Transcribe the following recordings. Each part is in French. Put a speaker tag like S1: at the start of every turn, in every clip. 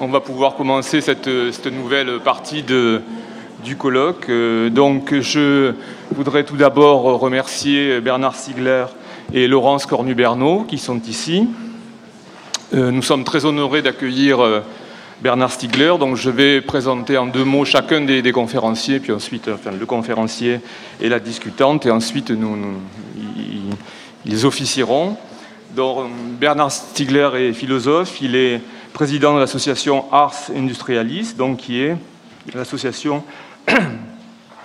S1: on va pouvoir commencer cette, nouvelle partie du colloque. Euh, donc, je voudrais tout d'abord remercier Bernard Sigler et Laurence Cornu-Bernot qui sont ici. Euh, nous sommes très honorés d'accueillir euh, Bernard Stiegler. Donc, je vais présenter en deux mots chacun des, conférenciers, puis ensuite, le conférencier et la discutante, et ensuite, nous, ils, officieront. Donc, Bernard Stiegler est philosophe. Il est président de l'association Ars Industrialis, donc qui est l'association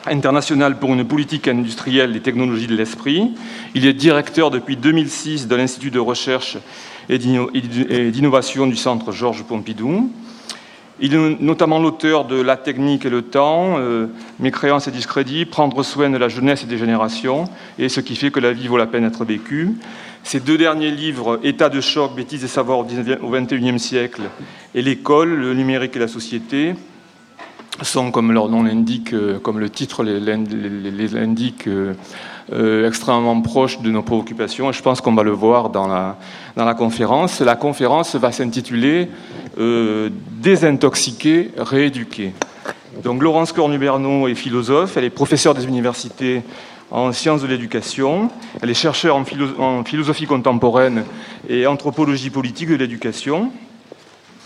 S1: internationale pour une politique industrielle des technologies de l'esprit. Il est directeur depuis 2006 de l'Institut de recherche et d'innovation du Centre Georges Pompidou. Il est notamment l'auteur de La technique et le temps, euh, Mes créances et discrédits, Prendre soin de la jeunesse et des générations, et Ce qui fait que la vie vaut la peine d'être vécue. Ces deux derniers livres, État de choc, bêtises et savoir au XXIe siècle, et l'école, le numérique et la société, sont, comme leur nom l'indique, euh, comme le titre l'indique, euh, euh, extrêmement proches de nos préoccupations. Et je pense qu'on va le voir dans la, dans la conférence. La conférence va s'intituler Désintoxiquer, rééduquer. Donc Laurence Cornu-Bernot est philosophe, elle est professeure des universités en sciences de l'éducation. Elle est chercheure en, philosophie contemporaine et anthropologie politique de l'éducation.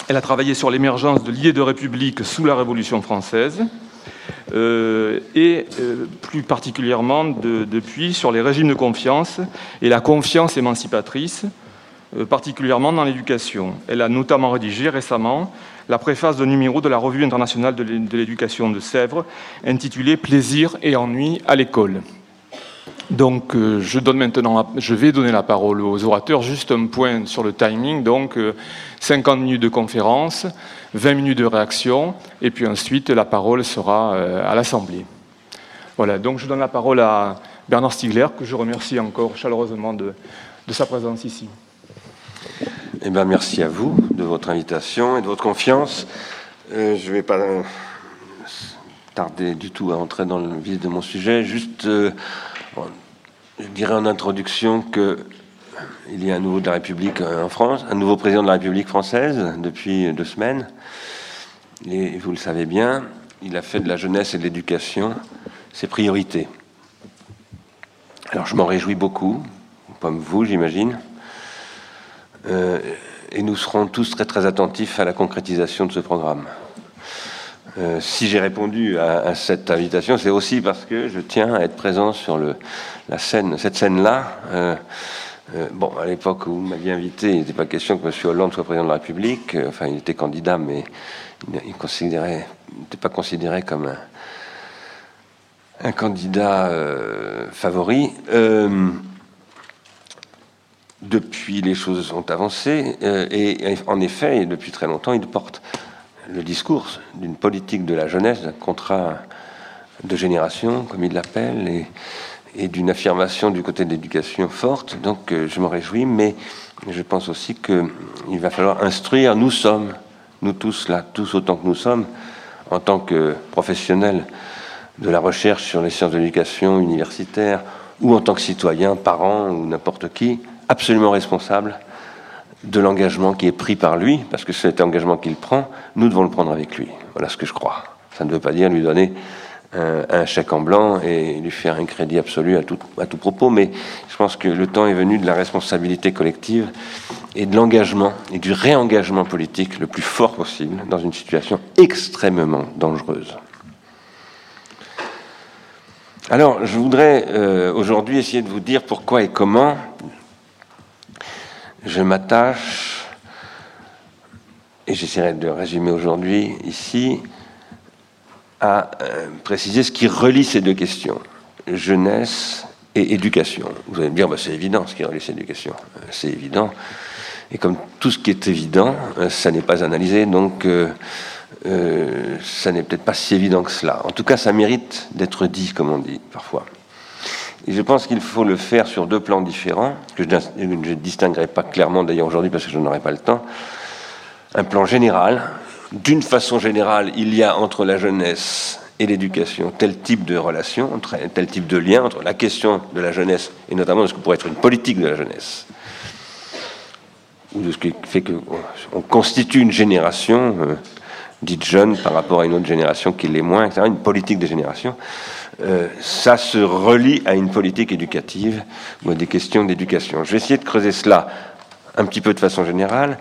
S1: Elle a travaillé sur l'émergence de l'idée de république sous la Révolution française euh, et euh, plus particulièrement depuis sur les régimes de confiance et la confiance émancipatrice, euh, particulièrement dans l'éducation. Elle a notamment rédigé récemment la préface d'un numéro de la Revue internationale de l'éducation de Sèvres intitulé Plaisir et ennui à l'école. Donc, je, donne maintenant je vais donner la parole aux orateurs. Juste un point sur le timing. Donc, 50 euh, minutes de conférence, 20 minutes de réaction, et puis ensuite, la parole sera euh, à l'Assemblée. Voilà, donc je donne la parole à Bernard Stiegler, que je remercie encore chaleureusement de, sa présence ici.
S2: Eh bien, merci à vous de votre invitation et de votre confiance. je ne vais pas tarder du tout à entrer dans le vif de mon sujet. Juste je dirais en introduction que il y a un nouveau de la République euh, en France, un nouveau président de la République française depuis deux semaines. Et vous le savez bien, il a fait de la jeunesse et de l'éducation ses priorités. Alors je m'en réjouis beaucoup, comme vous, j'imagine. Euh, et nous serons tous très très attentifs à la concrétisation de ce programme. Euh, si j'ai répondu à, cette invitation, c'est aussi parce que je tiens à être présent sur la scène, cette scène-là. Euh, bon, à l'époque où vous m'aviez invité, il n'était pas question que M. Hollande soit président de la République. Enfin, il était candidat, mais il n'était pas considéré comme un, candidat favori. depuis, les choses ont avancé, et en effet, depuis très longtemps, il porte le discours d'une politique de la jeunesse, d'un contrat de génération, comme il l'appelle, et, d'une affirmation du côté de l'éducation forte. Donc euh, je m'en réjouis, mais je pense aussi qu'il va falloir instruire. Nous sommes, nous tous là, tous autant que nous sommes, en tant que professionnels de la recherche sur les sciences de l'éducation universitaire, ou en tant que citoyens, parents ou n'importe qui, absolument responsables de l'engagement qui est pris par lui, parce que cet engagement qu'il prend, nous devons le prendre avec lui. Voilà ce que je crois. Ça ne veut pas dire lui donner un, chèque en blanc et lui faire un crédit absolu à tout, à tout propos, mais je pense que le temps est venu de la responsabilité collective et de l'engagement et du réengagement politique le plus fort possible dans une situation extrêmement dangereuse. Alors, je voudrais euh, aujourd'hui essayer de vous dire pourquoi et comment je m'attache, et j'essaierai de résumer aujourd'hui ici, à euh, préciser ce qui relie ces deux questions, jeunesse et éducation. Vous allez me dire, bah, c'est évident ce qui relie ces deux questions, euh, c'est évident. Et comme tout ce qui est évident, euh, ça n'est pas analysé, donc ça n'est peut-être pas si évident que cela. En tout cas, ça mérite d'être dit, comme on dit parfois. Et je pense qu'il faut le faire sur deux plans différents, que je ne distinguerai pas clairement d'ailleurs aujourd'hui parce que je n'aurai pas le temps. Un plan général. D'une façon générale, il y a entre la jeunesse et l'éducation tel type de relation, tel type de lien entre la question de la jeunesse et notamment de ce que pourrait être une politique de la jeunesse, ou de ce qui fait qu'on constitue une génération euh, dite jeune par rapport à une autre génération qui l'est moins, etc., une politique de génération, euh, ça se relie à une politique éducative ou à des questions d'éducation. Je vais essayer de creuser cela un petit peu de façon générale,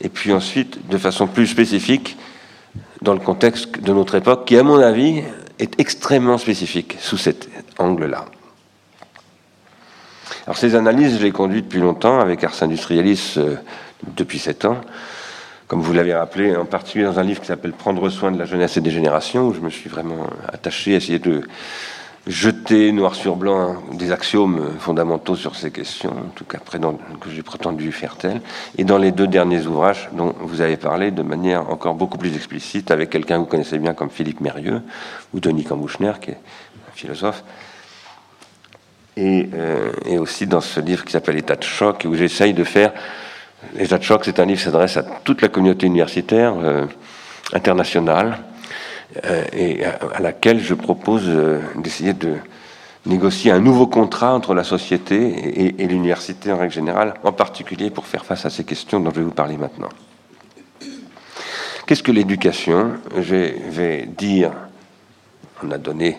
S2: et puis ensuite de façon plus spécifique dans le contexte de notre époque, qui, à mon avis, est extrêmement spécifique sous cet angle-là. Alors ces analyses, je les conduis depuis longtemps avec Ars Industrialis euh, depuis sept ans, comme vous l'avez rappelé, en particulier dans un livre qui s'appelle Prendre soin de la jeunesse et des générations, où je me suis vraiment attaché à essayer de jeter noir sur blanc des axiomes fondamentaux sur ces questions, en tout cas que j'ai prétendu faire tel, et dans les deux derniers ouvrages dont vous avez parlé de manière encore beaucoup plus explicite avec quelqu'un que vous connaissez bien comme Philippe Mérieux ou Denis Cambouchner, qui est un philosophe, et, euh, aussi dans ce livre qui s'appelle État de choc, où j'essaye de faire... État de choc, c'est un livre qui s'adresse à toute la communauté universitaire euh, internationale, et à, laquelle je propose euh, d'essayer de négocier un nouveau contrat entre la société et, l'université en règle générale, en particulier pour faire face à ces questions dont je vais vous parler maintenant. Qu'est-ce que l'éducation? Je vais dire, on a donné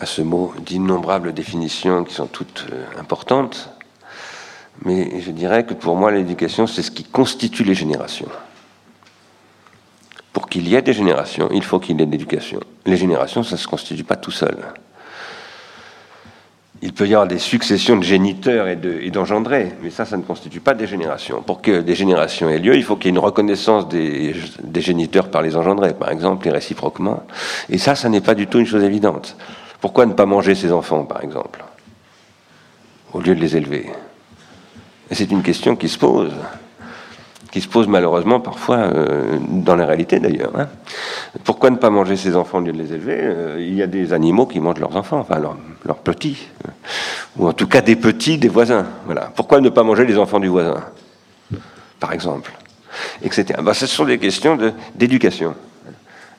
S2: à ce mot d'innombrables définitions qui sont toutes euh, importantes, mais je dirais que pour moi l'éducation c'est ce qui constitue les générations. Pour qu'il y ait des générations, il faut qu'il y ait de l'éducation. Les générations, ça ne se constitue pas tout seul. Il peut y avoir des successions de géniteurs et d'engendrés, mais ça, ça ne constitue pas des générations. Pour que des générations aient lieu, il faut qu'il y ait une reconnaissance des, des géniteurs par les engendrés, par exemple, et réciproquement. Et ça, ça n'est pas du tout une chose évidente. Pourquoi ne pas manger ses enfants, par exemple, au lieu de les élever? C'est une question qui se pose qui se pose malheureusement parfois euh, dans la réalité d'ailleurs. Hein. Pourquoi ne pas manger ses enfants au lieu de les élever euh, Il y a des animaux qui mangent leurs enfants, enfin leurs, petits, euh, ou en tout cas des petits des voisins. Voilà. Pourquoi ne pas manger les enfants du voisin, par exemple, etc. Ben, ce sont des questions d'éducation.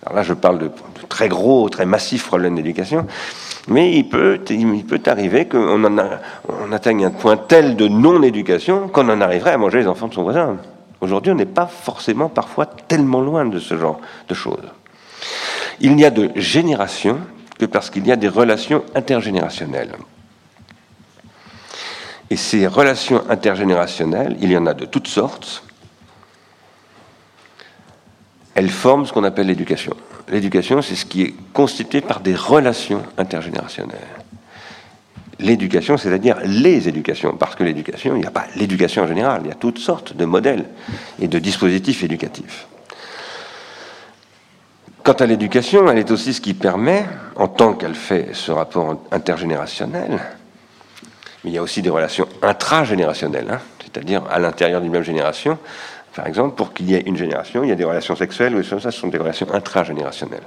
S2: Alors là, je parle de, très gros, très massifs problèmes d'éducation. Mais il peut, il peut arriver qu'on on atteigne un point tel de non-éducation qu'on en arriverait à manger les enfants de son voisin. Aujourd'hui, on n'est pas forcément parfois tellement loin de ce genre de choses. Il n'y a de génération que parce qu'il y a des relations intergénérationnelles. Et ces relations intergénérationnelles, il y en a de toutes sortes, elles forment ce qu'on appelle l'éducation. L'éducation, c'est ce qui est constitué par des relations intergénérationnelles l'éducation, c'est-à-dire les éducations, parce que l'éducation, il n'y a pas l'éducation en général, il y a toutes sortes de modèles et de dispositifs éducatifs. Quant à l'éducation, elle est aussi ce qui permet, en tant qu'elle fait ce rapport intergénérationnel, mais il y a aussi des relations intragénérationnelles, hein, c'est-à-dire à, l'intérieur d'une même génération. Par exemple, pour qu'il y ait une génération, il y a des relations sexuelles, ça, ce sont des relations intragénérationnelles.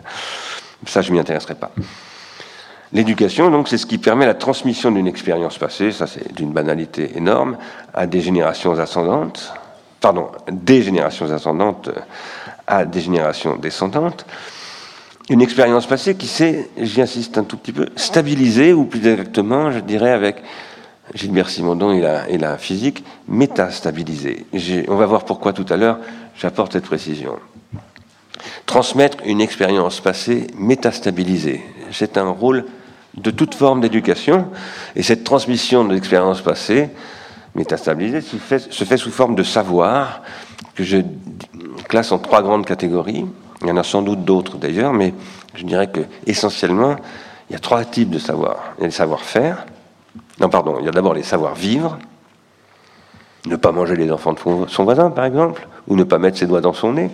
S2: Ça, je ne m'y intéresserai pas. L'éducation, donc, c'est ce qui permet la transmission d'une expérience passée, ça c'est d'une banalité énorme, à des générations ascendantes, pardon, des générations ascendantes à des générations descendantes. Une expérience passée qui s'est, j'y insiste un tout petit peu, stabilisée, ou plus exactement, je dirais avec Gilbert Simondon et la, et la physique, métastabilisée. On va voir pourquoi tout à l'heure j'apporte cette précision. Transmettre une expérience passée métastabilisée, c'est un rôle de toute forme d'éducation. Et cette transmission de l'expérience passée, métastabilisée, se fait, se fait sous forme de savoir, que je classe en trois grandes catégories. Il y en a sans doute d'autres d'ailleurs, mais je dirais que essentiellement, il y a trois types de savoir. Il y a les savoir-faire. Non, pardon, il y a d'abord les savoir-vivre. Ne pas manger les enfants de son voisin, par exemple, ou ne pas mettre ses doigts dans son nez.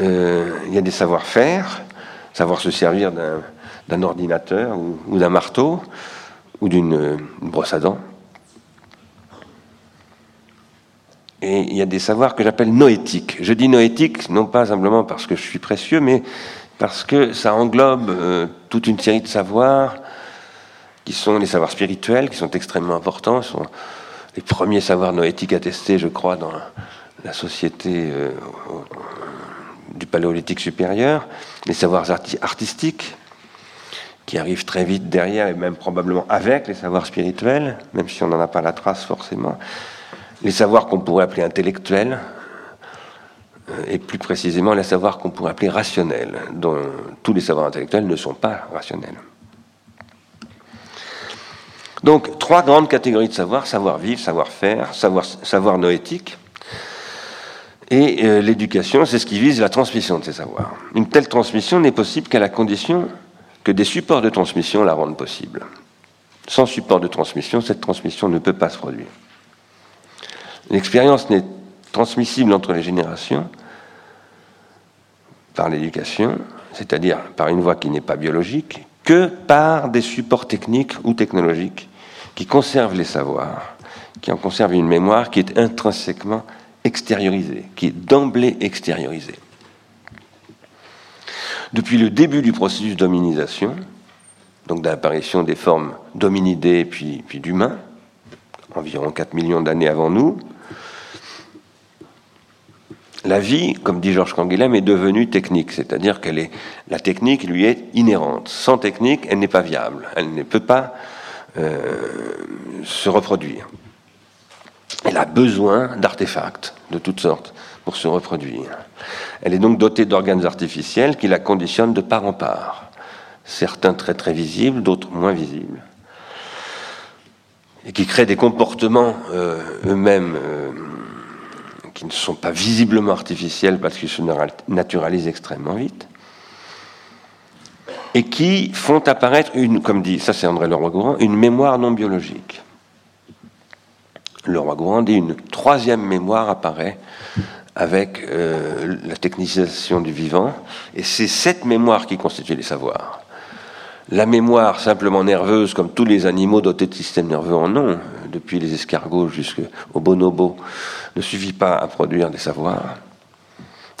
S2: Euh, il y a des savoir-faire, savoir se servir d'un d'un ordinateur ou, d'un marteau ou d'une brosse à dents. Et il y a des savoirs que j'appelle noétiques. Je dis noétiques non pas simplement parce que je suis précieux, mais parce que ça englobe euh, toute une série de savoirs qui sont les savoirs spirituels, qui sont extrêmement importants, sont les premiers savoirs noétiques attestés, je crois, dans la société euh, du paléolithique supérieur, les savoirs artistiques, qui arrive très vite derrière et même probablement avec les savoirs spirituels, même si on n'en a pas la trace forcément. les savoirs qu'on pourrait appeler intellectuels, euh, et plus précisément les savoirs qu'on pourrait appeler rationnels, dont tous les savoirs intellectuels ne sont pas rationnels. Donc, trois grandes catégories de savoir, savoir-vivre, savoir-faire, savoir, savoir noétique. Et euh, l'éducation, c'est ce qui vise la transmission de ces savoirs. Une telle transmission n'est possible qu'à la condition que des supports de transmission la rendent possible. Sans support de transmission, cette transmission ne peut pas se produire. L'expérience n'est transmissible entre les générations par l'éducation, c'est-à-dire par une voie qui n'est pas biologique, que par des supports techniques ou technologiques qui conserve les savoirs, qui en conserve une mémoire qui est intrinsèquement extériorisée, qui est d'emblée extériorisée. Depuis le début du processus d'hominisation, donc d'apparition des formes d'hominidés puis, d'humains, environ 4 millions d'années avant nous, la vie, comme dit Georges Canguilhem, est devenue technique, c'est-à-dire que la technique lui est inhérente. Sans technique, elle n'est pas viable, elle ne peut pas euh, se reproduire. Elle a besoin d'artefacts de toutes sortes pour se reproduire. Elle est donc dotée d'organes artificiels qui la conditionnent de part en part. Certains très très visibles, d'autres moins visibles. Et qui créent des comportements euh, eux-mêmes euh, qui ne sont pas visiblement artificiels parce qu'ils se naturalisent extrêmement vite et qui font apparaître une, comme dit, ça c'est André Leroy-Gourand, une mémoire non biologique. Leroy-Gourand dit une troisième mémoire apparaît avec euh, la technicisation du vivant, et c'est cette mémoire qui constitue les savoirs. La mémoire simplement nerveuse, comme tous les animaux dotés de systèmes nerveux en ont, depuis les escargots jusqu'aux bonobos, ne suffit pas à produire des savoirs.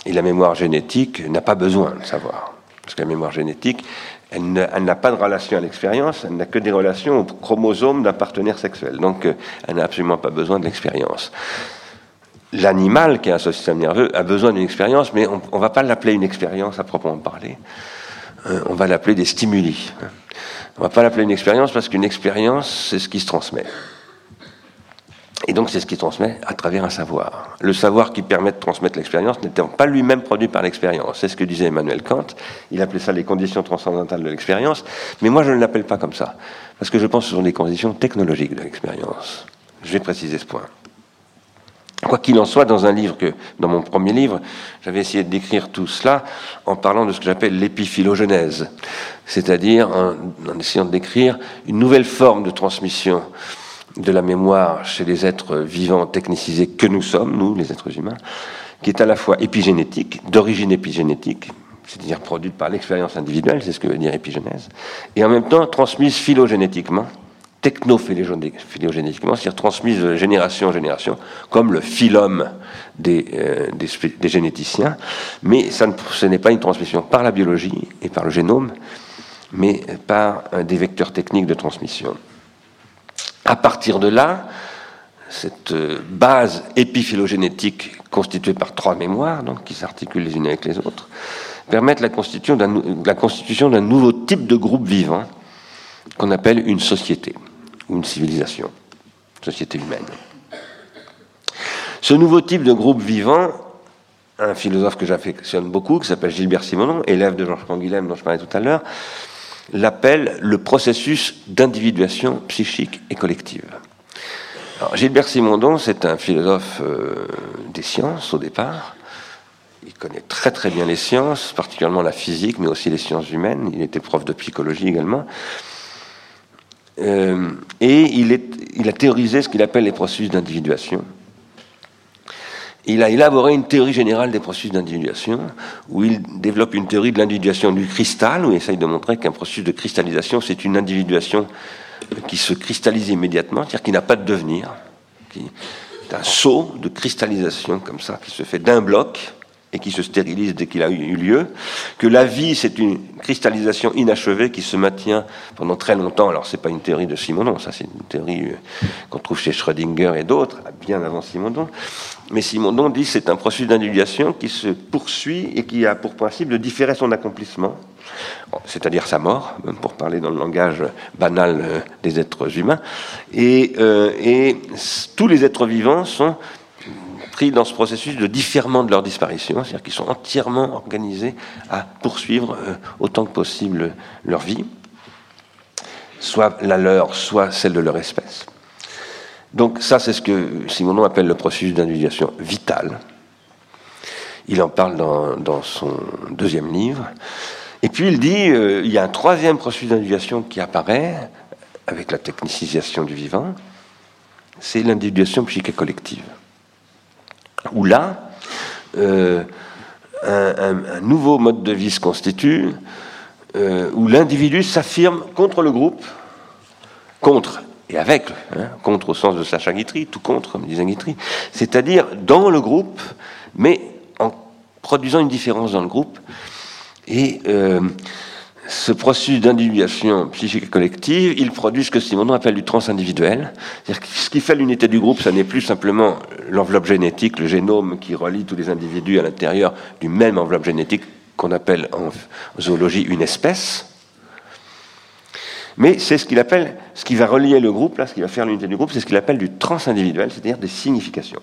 S2: Et la mémoire génétique n'a pas besoin de savoir. Parce que la mémoire génétique, elle n'a pas de relation à l'expérience, elle n'a que des relations au chromosome d'un partenaire sexuel. Donc, euh, elle n'a absolument pas besoin de l'expérience. L'animal qui a un système nerveux a besoin d'une expérience, mais on ne va pas l'appeler une expérience à proprement parler. Euh, on va l'appeler des stimuli. On ne va pas l'appeler une expérience parce qu'une expérience, c'est ce qui se transmet. Et donc c'est ce qui transmet à travers un savoir. Le savoir qui permet de transmettre l'expérience n'étant pas lui-même produit par l'expérience. C'est ce que disait Emmanuel Kant. Il appelait ça les conditions transcendantales de l'expérience. Mais moi je ne l'appelle pas comme ça. Parce que je pense que ce sont des conditions technologiques de l'expérience. Je vais préciser ce point. Quoi qu'il en soit, dans un livre que, dans mon premier livre, j'avais essayé de décrire tout cela en parlant de ce que j'appelle l'épiphylogenèse, c'est-à-dire en, essayant de décrire une nouvelle forme de transmission de la mémoire chez les êtres vivants technicisés que nous sommes, nous, les êtres humains, qui est à la fois épigénétique, d'origine épigénétique, c'est-à-dire produite par l'expérience individuelle, c'est ce que veut dire épigénèse, et en même temps transmise phylogénétiquement, techno-phylogénétiquement, c'est-à-dire transmise de génération en génération, comme le phylum des, euh, des, généticiens, mais ce n'est pas une transmission par la biologie et par le génome, mais par des vecteurs techniques de transmission. À partir de là, cette euh, base épiphylogénétique constituée par trois mémoires, donc, qui s'articulent les unes avec les autres, permettent la constitution d'un nouveau type de groupe vivant qu'on appelle une société ou une civilisation, société humaine. Ce nouveau type de groupe vivant, un philosophe que j'affectionne beaucoup, qui s'appelle Gilbert Simonon, élève de Georges Canguilhem dont je parlais tout à l'heure, l'appelle le processus d'individuation psychique et collective. Gilbert Simondon, c'est un philosophe euh, des sciences au départ. Il connaît très très bien les sciences, particulièrement la physique, mais aussi les sciences humaines. Il était prof de psychologie également. Euh, et il a théorisé ce qu'il appelle les processus d'individuation. Il a élaboré une théorie générale des processus d'individuation, où il développe une théorie de l'individuation du cristal, où il essaye de montrer qu'un processus de cristallisation, c'est une individuation qui se cristallise immédiatement, c'est-à-dire qui n'a pas de devenir, qui est un saut de cristallisation comme ça, qui se fait d'un bloc, et qui se stérilise dès qu'il a eu lieu, que la vie c'est une cristallisation inachevée qui se maintient pendant très longtemps. Alors c'est pas une théorie de Simondon, ça c'est une théorie euh, qu'on trouve chez Schrödinger et d'autres, bien avant Simondon. Mais Simondon dit c'est un processus d'individuation qui se poursuit et qui a pour principe de différer son accomplissement c'est-à-dire sa mort, pour parler dans le langage banal euh, des êtres humains. Et, euh, et, tous les êtres vivants sont pris dans ce processus de différement de leur disparition, c'est-à-dire qu'ils sont entièrement organisés à poursuivre euh, autant que possible leur vie, soit la leur, soit celle de leur espèce. Donc ça, c'est ce que Simonon appelle le processus d'individuation vitale. Il en parle dans, dans son deuxième livre. Et puis il dit, euh, il y a un troisième processus d'individuation qui apparaît avec la technicisation du vivant, c'est l'individuation psychique collective. Où là, euh, un, nouveau mode de vie se constitue, euh, où l'individu s'affirme contre le groupe, contre et avec, hein, contre au sens de Sacha Guitry, tout contre, me disait Guitry, c'est-à-dire dans le groupe, mais en produisant une différence dans le groupe, et euh, ce processus d'individuation psychique et collective, il produit ce que Simonon appelle du transindividuel. Ce qui fait l'unité du groupe, ce n'est plus simplement l'enveloppe génétique, le génome qui relie tous les individus à l'intérieur du même enveloppe génétique qu'on appelle en zoologie une espèce. Mais c'est ce qu'il appelle, ce qui va relier le groupe, là, ce qui va faire l'unité du groupe, c'est ce qu'il appelle du transindividuel, c'est-à-dire des significations.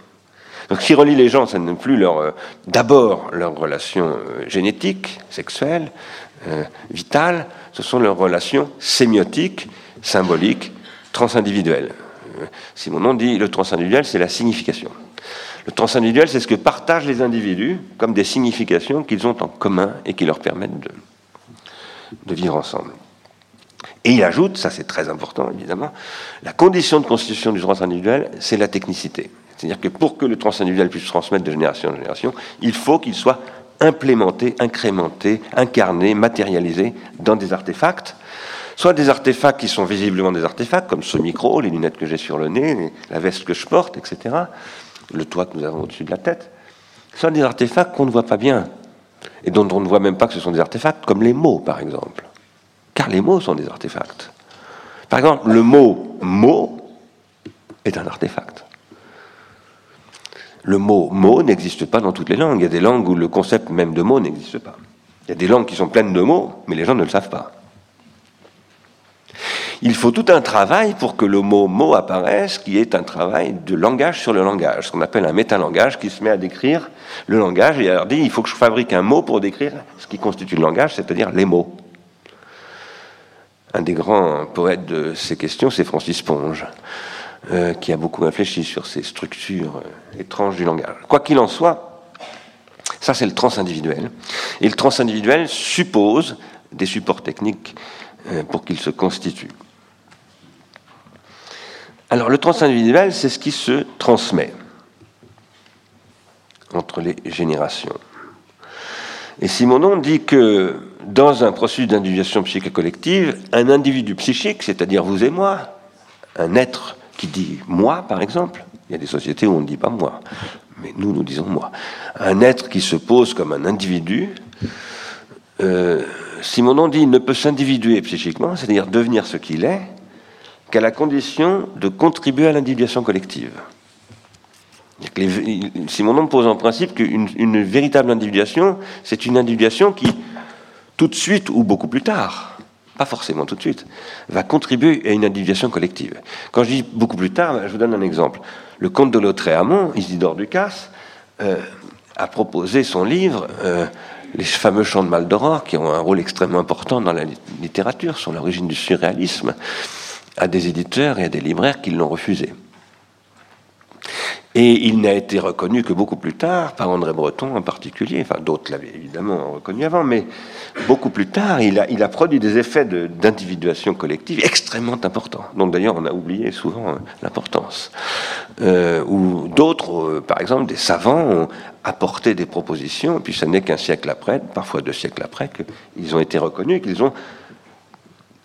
S2: Donc, ce qui relie les gens, ce n'est plus leur, euh, d'abord leurs relations euh, génétiques, sexuelles, euh, ce sont leurs relations sémiotiques, symboliques, transindividuelles. Simonon dit le transindividuel, c'est la signification. Le transindividuel, c'est ce que partagent les individus comme des significations qu'ils ont en commun et qui leur permettent de, de vivre ensemble. Et il ajoute, ça c'est très important évidemment, la condition de constitution du transindividuel, c'est la technicité. C'est-à-dire que pour que le transindividuel puisse se transmettre de génération en génération, il faut qu'il soit implémenté, incrémenté, incarné, matérialisé dans des artefacts, soit des artefacts qui sont visiblement des artefacts, comme ce micro, les lunettes que j'ai sur le nez, la veste que je porte, etc., le toit que nous avons au-dessus de la tête, soit des artefacts qu'on ne voit pas bien, et dont on ne voit même pas que ce sont des artefacts, comme les mots, par exemple. Car les mots sont des artefacts. Par exemple, le mot mot est un artefact le mot mot n'existe pas dans toutes les langues. Il y a des langues où le concept même de mot n'existe pas. Il y a des langues qui sont pleines de mots, mais les gens ne le savent pas. Il faut tout un travail pour que le mot mot apparaisse, qui est un travail de langage sur le langage, ce qu'on appelle un métalangage qui se met à décrire le langage et alors dit il faut que je fabrique un mot pour décrire ce qui constitue le langage, c'est-à-dire les mots. Un des grands poètes de ces questions, c'est Francis Ponge. Euh, qui a beaucoup réfléchi sur ces structures euh, étranges du langage. Quoi qu'il en soit, ça c'est le transindividuel. Et le transindividuel suppose des supports techniques euh, pour qu'il se constitue. Alors le transindividuel, c'est ce qui se transmet entre les générations. Et Simonon dit que dans un processus d'individuation psychique collective, un individu psychique, c'est-à-dire vous et moi, un être qui dit moi, par exemple. Il y a des sociétés où on ne dit pas moi, mais nous, nous disons moi. Un être qui se pose comme un individu, euh, Simonon dit, il ne peut s'individuer psychiquement, c'est-à-dire devenir ce qu'il est, qu'à la condition de contribuer à l'individuation collective. Simonon pose en principe qu'une une véritable individuation, c'est une individuation qui, tout de suite ou beaucoup plus tard, pas forcément tout de suite, va contribuer à une individuation collective. Quand je dis beaucoup plus tard, je vous donne un exemple. Le comte de Lautréamont, Isidore Ducasse, euh, a proposé son livre, euh, Les fameux chants de Maldoror, qui ont un rôle extrêmement important dans la littérature, sur l'origine du surréalisme, à des éditeurs et à des libraires qui l'ont refusé. Et il n'a été reconnu que beaucoup plus tard, par André Breton en particulier, enfin d'autres l'avaient évidemment reconnu avant, mais beaucoup plus tard, il a, produit des effets d'individuation collective extrêmement importants, dont d'ailleurs on a oublié souvent hein, l'importance. Euh, ou d'autres, euh, par exemple, des savants ont apporté des propositions, et puis ce n'est qu'un siècle après, parfois deux siècles après, qu'ils ont été reconnus et qu'ils ont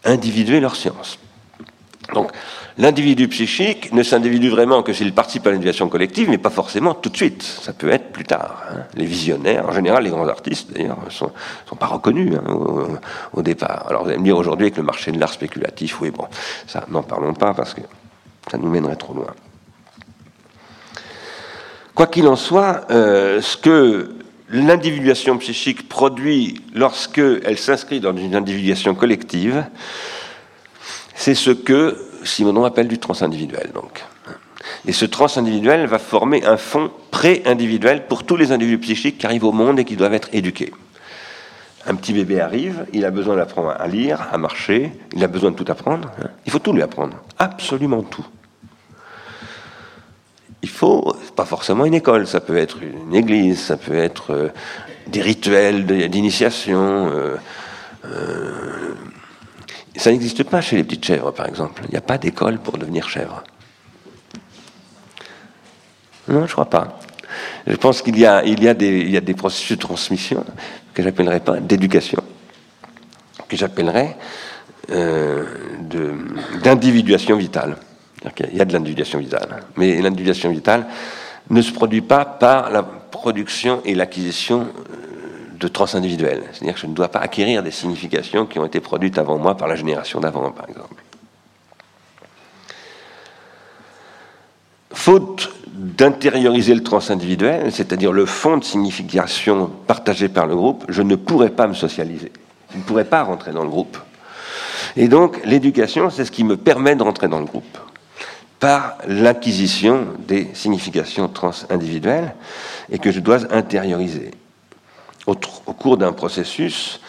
S2: individué leur science. Donc, L'individu psychique ne s'individue vraiment que s'il participe à l'individuation collective, mais pas forcément tout de suite. Ça peut être plus tard. Hein. Les visionnaires, en général, les grands artistes, d'ailleurs, ne sont, pas reconnus hein, au, départ. Alors vous allez me dire aujourd'hui avec le marché de l'art spéculatif, oui, bon, ça, n'en parlons pas parce que ça nous mènerait trop loin. Quoi qu'il en soit, euh, ce que l'individuation psychique produit lorsqu'elle s'inscrit dans une individuation collective, c'est ce que Simonon appelle du transindividuel. Donc. Et ce transindividuel va former un fond pré-individuel pour tous les individus psychiques qui arrivent au monde et qui doivent être éduqués. Un petit bébé arrive, il a besoin d'apprendre à lire, à marcher, il a besoin de tout apprendre. Hein. Il faut tout lui apprendre, absolument tout. Il faut, pas forcément une école, ça peut être une église, ça peut être euh, des rituels d'initiation. Euh, euh, ça n'existe pas chez les petites chèvres, par exemple. Il n'y a pas d'école pour devenir chèvre. Non, je crois pas. Je pense qu'il y y y a des processus de transmission que j'appellerais pas d'éducation, que j'appellerais euh, d'individuation vitale. Il y a de l'individuation vitale, mais l'individuation vitale ne se produit pas par la production et l'acquisition de transindividuels. C'est-à-dire que je ne dois pas acquérir des significations qui ont été produites avant moi par la génération d'avant, par exemple. Faute d'intérioriser le transindividuel, c'est-à-dire le fond de signification partagé par le groupe, je ne pourrais pas me socialiser. Je ne pourrais pas rentrer dans le groupe. Et donc, l'éducation, c'est ce qui me permet de rentrer dans le groupe par l'acquisition des significations transindividuelles et que je dois intérioriser au, cours d'un processus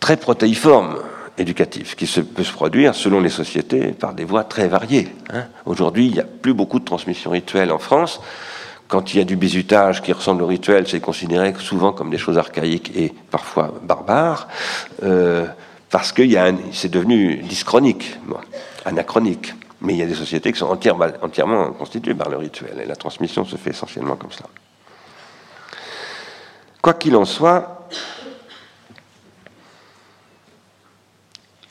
S2: très protéiforme éducatif qui peut se produire selon les sociétés par des voies très variées. Hein. Aujourd'hui, il n'y a plus beaucoup de transmission rituelle en France. Quand il y a du bizutage qui ressemble au rituel, c'est considéré souvent comme des choses archaïques et parfois barbares, euh, parce que c'est devenu dischronique, anachronique. Mais il y a des sociétés qui sont entièrement, constituées par le rituel, et la transmission se fait essentiellement comme ça. Quoi qu'il en soit,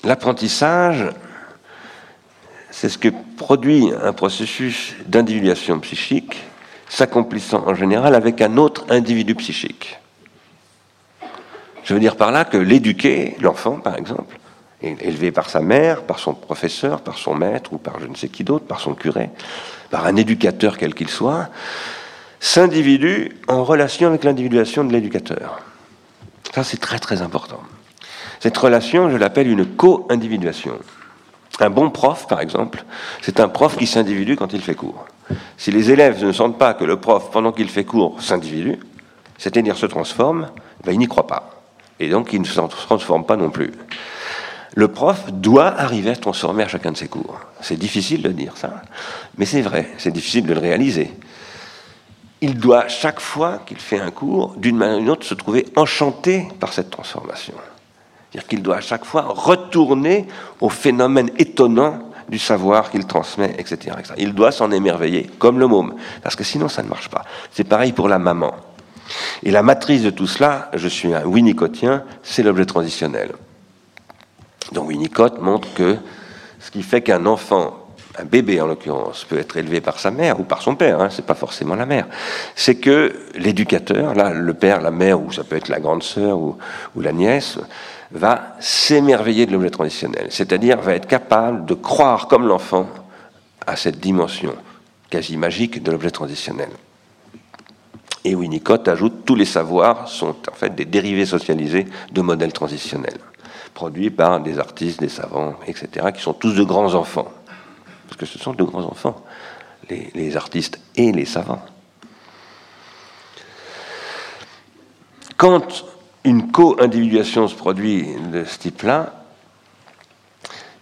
S2: L'apprentissage, c'est ce que produit un processus d'individuation psychique s'accomplissant en général avec un autre individu psychique. Je veux dire par là que l'éduquer, l'enfant par exemple, élevé par sa mère, par son professeur, par son maître ou par je ne sais qui d'autre, par son curé, par un éducateur quel qu'il soit, s'individue en relation avec l'individuation de l'éducateur. Ça c'est très très important. Cette relation, je l'appelle une co-individuation. Un bon prof, par exemple, c'est un prof qui s'individue quand il fait cours. Si les élèves ne sentent pas que le prof, pendant qu'il fait cours, s'individue, c'est-à-dire se transforme, ben, ils n'y croient pas. Et donc, ils ne se transforment pas non plus. Le prof doit arriver à se transformer à chacun de ses cours. C'est difficile de dire ça, mais c'est vrai, c'est difficile de le réaliser. Il doit, chaque fois qu'il fait un cours, d'une manière ou d'une autre, se trouver enchanté par cette transformation. C'est-à-dire qu'il doit à chaque fois retourner au phénomène étonnant du savoir qu'il transmet, etc., Il doit s'en émerveiller, comme le môme, parce que sinon ça ne marche pas. C'est pareil pour la maman. Et la matrice de tout cela, je suis un winnicotien, c'est l'objet transitionnel. Donc Winnicott montre que ce qui fait qu'un enfant, un bébé en l'occurrence, peut être élevé par sa mère ou par son père, hein, c'est pas forcément la mère, c'est que l'éducateur, là, le père, la mère, ou ça peut être la grande sœur ou la nièce, va s'émerveiller de l'objet transitionnel, c'est-à-dire va être capable de croire comme l'enfant à cette dimension quasi magique de l'objet transitionnel. Et Winnicott ajoute tous les savoirs sont en fait des dérivés socialisés de modèles transitionnels, produits par des artistes, des savants, etc., qui sont tous de grands enfants. Parce que ce sont de grands enfants, les, les artistes et les savants. Quand une co-individuation se produit de ce type-là,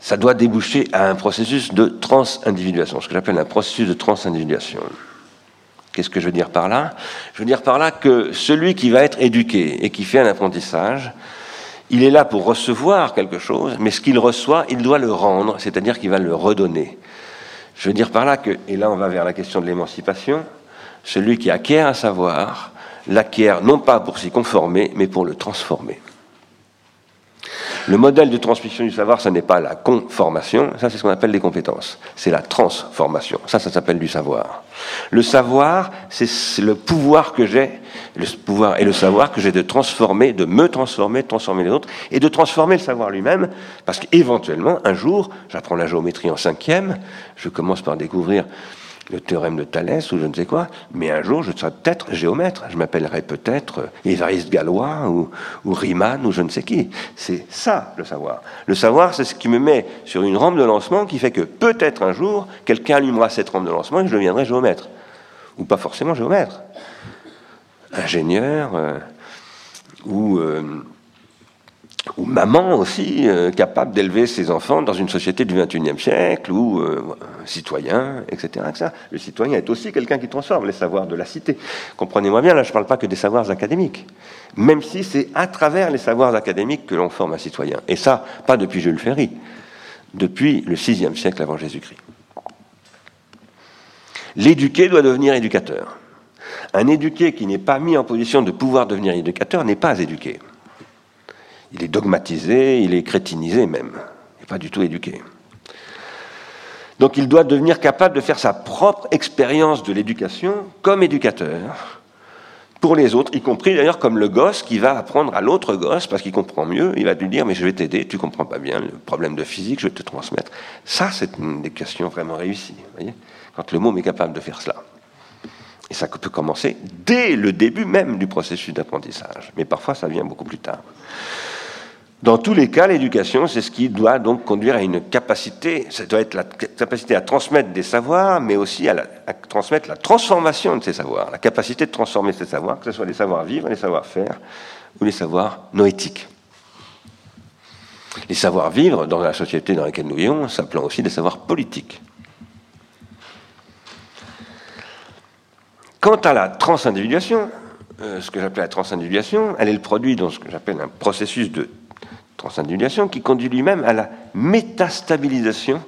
S2: ça doit déboucher à un processus de trans-individuation, ce que j'appelle un processus de trans-individuation. Qu'est-ce que je veux dire par là? Je veux dire par là que celui qui va être éduqué et qui fait un apprentissage, il est là pour recevoir quelque chose, mais ce qu'il reçoit, il doit le rendre, c'est-à-dire qu'il va le redonner. Je veux dire par là que, et là on va vers la question de l'émancipation, celui qui acquiert un savoir l'acquiert non pas pour s'y conformer, mais pour le transformer. Le modèle de transmission du savoir, ça n'est pas la conformation, ça c'est ce qu'on appelle les compétences. C'est la transformation, ça ça s'appelle du savoir. Le savoir, c'est le pouvoir que j'ai, le pouvoir et le savoir que j'ai de transformer, de me transformer, de transformer les autres, et de transformer le savoir lui-même, parce qu'éventuellement, un jour, j'apprends la géométrie en cinquième, je commence par découvrir le théorème de Thalès ou je ne sais quoi, mais un jour je serai peut-être géomètre. Je m'appellerai peut-être Évariste Gallois ou, ou, Riemann ou je ne sais qui. C'est ça le savoir. Le savoir, c'est ce qui me met sur une rampe de lancement qui fait que peut-être un jour, quelqu'un allumera cette rampe de lancement et je deviendrai géomètre. Ou pas forcément géomètre. Ingénieur euh, ou. Euh, ou maman aussi, euh, capable d'élever ses enfants dans une société du XXIe siècle, ou euh, citoyen, etc., Le citoyen est aussi quelqu'un qui transforme les savoirs de la cité. Comprenez-moi bien, là je ne parle pas que des savoirs académiques, même si c'est à travers les savoirs académiques que l'on forme un citoyen. Et ça, pas depuis Jules Ferry, depuis le VIe siècle avant Jésus-Christ. L'éduqué doit devenir éducateur. Un éduqué qui n'est pas mis en position de pouvoir devenir éducateur n'est pas éduqué il est dogmatisé, il est crétinisé même, il n'est pas du tout éduqué. Donc il doit devenir capable de faire sa propre expérience de l'éducation comme éducateur pour les autres, y compris d'ailleurs comme le gosse qui va apprendre à l'autre gosse parce qu'il comprend mieux, il va lui dire mais je vais t'aider, tu comprends pas bien le problème de physique, je vais te transmettre. Ça c'est une éducation vraiment réussie, voyez quand le môme est capable de faire cela. Et ça peut commencer dès le début même du processus d'apprentissage, mais parfois ça vient beaucoup plus tard. Dans tous les cas, l'éducation, c'est ce qui doit donc conduire à une capacité, ça doit être la capacité à transmettre des savoirs, mais aussi à, transmettre la transformation de ces savoirs, la capacité de transformer ces savoirs, que ce soit les savoirs vivre, les savoirs faire ou les savoirs noétiques. Les savoirs vivre, dans la société dans laquelle nous vivons, s'appelant aussi des savoirs politiques. Quant à la transindividuation, euh, ce que j'appelle la transindividuation, elle est le produit de ce que j'appelle un processus de transindividuation, qui conduit lui-même à la métastabilisation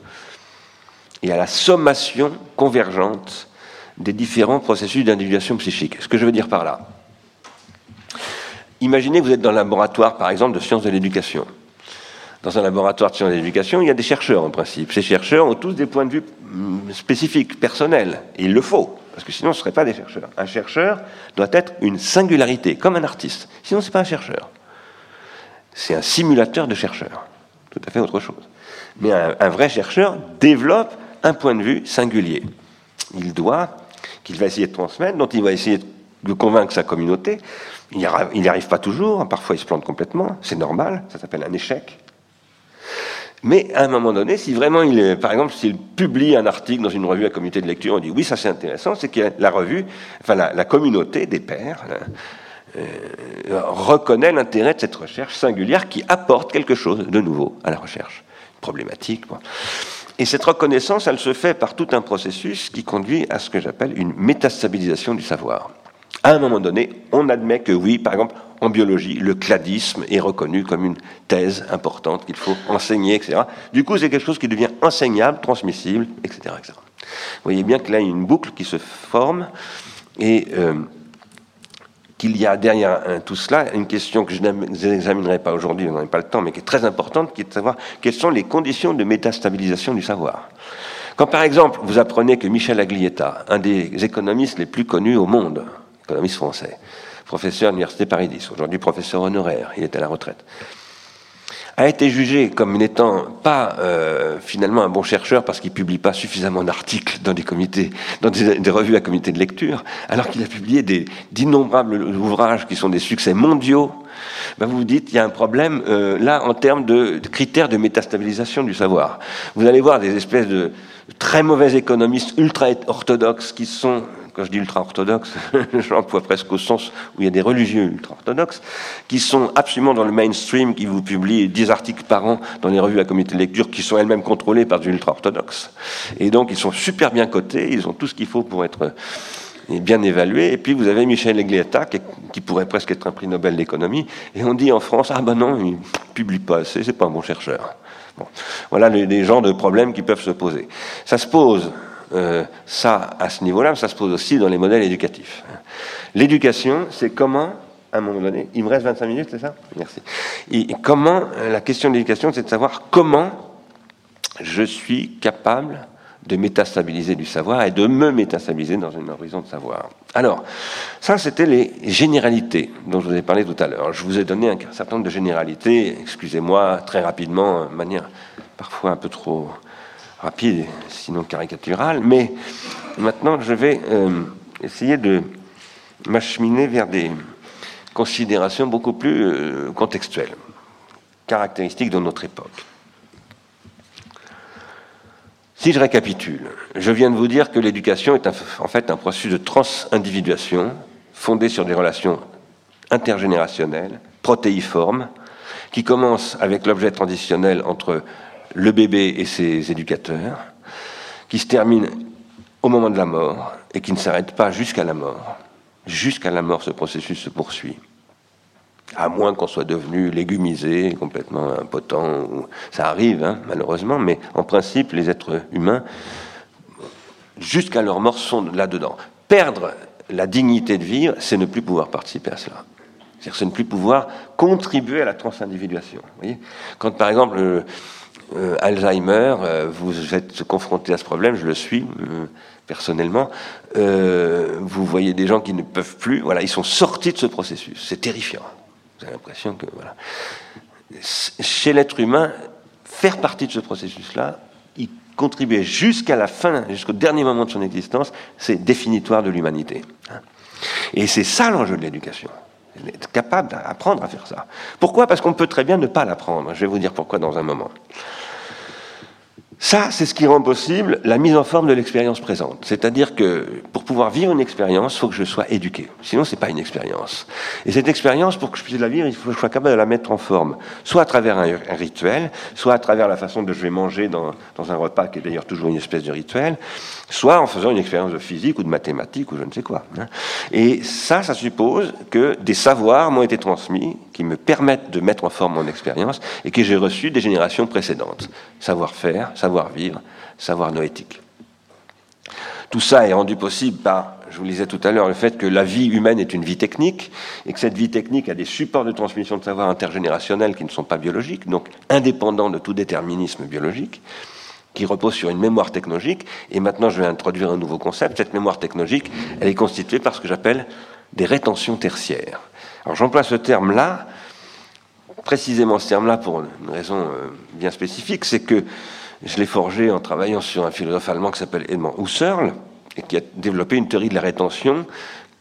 S2: et à la sommation convergente des différents processus d'individuation psychique. Ce que je veux dire par là, imaginez que vous êtes dans un laboratoire, par exemple, de sciences de l'éducation. Dans un laboratoire de sciences de l'éducation, il y a des chercheurs en principe. Ces chercheurs ont tous des points de vue mm, spécifiques, personnels, et il le faut, parce que sinon ce ne seraient pas des chercheurs. Un chercheur doit être une singularité, comme un artiste. Sinon, ce n'est pas un chercheur c'est un simulateur de chercheur. Tout à fait autre chose. Mais un, vrai chercheur développe un point de vue singulier. Il doit, qu'il va essayer de transmettre, dont il va essayer de convaincre sa communauté. Il n'y arrive pas toujours, parfois il se plante complètement, c'est normal, ça s'appelle un échec. Mais à un moment donné, si vraiment il est, par exemple, s'il publie un article dans une revue à comité de lecture, on dit oui, ça c'est intéressant, c'est que la revue, enfin la, la communauté des pairs, euh, reconnaît l'intérêt de cette recherche singulière qui apporte quelque chose de nouveau à la recherche. Problématique. Et cette reconnaissance, elle se fait par tout un processus qui conduit à ce que j'appelle une métastabilisation du savoir. À un moment donné, on admet que oui, par exemple, en biologie, le cladisme est reconnu comme une thèse importante qu'il faut enseigner, etc. Du coup, c'est quelque chose qui devient enseignable, transmissible, etc. etc. Vous voyez bien que là, il y a une boucle qui se forme et euh, qu'il y a derrière tout cela une question que je n'examinerai pas aujourd'hui, on n'a pas le temps, mais qui est très importante, qui est de savoir quelles sont les conditions de métastabilisation du savoir. Quand par exemple vous apprenez que Michel Aglietta, un des économistes les plus connus au monde, économiste français, professeur à l'Université Paris 10, aujourd'hui professeur honoraire, il est à la retraite, a été jugé comme n'étant pas euh, finalement un bon chercheur parce qu'il publie pas suffisamment d'articles dans des comités, dans des, revues à comité de lecture, alors qu'il a publié d'innombrables ouvrages qui sont des succès mondiaux. Ben vous vous dites, il y a un problème euh, là en termes de, de, critères de métastabilisation du savoir. Vous allez voir des espèces de très mauvais économistes ultra orthodoxes qui sont quand je dis ultra-orthodoxe, j'emploie presque au sens où il y a des religieux ultra-orthodoxes, qui sont absolument dans le mainstream, qui vous publient 10 articles par an dans les revues à comité de lecture, qui sont elles-mêmes contrôlées par des ultra-orthodoxes. Et donc, ils sont super bien cotés, ils ont tout ce qu'il faut pour être euh, bien évalués. Et puis, vous avez Michel Eglietta, qui, pourrait presque être un prix Nobel d'économie, et on dit en France, ah ben non, il publie pas assez, c'est pas un bon chercheur. Bon. Voilà les, les genres de problèmes qui peuvent se poser. Ça se pose euh, ça, à ce niveau-là, ça se pose aussi dans les modèles éducatifs. L'éducation, c'est comment, à un moment donné, il me reste 25 minutes, c'est ça? Merci. Comment, euh, la question de l'éducation, c'est de savoir comment je suis capable de métastabiliser du savoir et de me métastabiliser dans un horizon de savoir. Alors, ça, c'était les généralités dont je vous ai parlé tout à l'heure. Je vous ai donné un certain nombre de généralités, excusez-moi, très rapidement, de manière parfois un peu trop rapide, sinon caricatural. Mais maintenant, je vais euh, essayer de m'acheminer vers des considérations beaucoup plus euh, contextuelles, caractéristiques de notre époque. Si je récapitule, je viens de vous dire que l'éducation est en fait un processus de transindividuation fondé sur des relations intergénérationnelles, protéiformes, qui commence avec l'objet transitionnel entre le bébé et ses éducateurs, qui se termine au moment de la mort et qui ne s'arrête pas jusqu'à la mort. Jusqu'à la mort, ce processus se poursuit. À moins qu'on soit devenu légumisé, complètement impotent. Ça arrive, hein, malheureusement, mais en principe, les êtres humains, jusqu'à leur mort, sont là-dedans. Perdre la dignité de vivre, c'est ne plus pouvoir participer à cela. C'est-à-dire ne plus pouvoir contribuer à la transindividuation. Vous Quand par exemple euh, euh, Alzheimer, euh, vous êtes confronté à ce problème, je le suis personnellement, vous voyez des gens qui ne peuvent plus, voilà, ils sont sortis de ce processus. C'est terrifiant. Avez l'impression que voilà. Chez l'être humain, faire partie de ce processus-là, y contribuer jusqu'à la fin, jusqu'au dernier moment de son existence, c'est définitoire de l'humanité. Hein. Et c'est ça l'enjeu de l'éducation être capable d'apprendre à faire ça. Pourquoi? Parce qu'on peut très bien ne pas l'apprendre. Je vais vous dire pourquoi dans un moment. Ça, c'est ce qui rend possible la mise en forme de l'expérience présente. C'est-à-dire que pour pouvoir vivre une expérience, il faut que je sois éduqué. Sinon, c'est pas une expérience. Et cette expérience, pour que je puisse la vivre, il faut que je sois capable de la mettre en forme. Soit à travers un, rituel, soit à travers la façon dont je vais manger dans, dans un repas, qui est d'ailleurs toujours une espèce de rituel, soit en faisant une expérience de physique ou de mathématiques ou je ne sais quoi. Hein. Et ça, ça suppose que des savoirs m'ont été transmis qui me permettent de mettre en forme mon expérience et que j'ai reçu des générations précédentes. Savoir-faire, savoir-vivre, savoir noétique. Tout ça est rendu possible par, je vous le disais tout à l'heure, le fait que la vie humaine est une vie technique et que cette vie technique a des supports de transmission de savoir intergénérationnels qui ne sont pas biologiques, donc indépendants de tout déterminisme biologique qui repose sur une mémoire technologique. Et maintenant, je vais introduire un nouveau concept. Cette mémoire technologique, elle est constituée par ce que j'appelle des rétentions tertiaires. Alors j'emploie ce terme-là, précisément ce terme-là pour une raison euh, bien spécifique, c'est que je l'ai forgé en travaillant sur un philosophe allemand qui s'appelle Edmond Husserl, et qui a développé une théorie de la rétention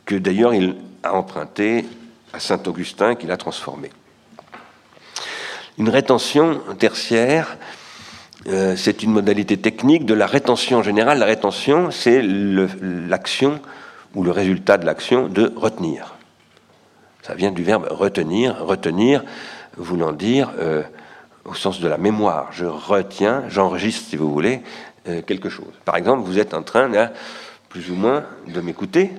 S2: que d'ailleurs il a emprunté à Saint-Augustin, qu'il a transformée. Une rétention tertiaire, euh, c'est une modalité technique de la rétention générale. La rétention, c'est l'action ou le résultat de l'action de retenir. Ça vient du verbe retenir, retenir voulant dire euh, au sens de la mémoire. Je retiens, j'enregistre, si vous voulez, euh, quelque chose. Par exemple, vous êtes en train, plus ou moins, de m'écouter,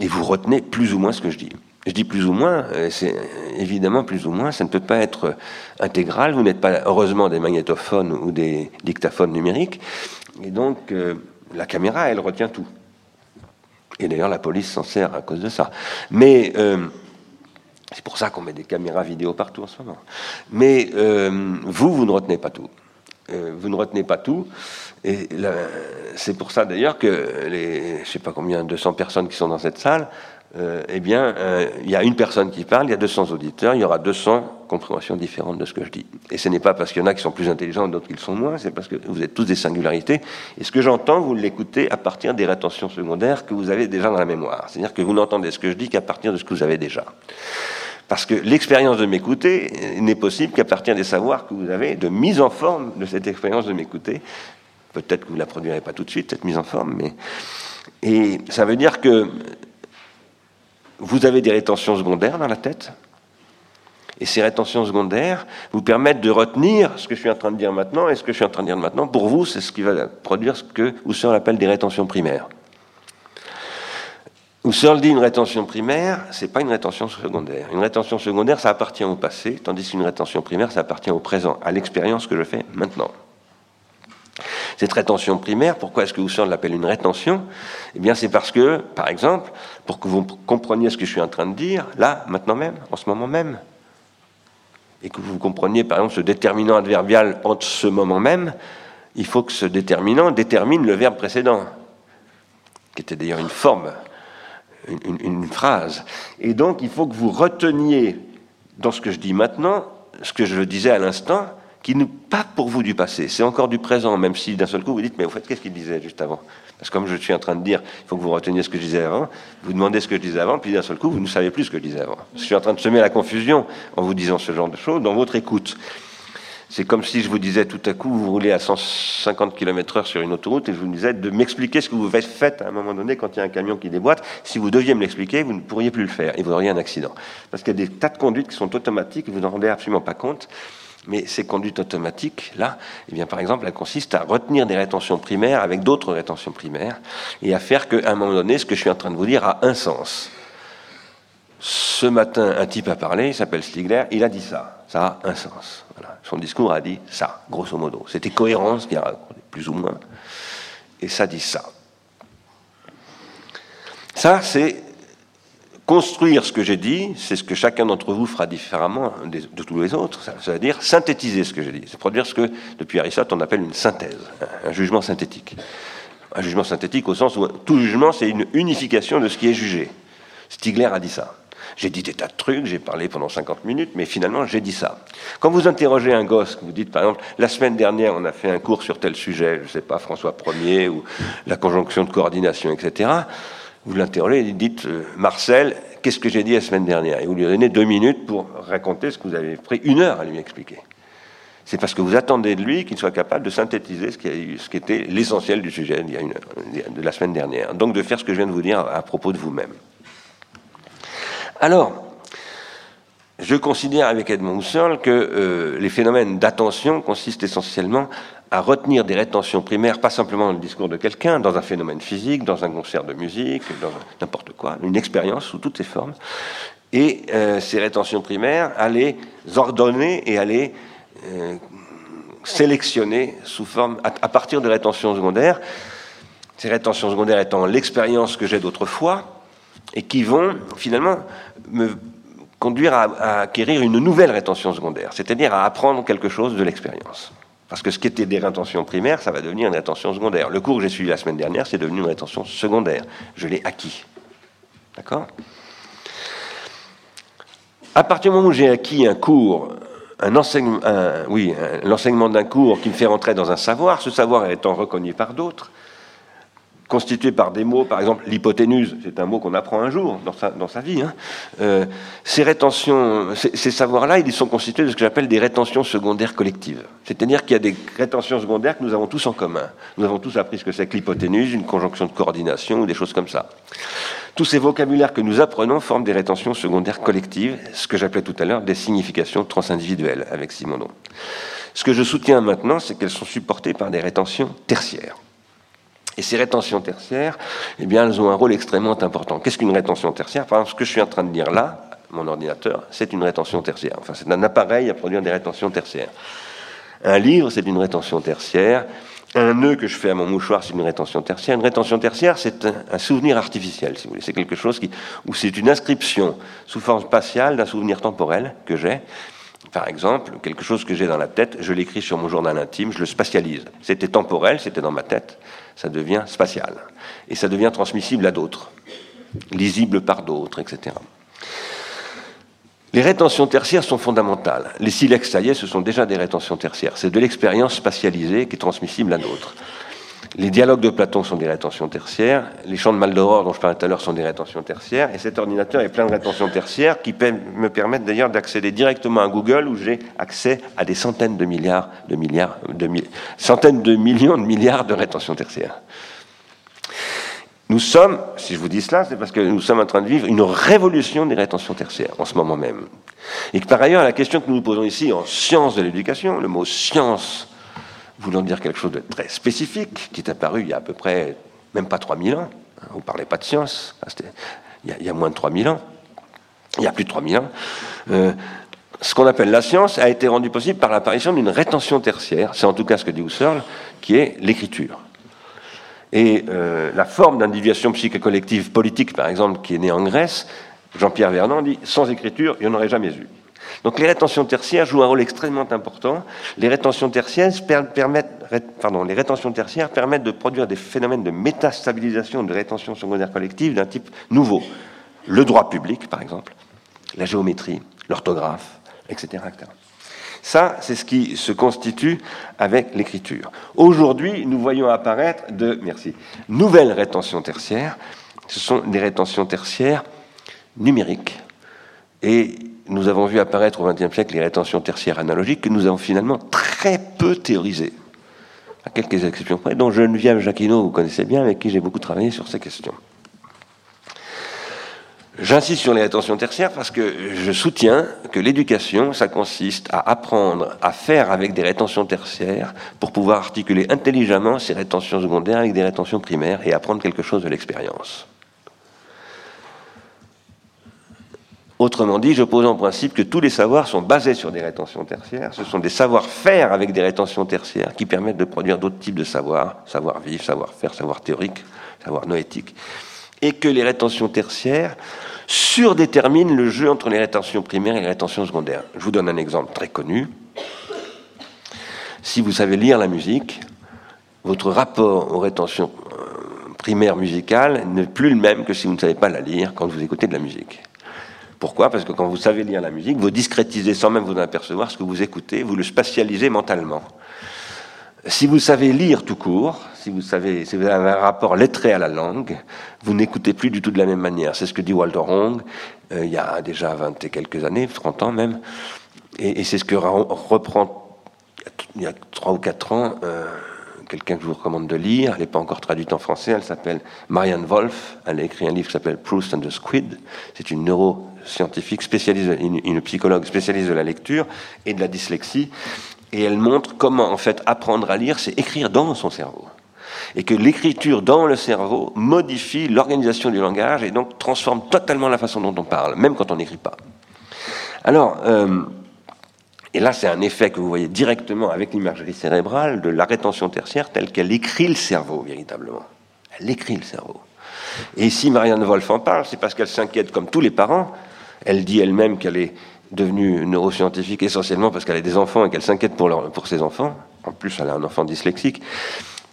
S2: et vous retenez plus ou moins ce que je dis. Je dis plus ou moins, euh, c'est évidemment plus ou moins, ça ne peut pas être intégral. Vous n'êtes pas heureusement des magnétophones ou des dictaphones numériques, et donc la caméra, elle retient tout. Et d'ailleurs, la police s'en sert à cause de ça. Mais c'est pour ça qu'on met des caméras vidéo partout en ce moment. Mais euh, vous, vous ne retenez pas tout. Euh, vous ne retenez pas tout. Et c'est pour ça d'ailleurs que les, je sais pas combien, 200 personnes qui sont dans cette salle, euh, eh bien, il y a une personne qui parle, il y a 200 auditeurs, il y aura 200 compréhensions différentes de ce que je dis. Et ce n'est pas parce qu'il y en a qui sont plus intelligents, d'autres qui sont moins, c'est parce que vous êtes tous des singularités. Et ce que j'entends, vous l'écoutez à partir des rétentions secondaires que vous avez déjà dans la mémoire. C'est-à-dire que vous n'entendez ce que je dis qu'à partir de ce que vous avez déjà. Parce que l'expérience de m'écouter n'est possible qu'à partir des savoirs que vous avez de mise en forme de cette expérience de m'écouter. Peut-être que vous ne la produirez pas tout de suite, cette mise en forme, mais. Et ça veut dire que vous avez des rétentions secondaires dans la tête. Et ces rétentions secondaires vous permettent de retenir ce que je suis en train de dire maintenant. Et ce que je suis en train de dire maintenant, pour vous, c'est ce qui va produire ce que Husserl appelle des rétentions primaires. Husserl dit une rétention primaire, c'est pas une rétention secondaire. Une rétention secondaire, ça appartient au passé, tandis qu'une rétention primaire, ça appartient au présent, à l'expérience que je fais maintenant. Cette rétention primaire, pourquoi est-ce que Husserl l'appelle une rétention? Eh bien, c'est parce que, par exemple, pour que vous compreniez ce que je suis en train de dire, là, maintenant même, en ce moment même, et que vous compreniez, par exemple, ce déterminant adverbial entre ce moment même, il faut que ce déterminant détermine le verbe précédent, qui était d'ailleurs une forme une, phrase. Et donc, il faut que vous reteniez dans ce que je dis maintenant, ce que je disais à l'instant, qui n'est pas pour vous du passé, c'est encore du présent, même si d'un seul coup vous dites, mais au fait, qu'est-ce qu'il disait juste avant? Parce que comme je suis en train de dire, il faut que vous reteniez ce que je disais avant, vous demandez ce que je disais avant, puis d'un seul coup, vous ne savez plus ce que je disais avant. Je suis en train de semer la confusion en vous disant ce genre de choses dans votre écoute. C'est comme si je vous disais tout à coup, vous roulez à 150 km/h sur une autoroute et je vous disais de m'expliquer ce que vous faites à un moment donné quand il y a un camion qui déboîte. Si vous deviez me l'expliquer, vous ne pourriez plus le faire et vous auriez un accident. Parce qu'il y a des tas de conduites qui sont automatiques et vous n'en rendez absolument pas compte. Mais ces conduites automatiques, là, eh bien, par exemple, elles consistent à retenir des rétentions primaires avec d'autres rétentions primaires et à faire qu'à un moment donné, ce que je suis en train de vous dire a un sens. Ce matin, un type a parlé, il s'appelle Stigler, il a dit ça. Ça a un sens. Son discours a dit ça, grosso modo. C'était cohérent, ce a plus ou moins. Et ça dit ça. Ça, c'est construire ce que j'ai dit, c'est ce que chacun d'entre vous fera différemment de, tous les autres. Ça, veut dire synthétiser ce que j'ai dit. C'est produire ce que, depuis Aristote, on appelle une synthèse, un jugement synthétique. Un jugement synthétique au sens où tout jugement, c'est une unification de ce qui est jugé. Stigler a dit ça. J'ai dit des tas de trucs, j'ai parlé pendant 50 minutes, mais finalement, j'ai dit ça. Quand vous interrogez un gosse, vous dites par exemple, la semaine dernière, on a fait un cours sur tel sujet, je ne sais pas, François Ier ou la conjonction de coordination, etc. Vous l'interrogez et dites, euh, Marcel, qu'est-ce que j'ai dit la semaine dernière? Et vous lui donnez deux minutes pour raconter ce que vous avez pris une heure à lui expliquer. C'est parce que vous attendez de lui qu'il soit capable de synthétiser ce qui était l'essentiel du sujet de la semaine dernière. Donc de faire ce que je viens de vous dire à propos de vous-même. Alors, je considère avec Edmond Husserl que euh, les phénomènes d'attention consistent essentiellement à retenir des rétentions primaires, pas simplement dans le discours de quelqu'un, dans un phénomène physique, dans un concert de musique, dans n'importe quoi, une expérience sous toutes ses formes, et euh, ces rétentions primaires à les ordonner et à les euh, sélectionner sous forme, à partir de rétentions secondaires, ces rétentions secondaires étant l'expérience que j'ai d'autrefois, et qui vont finalement me conduire à, acquérir une nouvelle rétention secondaire, c'est-à-dire à apprendre quelque chose de l'expérience. Parce que ce qui était des rétentions primaires, ça va devenir une rétention secondaire. Le cours que j'ai suivi la semaine dernière, c'est devenu une rétention secondaire. Je l'ai acquis. D'accord? À partir du moment où j'ai acquis un cours, un enseignement, oui, l'enseignement d'un cours qui me fait rentrer dans un savoir, ce savoir étant reconnu par d'autres, constitué par des mots, par exemple l'hypoténuse, c'est un mot qu'on apprend un jour dans sa, dans sa vie. Hein. Euh, ces rétentions, ces, savoirs-là, ils sont constitués de ce que j'appelle des rétentions secondaires collectives. C'est-à-dire qu'il y a des rétentions secondaires que nous avons tous en commun. Nous avons tous appris ce que c'est que l'hypoténuse, une conjonction de coordination ou des choses comme ça. Tous ces vocabulaires que nous apprenons forment des rétentions secondaires collectives, ce que j'appelais tout à l'heure des significations transindividuelles avec Simonon. Ce que je soutiens maintenant, c'est qu'elles sont supportées par des rétentions tertiaires. Et ces rétentions tertiaires, eh bien, elles ont un rôle extrêmement important. Qu'est-ce qu'une rétention tertiaire? Par exemple, ce que je suis en train de dire là, mon ordinateur, c'est une rétention tertiaire. Enfin, c'est un appareil à produire des rétentions tertiaires. Un livre, c'est une rétention tertiaire. Un nœud que je fais à mon mouchoir, c'est une rétention tertiaire. Une rétention tertiaire, c'est un, souvenir artificiel, si vous voulez. C'est quelque chose qui, où c'est une inscription sous forme spatiale d'un souvenir temporel que j'ai. Par exemple, quelque chose que j'ai dans la tête, je l'écris sur mon journal intime, je le spatialise. C'était temporel, c'était dans ma tête ça devient spatial. Et ça devient transmissible à d'autres, lisible par d'autres, etc. Les rétentions tertiaires sont fondamentales. Les silex, ça y est, ce sont déjà des rétentions tertiaires. C'est de l'expérience spatialisée qui est transmissible à d'autres. Les dialogues de Platon sont des rétentions tertiaires. Les champs de Maldoror, dont je parlais tout à l'heure, sont des rétentions tertiaires. Et cet ordinateur est plein de rétentions tertiaires qui me permettent d'ailleurs d'accéder directement à Google où j'ai accès à des centaines de milliards de milliards, de centaines de millions de milliards de rétentions tertiaires. Nous sommes, si je vous dis cela, c'est parce que nous sommes en train de vivre une révolution des rétentions tertiaires en ce moment même. Et que par ailleurs, la question que nous nous posons ici en sciences de l'éducation, le mot science voulant dire quelque chose de très spécifique, qui est apparu il y a à peu près même pas 3000 ans. On ne parlait pas de science, il y, a, moins de 3000 ans. Il y a plus de 3000 ans. Euh, ce qu'on appelle la science a été rendu possible par l'apparition d'une rétention tertiaire, c'est en tout cas ce que dit Husserl, qui est l'écriture. Et euh, la forme d'individuation psychique collective politique, par exemple, qui est née en Grèce, Jean-Pierre Vernant dit sans écriture, il n'y en aurait jamais eu. Donc les rétentions tertiaires jouent un rôle extrêmement important. Les rétentions tertiaires permettent, de produire des phénomènes de métastabilisation de rétention secondaire collective d'un type nouveau. Le droit public, par exemple, la géométrie, l'orthographe, etc., Ça, c'est ce qui se constitue avec l'écriture. Aujourd'hui, nous voyons apparaître de nouvelles rétentions tertiaires. Ce sont des rétentions tertiaires numériques. Et nous avons vu apparaître au XXe siècle les rétentions tertiaires analogiques que nous avons finalement très peu théorisées, à quelques exceptions près, dont Geneviève Jacquinot, vous connaissez bien, avec qui j'ai beaucoup travaillé sur ces questions. J'insiste sur les rétentions tertiaires parce que je soutiens que l'éducation, ça consiste à apprendre à faire avec des rétentions tertiaires pour pouvoir articuler intelligemment ces rétentions secondaires avec des rétentions primaires et apprendre quelque chose de l'expérience. Autrement dit, je pose en principe que tous les savoirs sont basés sur des rétentions tertiaires. Ce sont des savoir-faire avec des rétentions tertiaires qui permettent de produire d'autres types de savoirs, savoir-vivre, savoir-faire, savoir théorique, savoir noétique. Et que les rétentions tertiaires surdéterminent le jeu entre les rétentions primaires et les rétentions secondaires. Je vous donne un exemple très connu. Si vous savez lire la musique, votre rapport aux rétentions euh, primaires musicales n'est plus le même que si vous ne savez pas la lire quand vous écoutez de la musique. Pourquoi? Parce que quand vous savez lire la musique, vous discrétisez sans même vous en apercevoir ce que vous écoutez, vous le spatialisez mentalement. Si vous savez lire tout court, si vous, avez un rapport lettré à la langue, vous n'écoutez plus du tout de la même manière. C'est ce que dit Walter Hong euh, il y a déjà 20 et quelques années, 30 ans même. Et, c'est ce que reprend il y a 3 ou 4 ans euh, quelqu'un que je vous recommande de lire. Elle n'est pas encore traduite en français. Elle s'appelle Marianne Wolf. Elle a écrit un livre qui s'appelle Proust and the Squid. C'est une neuroscientifique spécialiste, une, psychologue spécialiste de la lecture et de la dyslexie. Et elle montre comment, en fait, apprendre à lire, c'est écrire dans son cerveau. Et que l'écriture dans le cerveau modifie l'organisation du langage et donc transforme totalement la façon dont on parle, même quand on n'écrit pas. Alors, euh, et là, c'est un effet que vous voyez directement avec l'imagerie cérébrale de la rétention tertiaire telle qu'elle écrit le cerveau, véritablement. Elle écrit le cerveau. Et ici, Marianne Wolf en parle, c'est parce qu'elle s'inquiète comme tous les parents. Elle dit elle-même qu'elle est devenue neuroscientifique essentiellement parce qu'elle a des enfants et qu'elle s'inquiète pour, ses enfants. En plus, elle a un enfant dyslexique.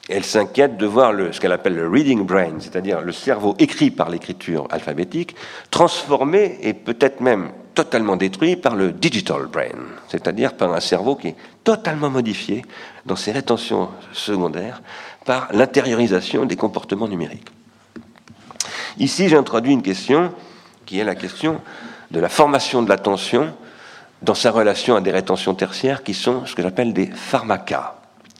S2: Elle s'inquiète de voir ce qu'elle appelle le reading brain, c'est-à-dire le cerveau écrit par l'écriture alphabétique, transformé et peut-être même totalement détruit par le digital brain, c'est-à-dire par un cerveau qui est totalement modifié dans ses rétentions secondaires par l'intériorisation des comportements numériques. Ici, j'ai introduit une question qui est la question de la formation de l'attention dans sa relation à des rétentions tertiaires qui sont ce que j'appelle des pharmacas.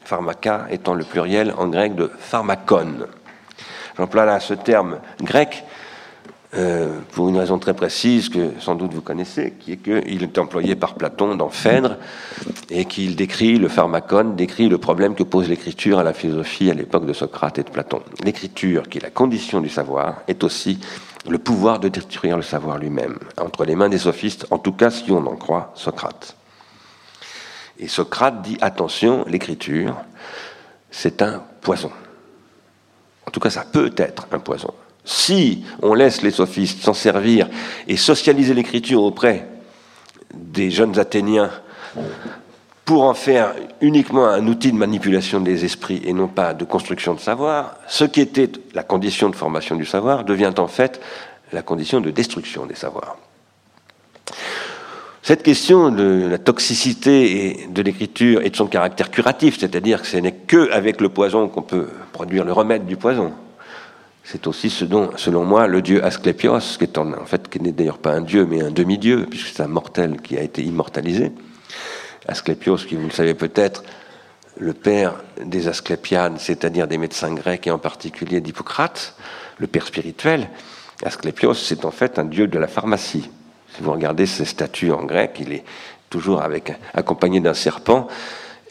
S2: Pharmaca étant le pluriel en grec de pharmacon. J'emploie là ce terme grec euh, pour une raison très précise que sans doute vous connaissez, qui est qu'il est employé par Platon dans Phèdre et qu'il décrit, le pharmacone décrit le problème que pose l'écriture à la philosophie à l'époque de Socrate et de Platon. L'écriture, qui est la condition du savoir, est aussi le pouvoir de détruire le savoir lui-même, entre les mains des sophistes, en tout cas si on en croit Socrate. Et Socrate dit attention, l'écriture, c'est un poison. En tout cas, ça peut être un poison. Si on laisse les sophistes s'en servir et socialiser l'écriture auprès des jeunes Athéniens pour en faire uniquement un outil de manipulation des esprits et non pas de construction de savoir, ce qui était la condition de formation du savoir devient en fait la condition de destruction des savoirs. Cette question de la toxicité de l'écriture et de son caractère curatif, c'est-à-dire que ce n'est qu'avec le poison qu'on peut produire le remède du poison, c'est aussi ce dont, selon moi, le dieu Asclépios, qui est en, fait, qui n'est d'ailleurs pas un dieu, mais un demi-dieu, puisque c'est un mortel qui a été immortalisé. Asclépios, qui vous le savez peut-être, le père des Asclépiades, c'est-à-dire des médecins grecs et en particulier d'Hippocrate, le père spirituel. Asclépios, c'est en fait un dieu de la pharmacie. Si vous regardez ses statues en grec, il est toujours accompagné d'un serpent,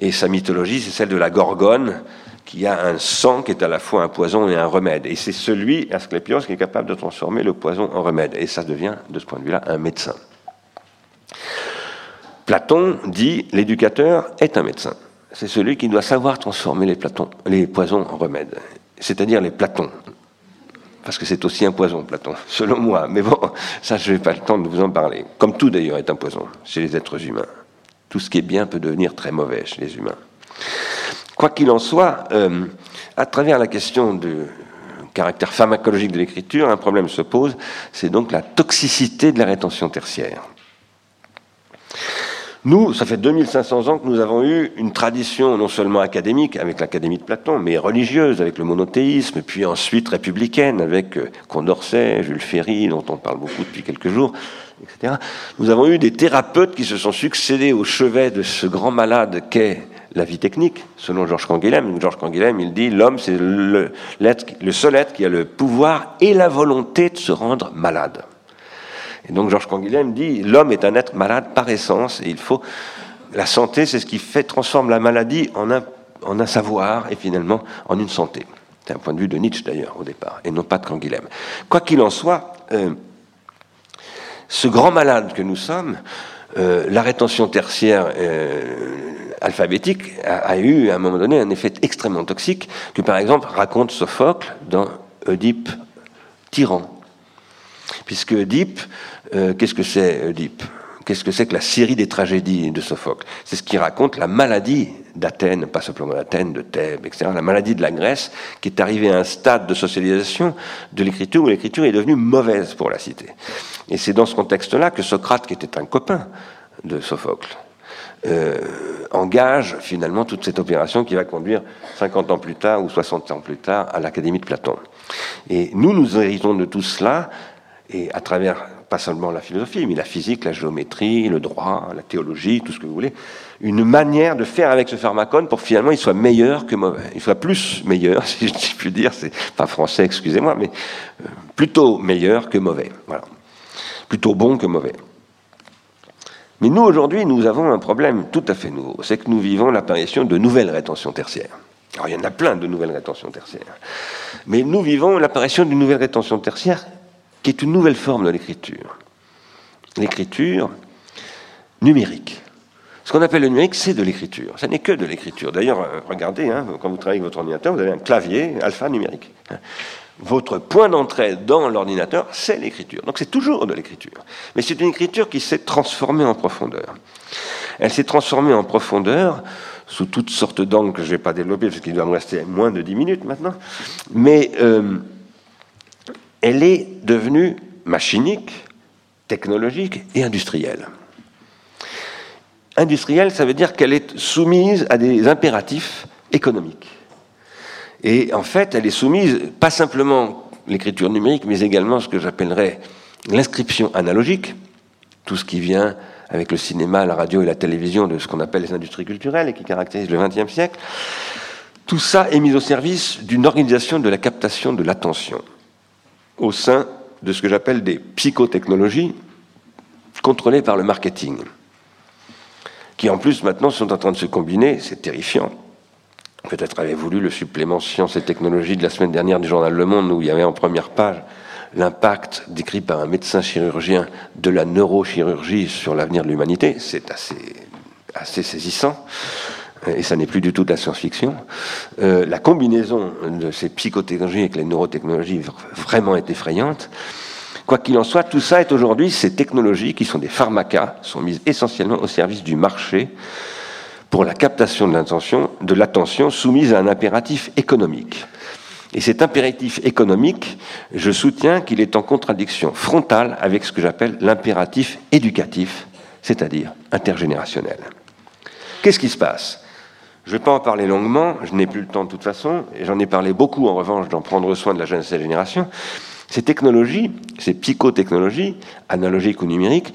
S2: et sa mythologie, c'est celle de la gorgone, qui a un sang qui est à la fois un poison et un remède. Et c'est celui, Asclépios, qui est capable de transformer le poison en remède. Et ça devient, de ce point de vue-là, un médecin. Platon dit l'éducateur est un médecin. C'est celui qui doit savoir transformer les, les poisons en remèdes, c'est-à-dire les Platons. Parce que c'est aussi un poison, Platon, selon moi. Mais bon, ça, je n'ai pas le temps de vous en parler. Comme tout, d'ailleurs, est un poison chez les êtres humains. Tout ce qui est bien peut devenir très mauvais chez les humains. Quoi qu'il en soit, euh, à travers la question du caractère pharmacologique de l'écriture, un problème se pose, c'est donc la toxicité de la rétention tertiaire. Nous, ça fait 2500 ans que nous avons eu une tradition non seulement académique avec l'Académie de Platon, mais religieuse avec le monothéisme, puis ensuite républicaine avec euh, Condorcet, Jules Ferry, dont on parle beaucoup depuis quelques jours, etc. Nous avons eu des thérapeutes qui se sont succédés au chevet de ce grand malade qu'est la vie technique, selon Georges Canguilhem. Georges Canguilhem, il dit l'homme, c'est le, le seul être qui a le pouvoir et la volonté de se rendre malade. Et donc Georges Canguilhem dit l'homme est un être malade par essence et il faut la santé, c'est ce qui fait transforme la maladie en un, savoir et finalement en une santé. C'est un point de vue de Nietzsche d'ailleurs au départ et non pas de Canguilhem. Quoi qu'il en soit, euh, ce grand malade que nous sommes, euh, la rétention tertiaire euh, alphabétique a, a, eu à un moment donné un effet extrêmement toxique que par exemple raconte Sophocle dans Oedipe tyran. Puisque Oedipe euh, qu'est-ce que c'est Oedipe? Qu'est-ce que c'est que la série des tragédies de Sophocle? C'est ce qui raconte la maladie d'Athènes, pas simplement d'Athènes, de Thèbes, etc. La maladie de la Grèce, qui est arrivée à un stade de socialisation de l'écriture où l'écriture est devenue mauvaise pour la cité. Et c'est dans ce contexte-là que Socrate, qui était un copain de Sophocle, euh, engage finalement toute cette opération qui va conduire 50 ans plus tard ou 60 ans plus tard à l'Académie de Platon. Et nous, nous héritons de tout cela, et à travers pas seulement la philosophie, mais la physique, la géométrie, le droit, la théologie, tout ce que vous voulez, une manière de faire avec ce pharmacone pour finalement il soit meilleur que mauvais. Il soit plus meilleur, si je puis dire, c'est pas français, excusez-moi, mais euh, plutôt meilleur que mauvais. Voilà. Plutôt bon que mauvais. Mais nous, aujourd'hui, nous avons un problème tout à fait nouveau. C'est que nous vivons l'apparition de nouvelles rétentions tertiaires. Alors, il y en a plein de nouvelles rétentions tertiaires. Mais nous vivons l'apparition d'une nouvelle rétention tertiaire qui est une nouvelle forme de l'écriture. L'écriture numérique. Ce qu'on appelle le numérique, c'est de l'écriture. Ce n'est que de l'écriture. D'ailleurs, euh, regardez, hein, quand vous travaillez avec votre ordinateur, vous avez un clavier alphanumérique. Votre point d'entrée dans l'ordinateur, c'est l'écriture. Donc c'est toujours de l'écriture. Mais c'est une écriture qui s'est transformée en profondeur. Elle s'est transformée en profondeur sous toutes sortes d'angles que je ne vais pas développer, parce qu'il doit me rester moins de 10 minutes maintenant. Mais euh, elle est devenue machinique, technologique et industrielle. Industrielle, ça veut dire qu'elle est soumise à des impératifs économiques. Et en fait, elle est soumise pas simplement l'écriture numérique, mais également ce que j'appellerais l'inscription analogique, tout ce qui vient avec le cinéma, la radio et la télévision de ce qu'on appelle les industries culturelles et qui caractérisent le XXe siècle. Tout ça est mis au service d'une organisation de la captation de l'attention au sein de ce que j'appelle des psychotechnologies contrôlées par le marketing, qui en plus maintenant sont en train de se combiner, c'est terrifiant. Peut-être avez-vous lu le supplément Sciences et technologies de la semaine dernière du journal Le Monde, où il y avait en première page l'impact décrit par un médecin chirurgien de la neurochirurgie sur l'avenir de l'humanité. C'est assez, assez saisissant et ça n'est plus du tout de la science-fiction, euh, la combinaison de ces psychotechnologies avec les neurotechnologies vraiment est effrayante. Quoi qu'il en soit, tout ça est aujourd'hui, ces technologies qui sont des pharmacas, sont mises essentiellement au service du marché pour la captation de l'attention, de l'attention soumise à un impératif économique. Et cet impératif économique, je soutiens qu'il est en contradiction frontale avec ce que j'appelle l'impératif éducatif, c'est-à-dire intergénérationnel. Qu'est-ce qui se passe? Je ne vais pas en parler longuement, je n'ai plus le temps de toute façon, et j'en ai parlé beaucoup en revanche d'en prendre soin de la jeune génération. Ces technologies, ces psychotechnologies, analogiques ou numériques,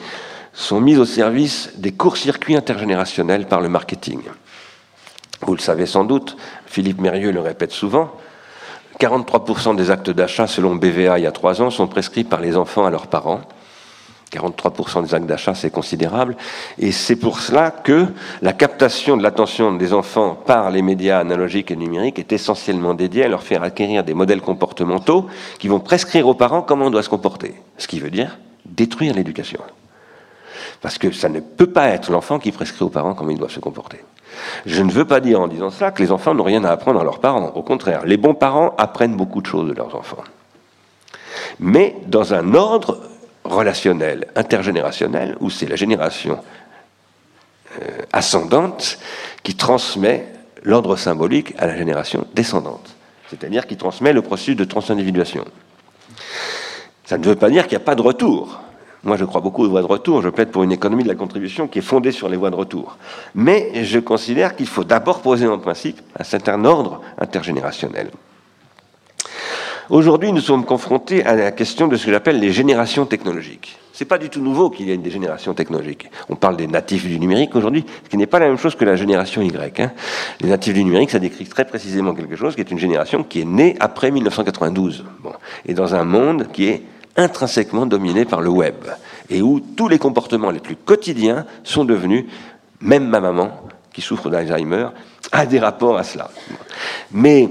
S2: sont mises au service des courts-circuits intergénérationnels par le marketing. Vous le savez sans doute, Philippe Mérieux le répète souvent, 43% des actes d'achat selon BVA il y a trois ans sont prescrits par les enfants à leurs parents. 43% des actes d'achat, c'est considérable. Et c'est pour cela que la captation de l'attention des enfants par les médias analogiques et numériques est essentiellement dédiée à leur faire acquérir des modèles comportementaux qui vont prescrire aux parents comment on doit se comporter. Ce qui veut dire détruire l'éducation. Parce que ça ne peut pas être l'enfant qui prescrit aux parents comment ils doivent se comporter. Je ne veux pas dire en disant cela que les enfants n'ont rien à apprendre à leurs parents. Au contraire, les bons parents apprennent beaucoup de choses de leurs enfants. Mais dans un ordre relationnel, intergénérationnel, où c'est la génération euh, ascendante qui transmet l'ordre symbolique à la génération descendante, c'est-à-dire qui transmet le processus de transindividuation. Ça ne veut pas dire qu'il n'y a pas de retour. Moi, je crois beaucoup aux voies de retour. Je plaide pour une économie de la contribution qui est fondée sur les voies de retour. Mais je considère qu'il faut d'abord poser en principe un certain ordre intergénérationnel. Aujourd'hui, nous sommes confrontés à la question de ce que j'appelle les générations technologiques. C'est pas du tout nouveau qu'il y ait des générations technologiques. On parle des natifs du numérique aujourd'hui, ce qui n'est pas la même chose que la génération Y. Hein. Les natifs du numérique, ça décrit très précisément quelque chose qui est une génération qui est née après 1992, bon, et dans un monde qui est intrinsèquement dominé par le web, et où tous les comportements les plus quotidiens sont devenus, même ma maman, qui souffre d'Alzheimer, a des rapports à cela. Mais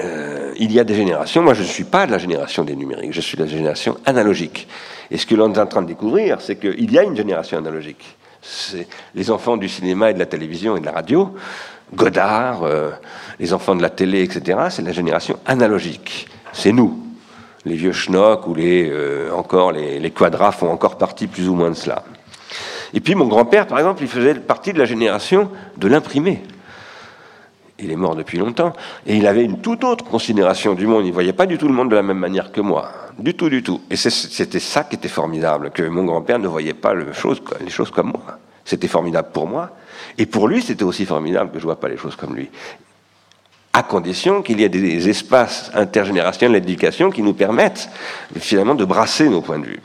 S2: euh, il y a des générations, moi je ne suis pas de la génération des numériques, je suis de la génération analogique. Et ce que l'on est en train de découvrir, c'est qu'il y a une génération analogique. C'est les enfants du cinéma et de la télévision et de la radio, Godard, euh, les enfants de la télé, etc., c'est la génération analogique. C'est nous. Les vieux schnocks ou les, euh, encore les, les font encore partie plus ou moins de cela. Et puis mon grand-père, par exemple, il faisait partie de la génération de l'imprimé il est mort depuis longtemps, et il avait une toute autre considération du monde. Il ne voyait pas du tout le monde de la même manière que moi. Du tout, du tout. Et c'était ça qui était formidable, que mon grand-père ne voyait pas les choses, comme moi. C'était formidable pour moi, et pour lui, c'était aussi formidable que je ne vois pas les choses comme lui. À condition qu'il y ait des espaces intergénérationnels d'éducation qui nous permettent finalement de brasser nos points de vue.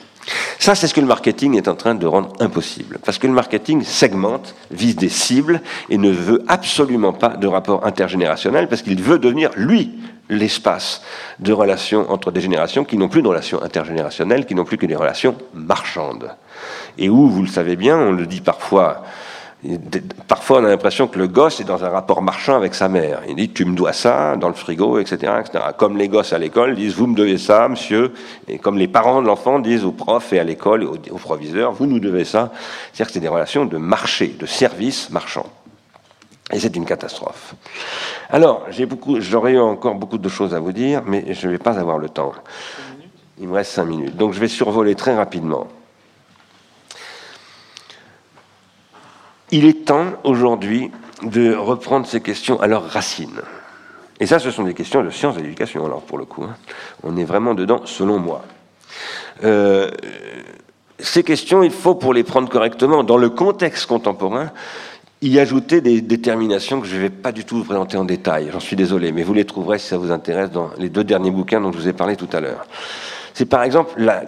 S2: Ça, c'est ce que le marketing est en train de rendre impossible. Parce que le marketing segmente, vise des cibles et ne veut absolument pas de rapport intergénérationnel parce qu'il veut devenir, lui, l'espace de relations entre des générations qui n'ont plus de relations intergénérationnelles, qui n'ont plus que des relations marchandes. Et où, vous le savez bien, on le dit parfois Parfois, on a l'impression que le gosse est dans un rapport marchand avec sa mère. Il dit Tu me dois ça dans le frigo, etc. etc. Comme les gosses à l'école disent Vous me devez ça, monsieur. Et comme les parents de l'enfant disent aux profs et à l'école, aux, aux proviseurs Vous nous devez ça. C'est-à-dire que c'est des relations de marché, de service marchand. Et c'est une catastrophe. Alors, j'aurais encore beaucoup de choses à vous dire, mais je ne vais pas avoir le temps. Il me reste cinq minutes. Donc je vais survoler très rapidement. Il est temps aujourd'hui de reprendre ces questions à leurs racines. Et ça, ce sont des questions de sciences et d'éducation, alors pour le coup. Hein. On est vraiment dedans, selon moi. Euh, ces questions, il faut, pour les prendre correctement, dans le contexte contemporain, y ajouter des déterminations que je ne vais pas du tout vous présenter en détail. J'en suis désolé, mais vous les trouverez si ça vous intéresse dans les deux derniers bouquins dont je vous ai parlé tout à l'heure. C'est par exemple la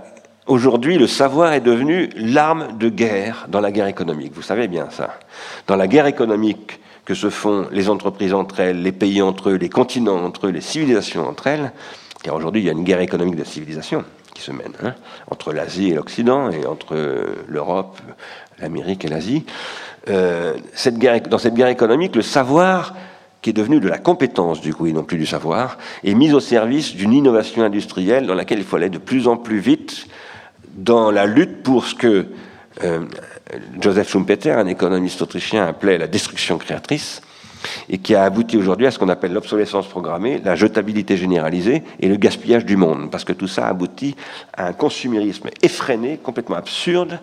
S2: Aujourd'hui, le savoir est devenu l'arme de guerre dans la guerre économique. Vous savez bien ça. Dans la guerre économique que se font les entreprises entre elles, les pays entre eux, les continents entre eux, les civilisations entre elles, car aujourd'hui il y a une guerre économique de civilisation qui se mène hein, entre l'Asie et l'Occident, et entre l'Europe, l'Amérique et l'Asie. Euh, dans cette guerre économique, le savoir qui est devenu de la compétence du coup et non plus du savoir, est mis au service d'une innovation industrielle dans laquelle il faut aller de plus en plus vite dans la lutte pour ce que euh, Joseph Schumpeter, un économiste autrichien, appelait la destruction créatrice, et qui a abouti aujourd'hui à ce qu'on appelle l'obsolescence programmée, la jetabilité généralisée et le gaspillage du monde, parce que tout ça aboutit à un consumérisme effréné, complètement absurde,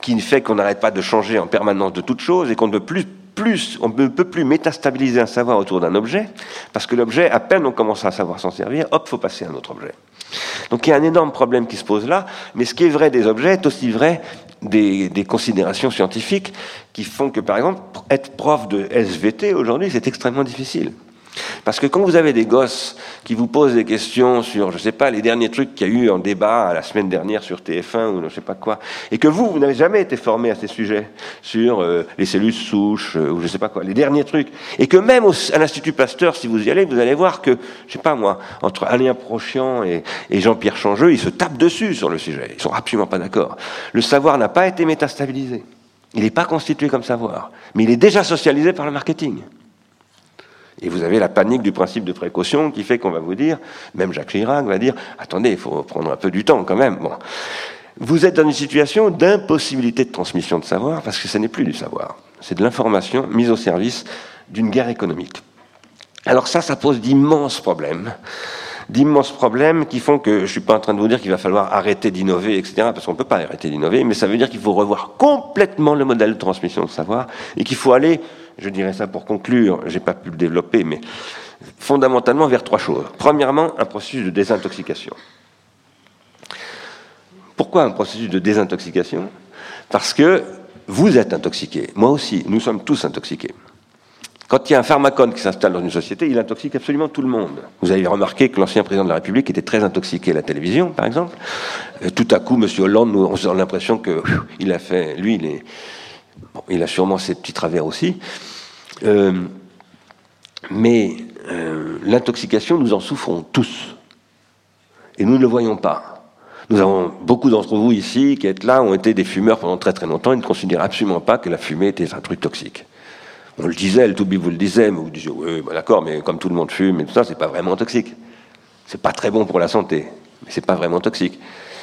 S2: qui fait qu'on n'arrête pas de changer en permanence de toutes choses et qu'on ne peut plus on ne peut plus métastabiliser un savoir autour d'un objet, parce que l'objet, à peine on commence à savoir s'en servir, hop, faut passer à un autre objet. Donc il y a un énorme problème qui se pose là, mais ce qui est vrai des objets est aussi vrai des, des considérations scientifiques qui font que, par exemple, être prof de SVT aujourd'hui, c'est extrêmement difficile. Parce que quand vous avez des gosses qui vous posent des questions sur, je ne sais pas, les derniers trucs qu'il y a eu en débat la semaine dernière sur TF1 ou je ne sais pas quoi, et que vous, vous n'avez jamais été formé à ces sujets, sur euh, les cellules souches euh, ou je ne sais pas quoi, les derniers trucs, et que même à l'Institut Pasteur, si vous y allez, vous allez voir que, je sais pas moi, entre Alain Prochian et, et Jean-Pierre Changeux, ils se tapent dessus sur le sujet. Ils sont absolument pas d'accord. Le savoir n'a pas été métastabilisé. Il n'est pas constitué comme savoir, mais il est déjà socialisé par le marketing. Et vous avez la panique du principe de précaution qui fait qu'on va vous dire, même Jacques Chirac va dire, attendez, il faut prendre un peu du temps quand même. Bon. Vous êtes dans une situation d'impossibilité de transmission de savoir parce que ce n'est plus du savoir. C'est de l'information mise au service d'une guerre économique. Alors ça, ça pose d'immenses problèmes d'immenses problèmes qui font que je ne suis pas en train de vous dire qu'il va falloir arrêter d'innover, etc., parce qu'on ne peut pas arrêter d'innover, mais ça veut dire qu'il faut revoir complètement le modèle de transmission de savoir et qu'il faut aller je dirais ça pour conclure, j'ai pas pu le développer, mais fondamentalement vers trois choses. Premièrement, un processus de désintoxication. Pourquoi un processus de désintoxication? Parce que vous êtes intoxiqué, moi aussi, nous sommes tous intoxiqués. Quand il y a un pharmacone qui s'installe dans une société, il intoxique absolument tout le monde. Vous avez remarqué que l'ancien président de la République était très intoxiqué à la télévision, par exemple. Euh, tout à coup, M. Hollande, nous, on a l'impression qu'il a fait, lui, il, est, il a sûrement ses petits travers aussi. Euh, mais euh, l'intoxication, nous en souffrons tous. Et nous ne le voyons pas. Nous avons beaucoup d'entre vous ici qui êtes là, ont été des fumeurs pendant très très longtemps et ne considèrent absolument pas que la fumée était un truc toxique. On le disait, le Toubi vous le disait, mais vous disiez, oui, bah, d'accord, mais comme tout le monde fume et tout ça, c'est pas vraiment toxique. C'est pas très bon pour la santé, mais c'est pas vraiment toxique.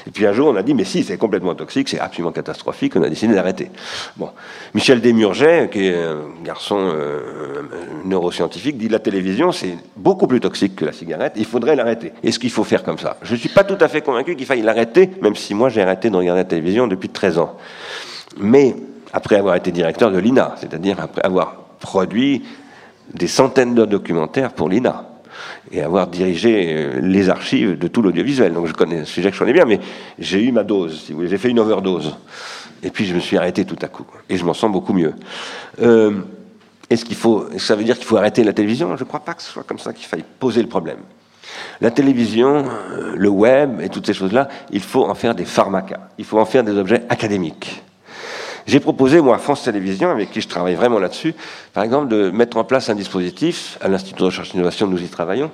S2: Et puis un jour, on a dit, mais si, c'est complètement toxique, c'est absolument catastrophique, on a décidé d'arrêter. Bon. Michel Desmurget, qui est un garçon euh, neuroscientifique, dit la télévision, c'est beaucoup plus toxique que la cigarette, il faudrait l'arrêter. Est-ce qu'il faut faire comme ça Je ne suis pas tout à fait convaincu qu'il faille l'arrêter, même si moi j'ai arrêté de regarder la télévision depuis 13 ans. Mais après avoir été directeur de l'INA, c'est-à-dire après avoir produit des centaines de documentaires pour l'INA et avoir dirigé euh, les archives de tout l'audiovisuel. Donc je connais un sujet que je connais bien, mais j'ai eu ma dose. J'ai fait une overdose. Et puis je me suis arrêté tout à coup. Et je m'en sens beaucoup mieux. Euh, est-ce qu'il faut, ça veut dire qu'il faut arrêter la télévision? Je ne crois pas que ce soit comme ça qu'il faille poser le problème. La télévision, euh, le web et toutes ces choses-là, il faut en faire des pharmacas. Il faut en faire des objets académiques. J'ai proposé, moi, à France Télévisions, avec qui je travaille vraiment là-dessus, par exemple, de mettre en place un dispositif, à l'Institut de recherche et d'innovation, nous y travaillons,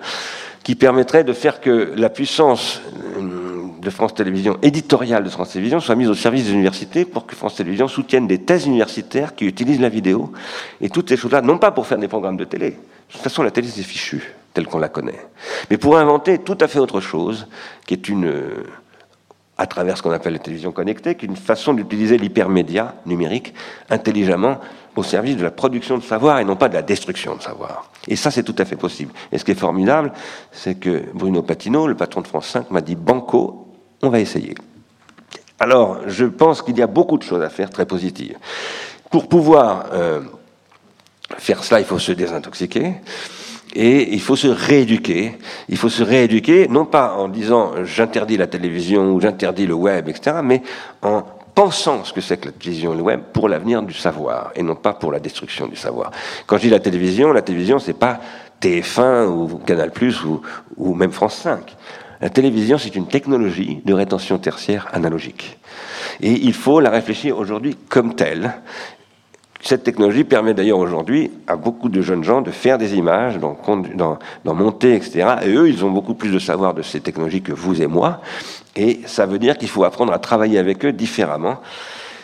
S2: qui permettrait de faire que la puissance euh, de France Télévisions, éditoriale de France Télévisions, soit mise au service des universités pour que France Télévisions soutienne des thèses universitaires qui utilisent la vidéo et toutes ces choses-là, non pas pour faire des programmes de télé. De toute façon, la télé, c'est fichu, telle qu'on la connaît. Mais pour inventer tout à fait autre chose, qui est une à travers ce qu'on appelle la télévision connectée, qu'une façon d'utiliser l'hypermédia numérique intelligemment au service de la production de savoir et non pas de la destruction de savoir. Et ça, c'est tout à fait possible. Et ce qui est formidable, c'est que Bruno Patino, le patron de France 5, m'a dit Banco, on va essayer. Alors, je pense qu'il y a beaucoup de choses à faire très positives. Pour pouvoir euh, faire cela, il faut se désintoxiquer. Et il faut se rééduquer. Il faut se rééduquer, non pas en disant j'interdis la télévision ou j'interdis le web, etc., mais en pensant ce que c'est que la télévision et le web pour l'avenir du savoir et non pas pour la destruction du savoir. Quand je dis la télévision, la télévision c'est pas TF1 ou Canal+ ou, ou même France 5. La télévision c'est une technologie de rétention tertiaire analogique. Et il faut la réfléchir aujourd'hui comme telle cette technologie permet d'ailleurs aujourd'hui à beaucoup de jeunes gens de faire des images, d'en monter, etc. Et eux, ils ont beaucoup plus de savoir de ces technologies que vous et moi. Et ça veut dire qu'il faut apprendre à travailler avec eux différemment.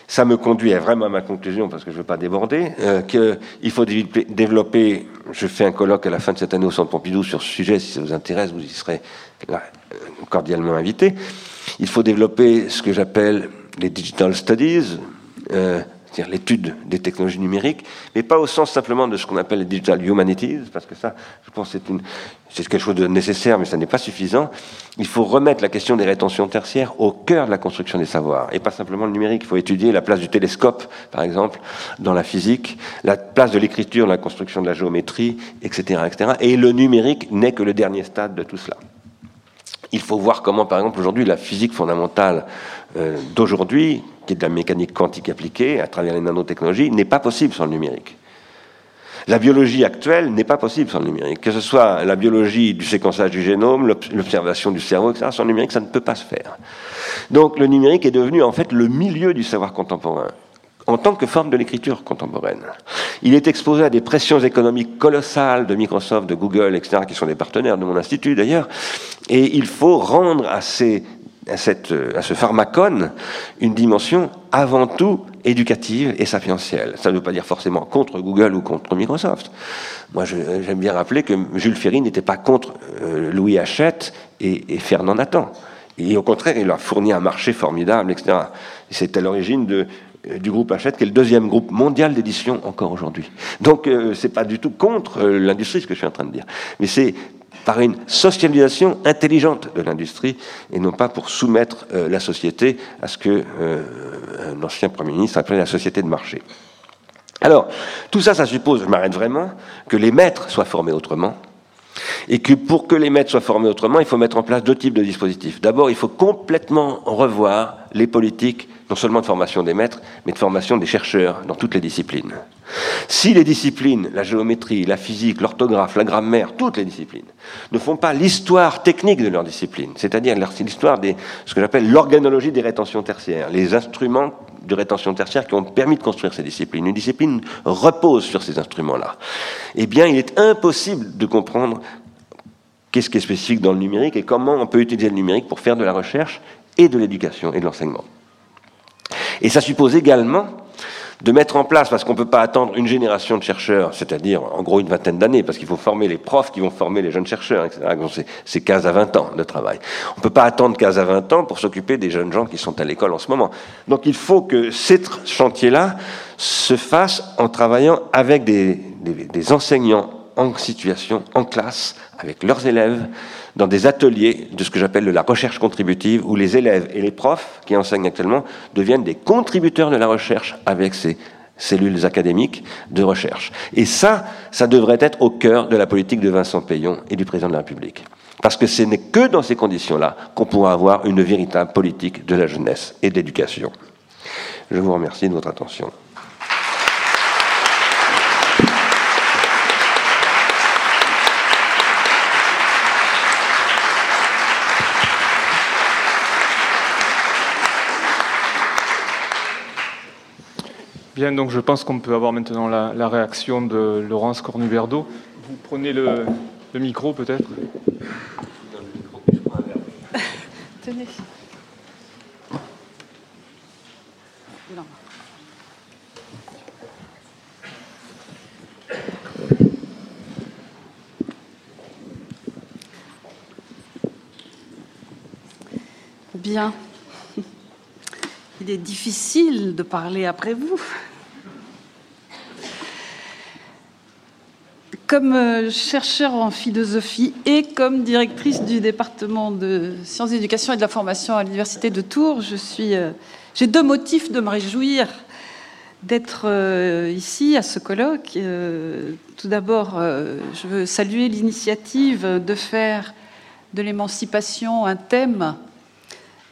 S2: Ça me conduit à vraiment à ma conclusion, parce que je ne veux pas déborder, euh, qu'il faut développer, je fais un colloque à la fin de cette année au Centre Pompidou sur ce sujet, si ça vous intéresse, vous y serez euh, cordialement invité. Il faut développer ce que j'appelle les digital studies, euh, c'est-à-dire l'étude des technologies numériques, mais pas au sens simplement de ce qu'on appelle les digital humanities, parce que ça, je pense, c'est, quelque chose de nécessaire, mais ça n'est pas suffisant. Il faut remettre la question des rétentions tertiaires au cœur de la construction des savoirs, et pas simplement le numérique. Il faut étudier la place du télescope, par exemple, dans la physique, la place de l'écriture dans la construction de la géométrie, etc., etc. Et le numérique n'est que le dernier stade de tout cela. Il faut voir comment, par exemple, aujourd'hui, la physique fondamentale euh, d'aujourd'hui, qui est de la mécanique quantique appliquée à travers les nanotechnologies, n'est pas possible sans le numérique. La biologie actuelle n'est pas possible sans le numérique. Que ce soit la biologie du séquençage du génome, l'observation du cerveau, etc., sans le numérique, ça ne peut pas se faire. Donc le numérique est devenu en fait le milieu du savoir contemporain en tant que forme de l'écriture contemporaine. Il est exposé à des pressions économiques colossales de Microsoft, de Google, etc., qui sont des partenaires de mon institut d'ailleurs, et il faut rendre à ce pharmacone une dimension avant tout éducative et sapientielle. Ça ne veut pas dire forcément contre Google ou contre Microsoft. Moi, j'aime bien rappeler que Jules Ferry n'était pas contre euh, Louis Hachette et, Fernand Nathan. Et au contraire, il a fourni un marché formidable, etc. C'est à l'origine de, du groupe Hachette, qui est le deuxième groupe mondial d'édition encore aujourd'hui. Donc, euh, c'est pas du tout contre euh, l'industrie ce que je suis en train de dire, mais c'est par une socialisation intelligente de l'industrie et non pas pour soumettre euh, la société à ce que euh, un ancien Premier ministre appelait la société de marché. Alors, tout ça, ça suppose, je m'arrête vraiment, que les maîtres soient formés autrement Et que pour que les maîtres soient formés autrement, il faut mettre en place deux types de dispositifs. D'abord, il faut complètement revoir les politiques, non seulement de formation des maîtres, mais de formation des chercheurs dans toutes les disciplines. Si les disciplines, la géométrie, la physique, l'orthographe, la grammaire, toutes les disciplines, ne font pas l'histoire technique de leur discipline, c'est-à-dire l'histoire de ce que j'appelle l'organologie des rétentions tertiaires, les instruments de rétention tertiaire qui ont permis de construire ces disciplines. Une discipline repose sur ces instruments-là. Eh bien, il est impossible de comprendre qu'est-ce qui est spécifique dans le numérique et comment on peut utiliser le numérique pour faire de la recherche et de l'éducation et de l'enseignement. Et ça suppose également de mettre en place, parce qu'on ne peut pas attendre une génération de chercheurs, c'est-à-dire en gros une vingtaine d'années, parce qu'il faut former les profs qui vont former les jeunes chercheurs, etc. C'est 15 à 20 ans de travail. On ne peut pas attendre 15 à 20 ans pour s'occuper des jeunes gens qui sont à l'école en ce moment. Donc il faut que ces chantiers-là se fassent en travaillant avec des, des enseignants en situation, en classe, avec leurs élèves, dans des ateliers de ce que j'appelle la recherche contributive, où les élèves et les profs qui enseignent actuellement deviennent des contributeurs de la recherche avec ces cellules académiques de recherche. Et ça, ça devrait être au cœur de la politique de Vincent Payon et du président de la République. Parce que ce n'est que dans ces conditions-là qu'on pourra avoir une véritable politique de la jeunesse et de l'éducation. Je vous remercie de votre attention.
S1: Bien, donc je pense qu'on peut avoir maintenant la, réaction de Laurence Cornuberdo. Vous prenez le, micro peut-être? Tenez.
S3: Bien. Il est difficile de parler après vous. Comme euh, chercheur en philosophie et comme directrice du département de sciences d'éducation et de la formation à l'université de Tours, je suis, euh, j'ai deux motifs de me réjouir d'être euh, ici à ce colloque. Tout d'abord, je veux saluer l'initiative de faire de l'émancipation un thème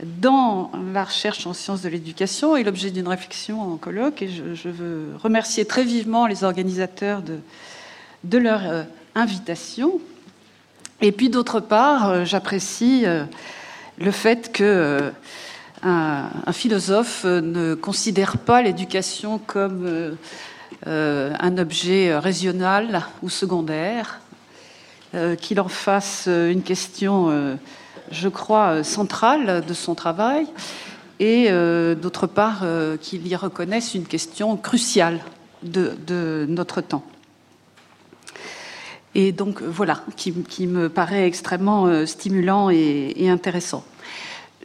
S3: dans la recherche en sciences de l'éducation et l'objet d'une réflexion en colloque. Et je, veux remercier très vivement les organisateurs de, leur euh, invitation. Et puis d'autre part, euh, j'apprécie euh, le fait que un, philosophe ne considère pas l'éducation comme un objet régional ou secondaire, qu'il en fasse une question je crois, centrale de son travail, et d'autre part qu'il y reconnaisse une question cruciale de notre temps. Et donc voilà, qui, me paraît extrêmement euh, stimulant et, intéressant.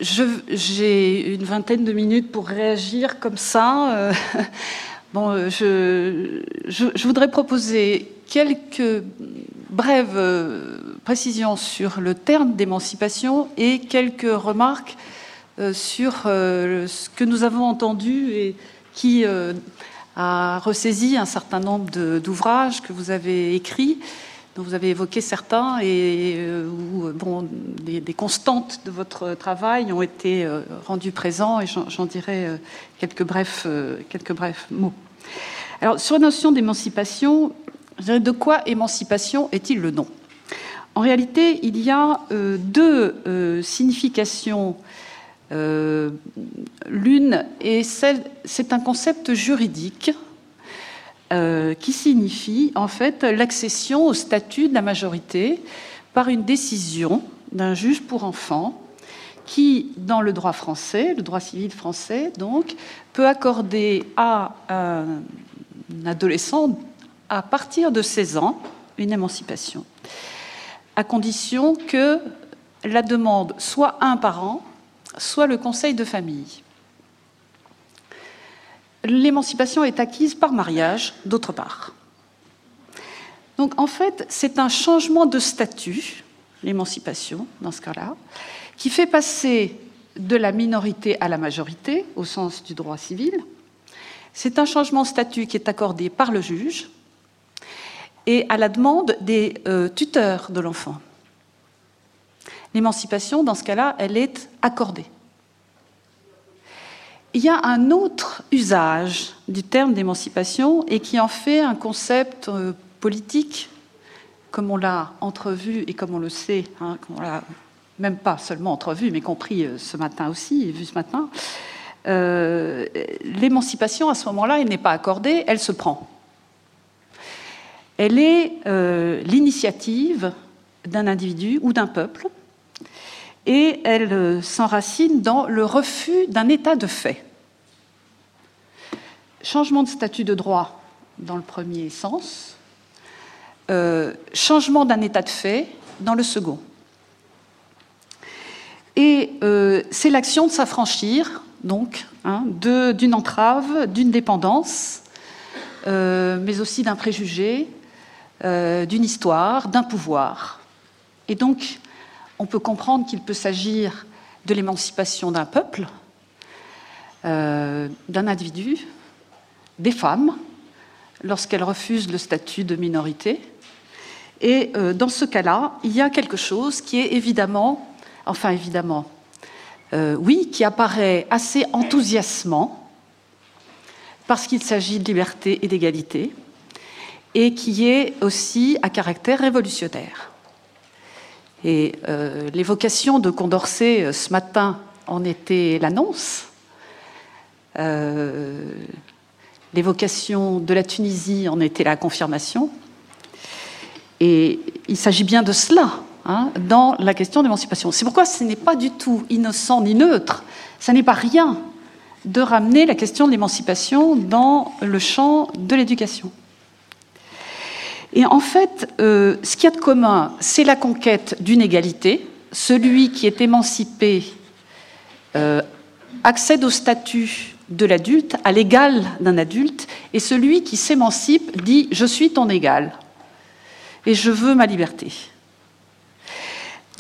S3: J'ai une vingtaine de minutes pour réagir comme ça. Euh, bon, euh, je, voudrais proposer quelques brèves précisions sur le terme d'émancipation et quelques remarques sur ce que nous avons entendu et qui a ressaisi un certain nombre d'ouvrages que vous avez écrits dont vous avez évoqué certains et euh, où bon, des, constantes de votre travail ont été euh, rendues présentes, et j'en dirai euh, quelques brefs, quelques brefs mots. Alors, sur la notion d'émancipation, de quoi émancipation est-il le nom? En réalité, il y a deux significations. L'une est celle, c'est un concept juridique euh, qui signifie en fait l'accession au statut de la majorité par une décision d'un juge pour enfants qui, dans le droit français, le droit civil français, donc, peut accorder à un adolescent, à partir de 16 ans, une émancipation, à condition que la demande soit un parent, soit le conseil de famille l'émancipation est acquise par mariage, d'autre part. Donc en fait, c'est un changement de statut, l'émancipation dans ce cas-là, qui fait passer de la minorité à la majorité, au sens du droit civil. C'est un changement de statut qui est accordé par le juge et à la demande des euh, tuteurs de l'enfant. L'émancipation, dans ce cas-là, elle est accordée. Il y a un autre usage du terme d'émancipation et qui en fait un concept euh, politique, comme on l'a entrevu et comme on le sait, hein, comme on l'a même pas seulement entrevu, mais compris euh, ce matin aussi, vu ce matin. L'émancipation, à ce moment-là, elle n'est pas accordée, elle se prend. Elle est l'initiative d'un individu ou d'un peuple et elle euh, s'enracine dans le refus d'un état de fait. Changement de statut de droit dans le premier sens, euh, changement d'un état de fait dans le second. Et euh, c'est l'action de s'affranchir, donc, hein, d'une entrave, d'une dépendance, mais aussi d'un préjugé, d'une histoire, d'un pouvoir. Et donc, on peut comprendre qu'il peut s'agir de l'émancipation d'un peuple, euh, d'un individu, des femmes, lorsqu'elles refusent le statut de minorité. Et euh, dans ce cas-là, il y a quelque chose qui est évidemment, enfin évidemment, euh, oui, qui apparaît assez enthousiasmant, parce qu'il s'agit de liberté et d'égalité, et qui est aussi à caractère révolutionnaire. Et euh, l'évocation de Condorcet euh, ce matin en était l'annonce. Euh, l'évocation de la Tunisie en était la confirmation. Et il s'agit bien de cela hein, dans la question d'émancipation. C'est pourquoi ce n'est pas du tout innocent ni neutre, ça n'est pas rien de ramener la question de l'émancipation dans le champ de l'éducation. Et en fait, euh, ce qu'il y a de commun, c'est la conquête d'une égalité. Celui qui est émancipé euh, accède au statut de l'adulte, à l'égal d'un adulte, et celui qui s'émancipe dit ⁇ Je suis ton égal, et je veux ma liberté ⁇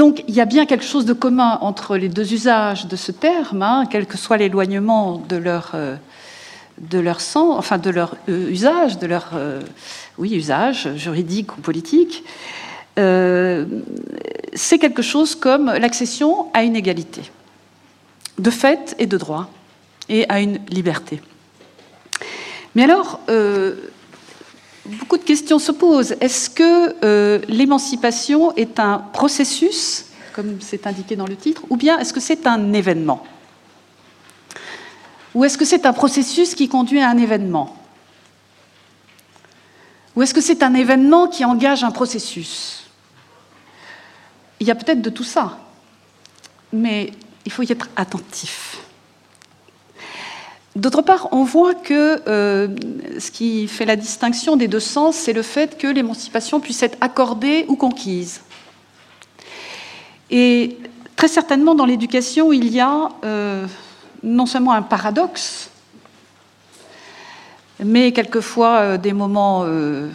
S3: donc il y a bien quelque chose de commun entre les deux usages de ce terme, hein, quel que soit l'éloignement de leur euh, de leur sens, enfin de leur euh, usage, de leur euh, oui, usage juridique ou politique, euh, c'est quelque chose comme l'accession à une égalité, de fait et de droit, et à une liberté. Mais alors, beaucoup de questions se posent. Est-ce que l'émancipation est un processus, comme c'est indiqué dans le titre, ou bien est-ce que c'est un événement? Ou est-ce que c'est un processus qui conduit à un événement Ou est-ce que c'est un événement qui engage un processus Il y a peut-être de tout ça, mais il faut y être attentif. D'autre part, on voit que euh, ce qui fait la distinction des deux sens, c'est le fait que l'émancipation puisse être accordée ou conquise. Et très certainement, dans l'éducation, il y a euh, non seulement un paradoxe, mais quelquefois euh, des moments euh,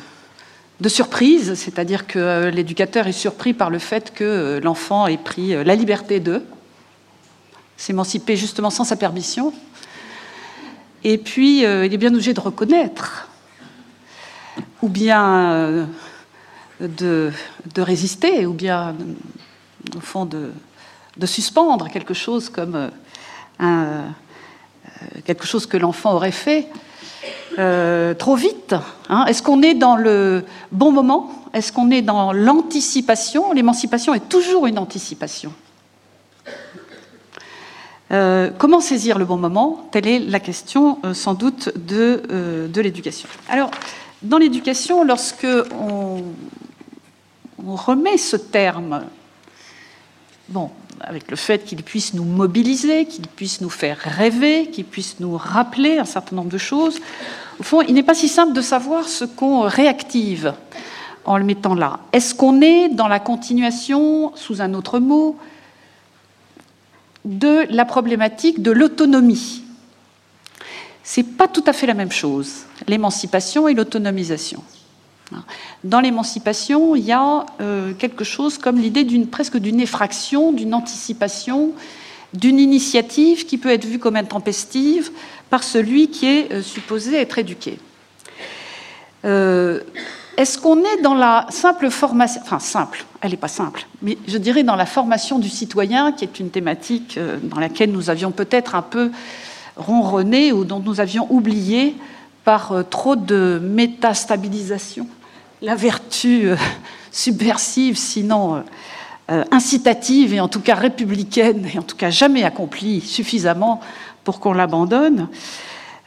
S3: de surprise, c'est-à-dire que euh, l'éducateur est surpris par le fait que l'enfant ait pris la liberté de s'émanciper justement sans sa permission. Et puis, il est bien obligé de reconnaître, ou bien de, résister, ou bien, au fond, de, de suspendre quelque chose comme euh, quelque chose que l'enfant aurait fait euh, trop vite hein. Est-ce qu'on est dans le bon moment? Est-ce qu'on est dans l'anticipation? L'émancipation est toujours une anticipation. Euh, comment saisir le bon moment? Telle est la question sans doute de, de l'éducation. Alors, dans l'éducation, lorsque on, on, remet ce terme, bon, avec le fait qu'il puisse nous mobiliser, qu'il puisse nous faire rêver, qu'il puisse nous rappeler un certain nombre de choses. Au fond, il n'est pas si simple de savoir ce qu'on réactive en le mettant là. Est-ce qu'on est dans la continuation, sous un autre mot, de la problématique de l'autonomie? C'est pas tout à fait la même chose, l'émancipation et l'autonomisation. Dans l'émancipation, il y a euh, quelque chose comme l'idée d'une presque d'une effraction, d'une anticipation, d'une initiative qui peut être vue comme intempestive par celui qui est euh, supposé être éduqué. Euh, est-ce qu'on est dans la simple formation, enfin simple, elle n'est pas simple, mais je dirais dans la formation du citoyen, qui est une thématique dans laquelle nous avions peut-être un peu ronronné ou dont nous avions oublié par euh, trop de métastabilisation, la vertu euh, subversive, sinon incitative et en tout cas républicaine, et en tout cas jamais accomplie suffisamment pour qu'on l'abandonne.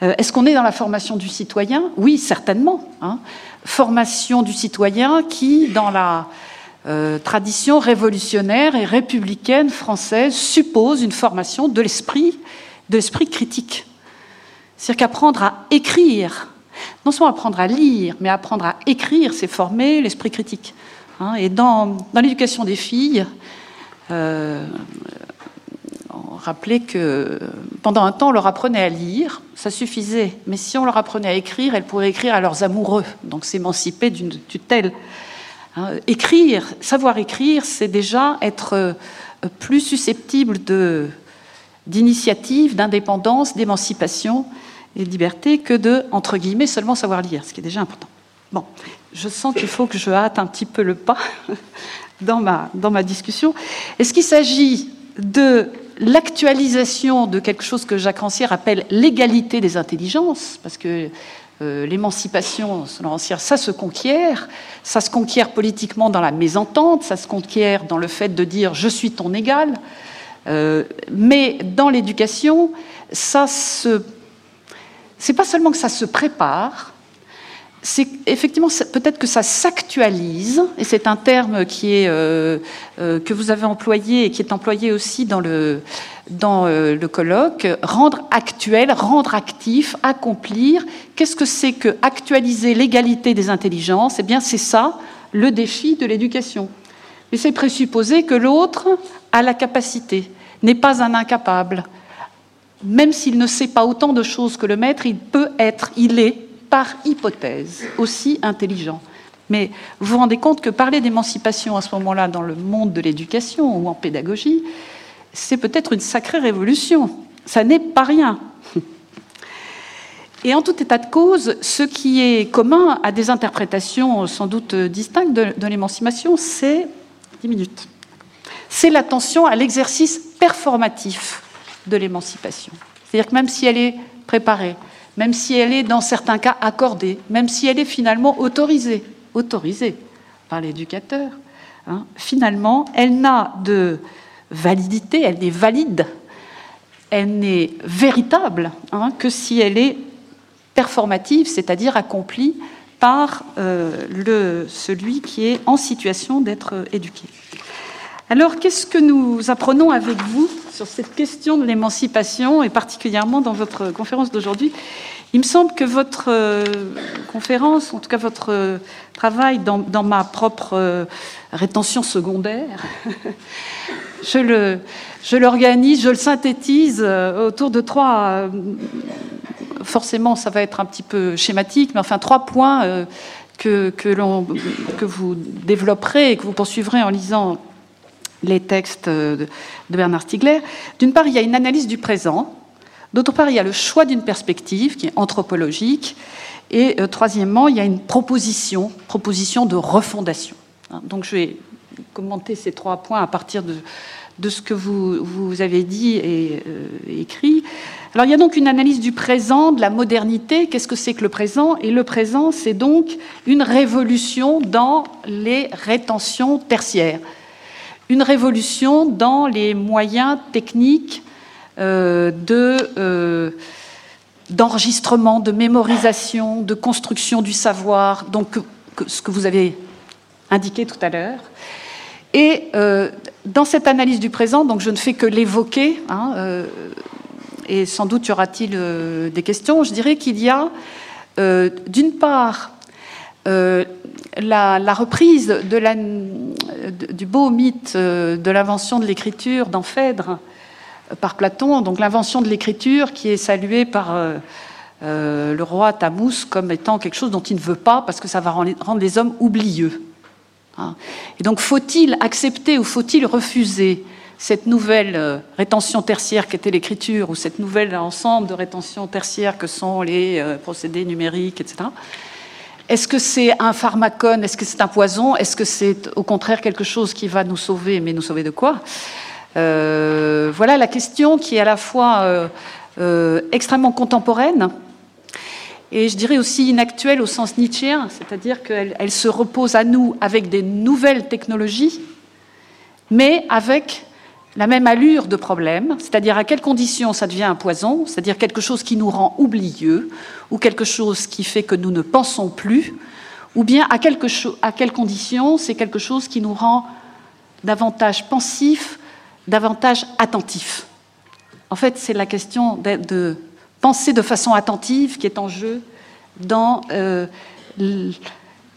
S3: Est-ce qu'on est dans la formation du citoyen? Oui, certainement. Hein formation du citoyen qui, dans la euh, tradition révolutionnaire et républicaine française, suppose une formation de l'esprit, de l'esprit critique. C'est-à-dire qu'apprendre à écrire, non seulement apprendre à lire, mais apprendre à écrire, c'est former l'esprit critique. Hein. et dans, l'éducation des filles, euh, rappeler que pendant un temps, on leur apprenait à lire, ça suffisait. Mais si on leur apprenait à écrire, elles pourraient écrire à leurs amoureux, donc s'émanciper d'une tutelle. Hein, écrire, savoir écrire, c'est déjà être euh, plus susceptible d'initiative, d'indépendance, d'émancipation et liberté que de, entre guillemets, seulement savoir lire, ce qui est déjà important. Bon, je sens qu'il faut que je hâte un petit peu le pas dans ma, dans ma discussion. Est-ce qu'il s'agit de l'actualisation de quelque chose que Jacques Rancière appelle l'égalité des intelligences, parce que euh, l'émancipation, selon Rancière, ça se conquiert, ça se conquiert politiquement dans la mésentente, ça se conquiert dans le fait de dire je suis ton égal, euh, mais dans l'éducation, ça se. C'est pas seulement que ça se prépare, c'est effectivement peut-être que ça s'actualise, et c'est un terme qui est, euh, euh, que vous avez employé et qui est employé aussi dans le, dans, euh, le colloque, rendre actuel, rendre actif, accomplir. Qu'est-ce que c'est que actualiser l'égalité des intelligences? Eh bien, c'est ça le défi de l'éducation. Mais c'est présupposer que l'autre a la capacité, n'est pas un incapable. Même s'il ne sait pas autant de choses que le maître, il peut être, il est par hypothèse, aussi intelligent. Mais vous vous rendez compte que parler d'émancipation à ce moment-là dans le monde de l'éducation ou en pédagogie, c'est peut-être une sacrée révolution. Ça n'est pas rien. Et en tout état de cause, ce qui est commun à des interprétations sans doute distinctes de, l'émancipation, c'est 10 minutes. C'est l'attention à l'exercice performatif de l'émancipation. C'est-à-dire que même si elle est préparée, même si elle est dans certains cas accordée, même si elle est finalement autorisée, autorisée par l'éducateur, hein, finalement, elle n'a de validité, elle n'est valide, elle n'est véritable hein, que si elle est performative, c'est-à-dire accomplie par euh, celui qui est en situation d'être éduqué. Alors, qu'est-ce que nous apprenons avec vous sur cette question de l'émancipation, et particulièrement dans votre conférence d'aujourd'hui? Il me semble que votre euh, conférence, en tout cas votre euh, travail dans, ma propre euh, rétention secondaire, je l'organise, je le synthétise autour de trois... forcément, ça va être un petit peu schématique, mais enfin, trois points que, vous développerez et que vous poursuivrez en lisant les textes de Bernard Stiegler. D'une part, il y a une analyse du présent. D'autre part, il y a le choix d'une perspective qui est anthropologique. Et euh, troisièmement, il y a une proposition, proposition de refondation. Hein, donc je vais commenter ces trois points à partir de, ce que vous, avez dit et euh, écrit. Alors il y a donc une analyse du présent, de la modernité. Qu'est-ce que c'est que le présent? Et le présent, c'est donc une révolution dans les rétentions tertiaires une révolution dans les moyens techniques euh, euh, d'enregistrement, de mémorisation, de construction du savoir, donc ce que vous avez indiqué tout à l'heure. Et euh, dans cette analyse du présent, donc je ne fais que l'évoquer, hein, et sans doute y aura-t-il des questions, je dirais qu'il y a d'une part la, reprise du beau mythe euh, de l'invention de l'écriture dans Phèdre euh, par Platon, donc l'invention de l'écriture qui est saluée par euh, le roi Tamous comme étant quelque chose dont il ne veut pas parce que ça va rendre les hommes oublieux. Hein. Et donc faut-il accepter ou faut-il refuser cette nouvelle rétention tertiaire qu'était l'écriture ou cette nouvelle ensemble de rétention tertiaire que sont les procédés numériques, etc. Est-ce que c'est un pharmacone? Est-ce que c'est un poison? Est-ce que c'est au contraire quelque chose qui va nous sauver? Mais nous sauver de quoi? Voilà la question qui est à la fois extrêmement contemporaine et je dirais aussi inactuelle au sens nietzschéen, c'est-à-dire qu'elle se repose à nous avec des nouvelles technologies, mais avec la même allure de problème, c'est-à-dire à quelles conditions ça devient un poison, c'est-à-dire quelque chose qui nous rend oublieux, ou quelque chose qui fait que nous ne pensons plus, ou bien à, quelles conditions c'est quelque chose qui nous rend davantage pensif, davantage attentif. En fait, c'est la question de penser de façon attentive qui est en jeu dans euh,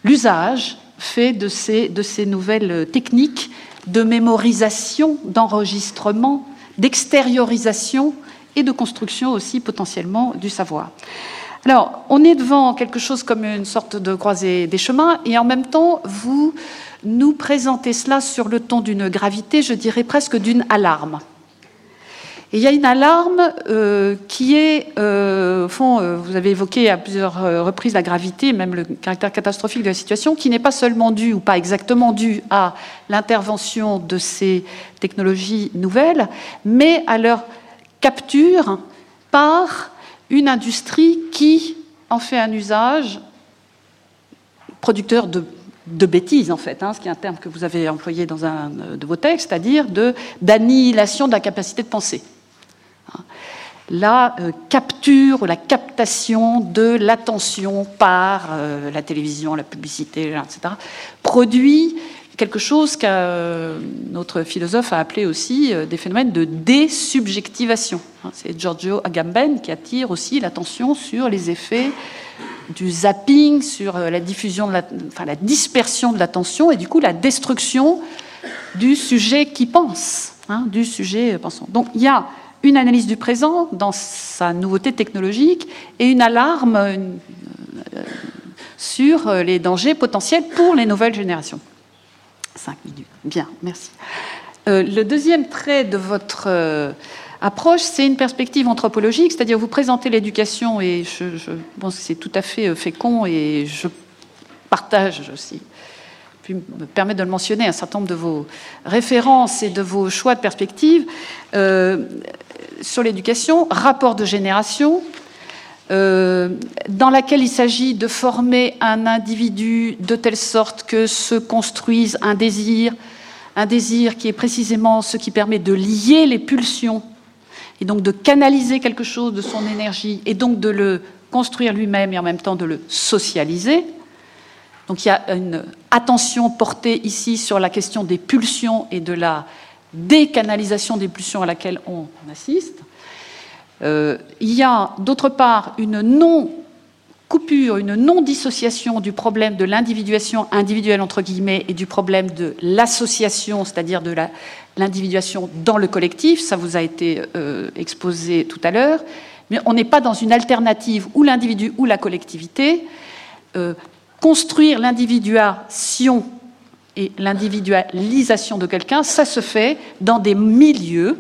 S3: l'usage fait de ces nouvelles techniques de mémorisation, d'enregistrement, d'extériorisation et de construction aussi potentiellement du savoir. Alors, on est devant quelque chose comme une sorte de croisée des chemins, et en même temps, vous nous présentez cela sur le ton d'une gravité, je dirais presque d'une alarme. Et il y a une alarme euh, qui est, euh, au fond, euh, vous avez évoqué à plusieurs reprises la gravité, même le caractère catastrophique de la situation, qui n'est pas seulement due ou pas exactement due à l'intervention de ces technologies nouvelles, mais à leur capture par une industrie qui en fait un usage producteur de de bêtises, en fait, hein, ce qui est un terme que vous avez employé dans un de vos textes, c'est-à-dire d'annihilation de la capacité de penser la euh, capture, la captation de l'attention par euh, la télévision, la publicité, etc., produit quelque chose que euh, notre philosophe a appelé aussi des phénomènes de désubjectivation. Hein, c'est Giorgio Agamben qui attire aussi l'attention sur les effets du zapping, sur la dispersion de l'attention et du coup la destruction du sujet qui pense, hein, du sujet pensant. Donc il y a une analyse du présent dans sa nouveauté technologique et une alarme euh, sur les dangers potentiels pour les nouvelles générations. Cinq minutes. Bien, merci. Euh, le deuxième trait de votre euh, approche, c'est une perspective anthropologique, c'est-à-dire vous présentez l'éducation, et je, je pense que c'est tout à fait fécond, et je partage aussi me permettre de le mentionner, un certain nombre de vos références et de vos choix de perspective euh, sur l'éducation, rapport de génération, euh, dans laquelle il s'agit de former un individu de telle sorte que se construise un désir, un désir qui est précisément ce qui permet de lier les pulsions et donc de canaliser quelque chose de son énergie et donc de le construire lui-même et en même temps de le socialiser. Donc il y a une attention portée ici sur la question des pulsions et de la décanalisation des pulsions à laquelle on assiste. Euh, il y a d'autre part une non-coupure, une non-dissociation du problème de l'individuation individuelle entre guillemets et du problème de l'association, c'est-à-dire de l'individuation dans le collectif. Ça vous a été euh, exposé tout à l'heure. Mais on n'est pas dans une alternative où l'individu ou la collectivité euh, construire l'individuation et l'individualisation de quelqu'un, ça se fait dans des milieux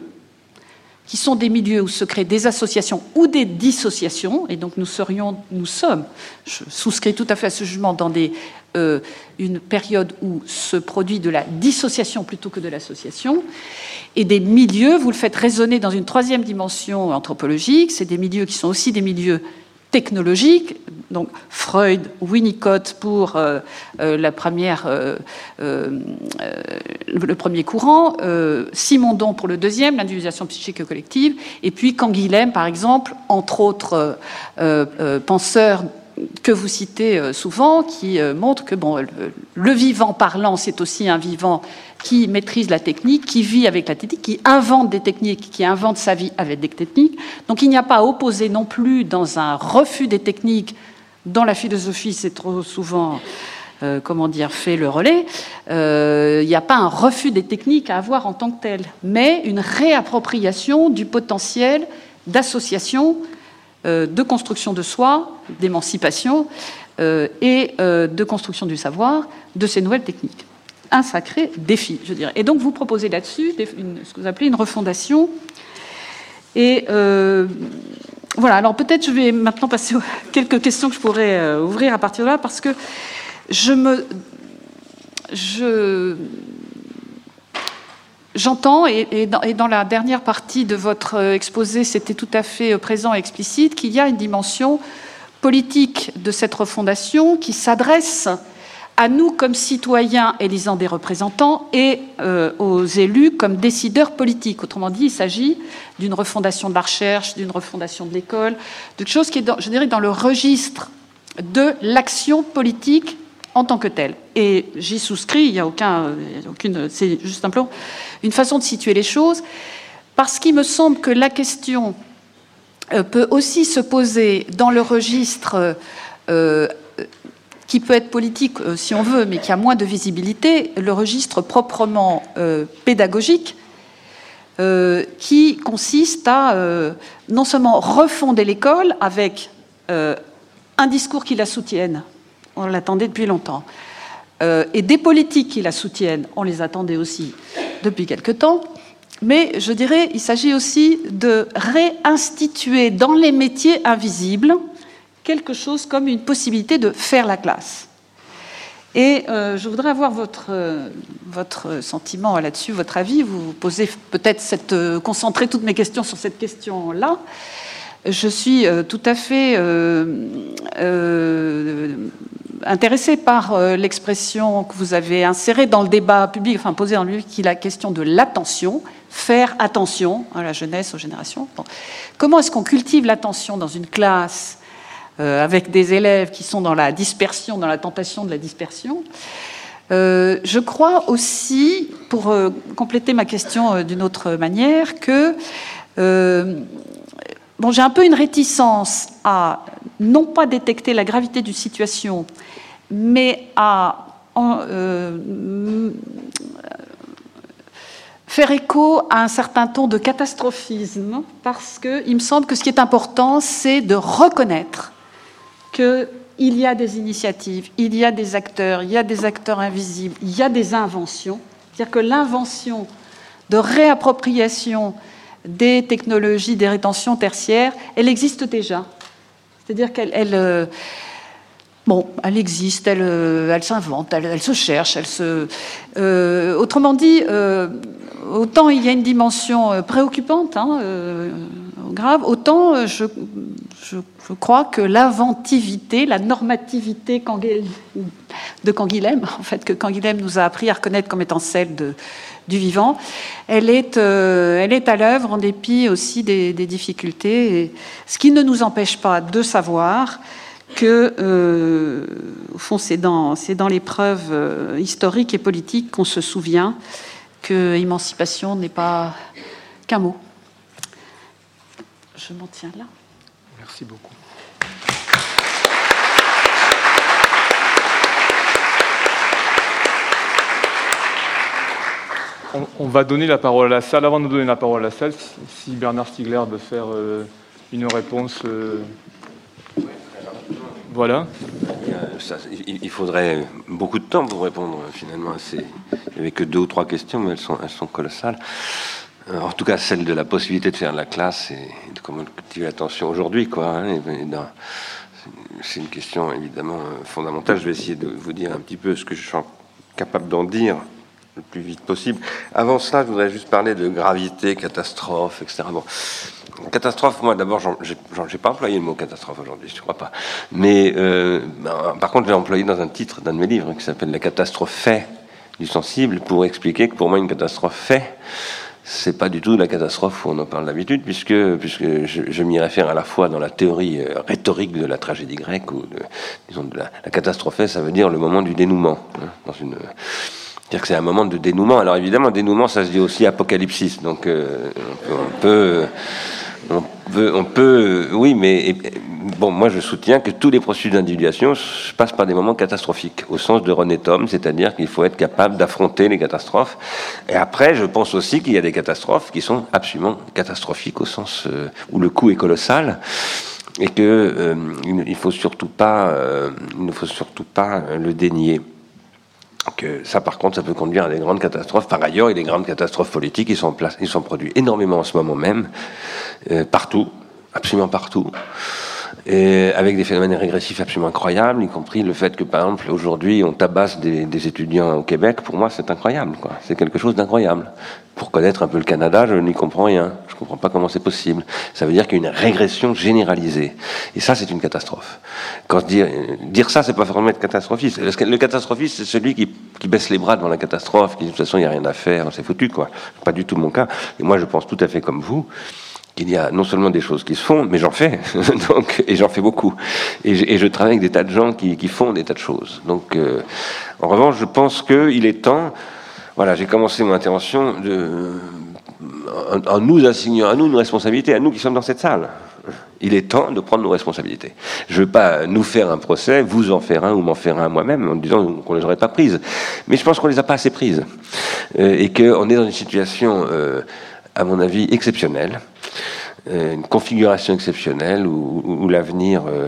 S3: qui sont des milieux où se créent des associations ou des dissociations, et donc nous serions, nous sommes, je souscris tout à fait à ce jugement, dans euh, une période où se produit de la dissociation plutôt que de l'association, et des milieux, vous le faites résonner dans une troisième dimension anthropologique, c'est des milieux qui sont aussi des milieux technologique. Donc Freud, Winnicott pour euh, euh, la première, euh, le premier courant, Simondon pour le deuxième, l'individualisation psychique collective, et puis Canguilhem, par exemple, entre autres penseurs que vous citez souvent, qui montrent que bon, le vivant parlant, c'est aussi un vivant qui maîtrise la technique, qui vit avec la technique, qui invente des techniques, qui invente sa vie avec des techniques. Donc il n'y a pas à opposer non plus dans un refus des techniques dont la philosophie s'est trop souvent, euh, comment dire, fait le relais. Euh, il n'y a pas un refus des techniques à avoir en tant que tel, mais une réappropriation du potentiel d'association, euh, de construction de soi, d'émancipation et de construction du savoir de ces nouvelles techniques un sacré défi, je dirais. Et donc vous proposez là-dessus ce que vous appelez une refondation. Et euh, voilà, alors peut-être je vais maintenant passer aux quelques questions que je pourrais euh, ouvrir à partir de là, parce que je me. J'entends, et, dans, la dernière partie de votre euh, exposé, c'était tout à fait présent et explicite, qu'il y a une dimension politique de cette refondation qui s'adresse à nous comme citoyens élisant des représentants et euh, aux élus comme décideurs politiques. Autrement dit, il s'agit d'une refondation de la recherche, d'une refondation de l'école, de choses qui est, je dirais, dans le registre de l'action politique en tant que telle. Et j'y souscris, il n'y a, aucun, c'est juste un plan, une façon de situer les choses, parce qu'il me semble que la question euh, peut aussi se poser dans le registre euh, qui peut être politique euh, si on veut, mais qui a moins de visibilité, le registre proprement euh, pédagogique, euh, qui consiste à non seulement refonder l'école avec un discours qui la soutienne, on l'attendait depuis longtemps, et des politiques qui la soutiennent, on les attendait aussi depuis quelque temps, mais je dirais il s'agit aussi de réinstituer dans les métiers invisibles quelque chose comme une possibilité de faire la classe. Et euh, je voudrais avoir votre, euh, votre sentiment là-dessus, votre avis. Vous posez peut-être cette, euh, concentrer toutes mes questions sur cette question-là. Je suis tout à fait intéressée par l'expression que vous avez insérée dans le débat public, enfin posée dans lui, qui est la question de l'attention, faire attention à la jeunesse, aux générations. Comment est-ce qu'on cultive l'attention dans une classe euh, avec des élèves qui sont dans la dispersion, dans la tentation de la dispersion? Euh, je crois aussi, pour euh, compléter ma question d'une autre manière, que bon, j'ai un peu une réticence à non pas détecter la gravité d'une situation, mais à faire écho à un certain ton de catastrophisme, parce qu'il me semble que ce qui est important, c'est de reconnaître qu'il y a des initiatives, il y a des acteurs, il y a des acteurs invisibles, il y a des inventions. C'est-à-dire que l'invention de réappropriation des technologies des rétentions tertiaires, elle existe déjà. C'est-à-dire qu'elle... Euh, bon, elle existe, elle, euh, elle s'invente, elle, se cherche, elle se. Euh, autrement dit, autant il y a une dimension préoccupante, hein, grave, autant je, je, crois que l'inventivité, la normativité de Canguilhem, en fait, que Canguilhem nous a appris à reconnaître comme étant celle du vivant, elle est, euh, elle est à l'œuvre en dépit aussi des, difficultés, ce qui ne nous empêche pas de savoir que, euh, au fond, c'est dans, dans l'épreuve euh, historique et politique qu'on se souvient que émancipation n'est pas qu'un mot. Je m'en tiens là.
S1: Merci beaucoup. On, va donner la parole à la salle. Avant de donner la parole à la salle, si Bernard Stiegler veut faire euh, une réponse. Euh, voilà.
S2: il faudrait beaucoup de temps pour répondre finalement. Il n'y avait que deux ou trois questions, mais elles sont, elles sont colossales. Euh, en tout cas, celle de la possibilité de faire la classe et de comment cultiver l'attention aujourd'hui, quoi. Hein, c'est une question évidemment euh, fondamentale. Je vais essayer de vous dire un petit peu ce que je suis capable d'en dire le plus vite possible. Avant cela, je voudrais juste parler de gravité, catastrophe, etc. Bon, catastrophe, moi d'abord, j'ai pas employé le mot catastrophe aujourd'hui, je crois pas. Mais euh, ben, par contre, j'ai employé dans un titre d'un de mes livres qui s'appelle La catastrophe fait du sensible pour expliquer que pour moi, une catastrophe fait, c'est pas du tout la catastrophe où on en parle d'habitude, puisque, puisque je, m'y réfère à la fois dans la théorie euh, rhétorique de la tragédie grecque, ou de, disons de la, catastrophe, ça veut dire le moment du dénouement. Hein, c'est-à-dire que c'est un moment de dénouement. Alors évidemment, dénouement, ça se dit aussi apocalypsis, donc euh, on peut, on peut, oui, mais bon, moi je soutiens que tous les processus d'individuation passent par des moments catastrophiques, au sens de René Thom, c'est-à-dire qu'il faut être capable d'affronter les catastrophes. Et après, je pense aussi qu'il y a des catastrophes qui sont absolument catastrophiques au sens euh, où le coût est colossal et que euh, il, faut surtout pas, euh, il ne faut surtout pas le dénier que ça, par contre, ça peut conduire à des grandes catastrophes. Par ailleurs, il y a des grandes catastrophes politiques qui sont, en place, sont produits énormément en ce moment même, euh, partout, absolument partout et avec des phénomènes régressifs absolument incroyables, y compris le fait que, par exemple, aujourd'hui, on tabasse des, étudiants au Québec, pour moi, c'est incroyable. C'est quelque chose d'incroyable. Pour connaître un peu le Canada, je n'y comprends rien. Je ne comprends pas comment c'est possible. Ça veut dire qu'il y a une régression généralisée. Et ça, c'est une catastrophe. Quand dire, dire ça, c'est pas vraiment être catastrophiste. Le catastrophiste, c'est celui qui, qui, baisse les bras devant la catastrophe, qui dit de toute façon, il n'y a rien à faire, c'est foutu, quoi. Pas du tout mon cas. Et moi, je pense tout à fait comme vous qu'il y a non seulement des choses qui se font, mais j'en fais, donc, et j'en fais beaucoup. Et je, et je, travaille avec des tas de gens qui, qui font des tas de choses. Donc, euh, en revanche, je pense qu'il est temps. Voilà, j'ai commencé mon intervention de, en, en, nous assignant à nous une responsabilité, à nous qui sommes dans cette salle. Il est temps de prendre nos responsabilités. Je ne veux pas nous faire un procès, vous en faire un ou m'en faire un moi-même en disant qu'on ne les aurait pas prises. Mais je pense qu'on ne les a pas assez prises. Euh, et qu'on est dans une situation, euh, à mon avis, exceptionnelle une configuration exceptionnelle où, l'avenir, euh,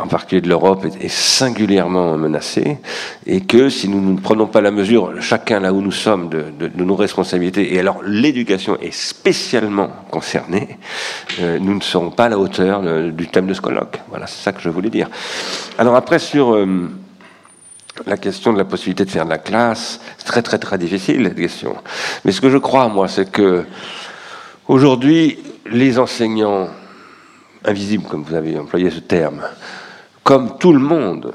S2: en particulier de l'Europe, est, singulièrement menacé, et que si nous ne prenons pas la mesure, chacun là où nous sommes, de, nos responsabilités, et alors l'éducation est spécialement concernée, euh, nous ne serons pas à la hauteur du thème de ce colloque. Voilà, c'est ça que je voulais dire. Alors après, sur la question de la possibilité de faire de la classe, c'est très très très difficile, la question. Mais ce que je crois, moi, c'est que aujourd'hui, les enseignants invisibles, comme vous avez employé ce terme, comme tout le monde,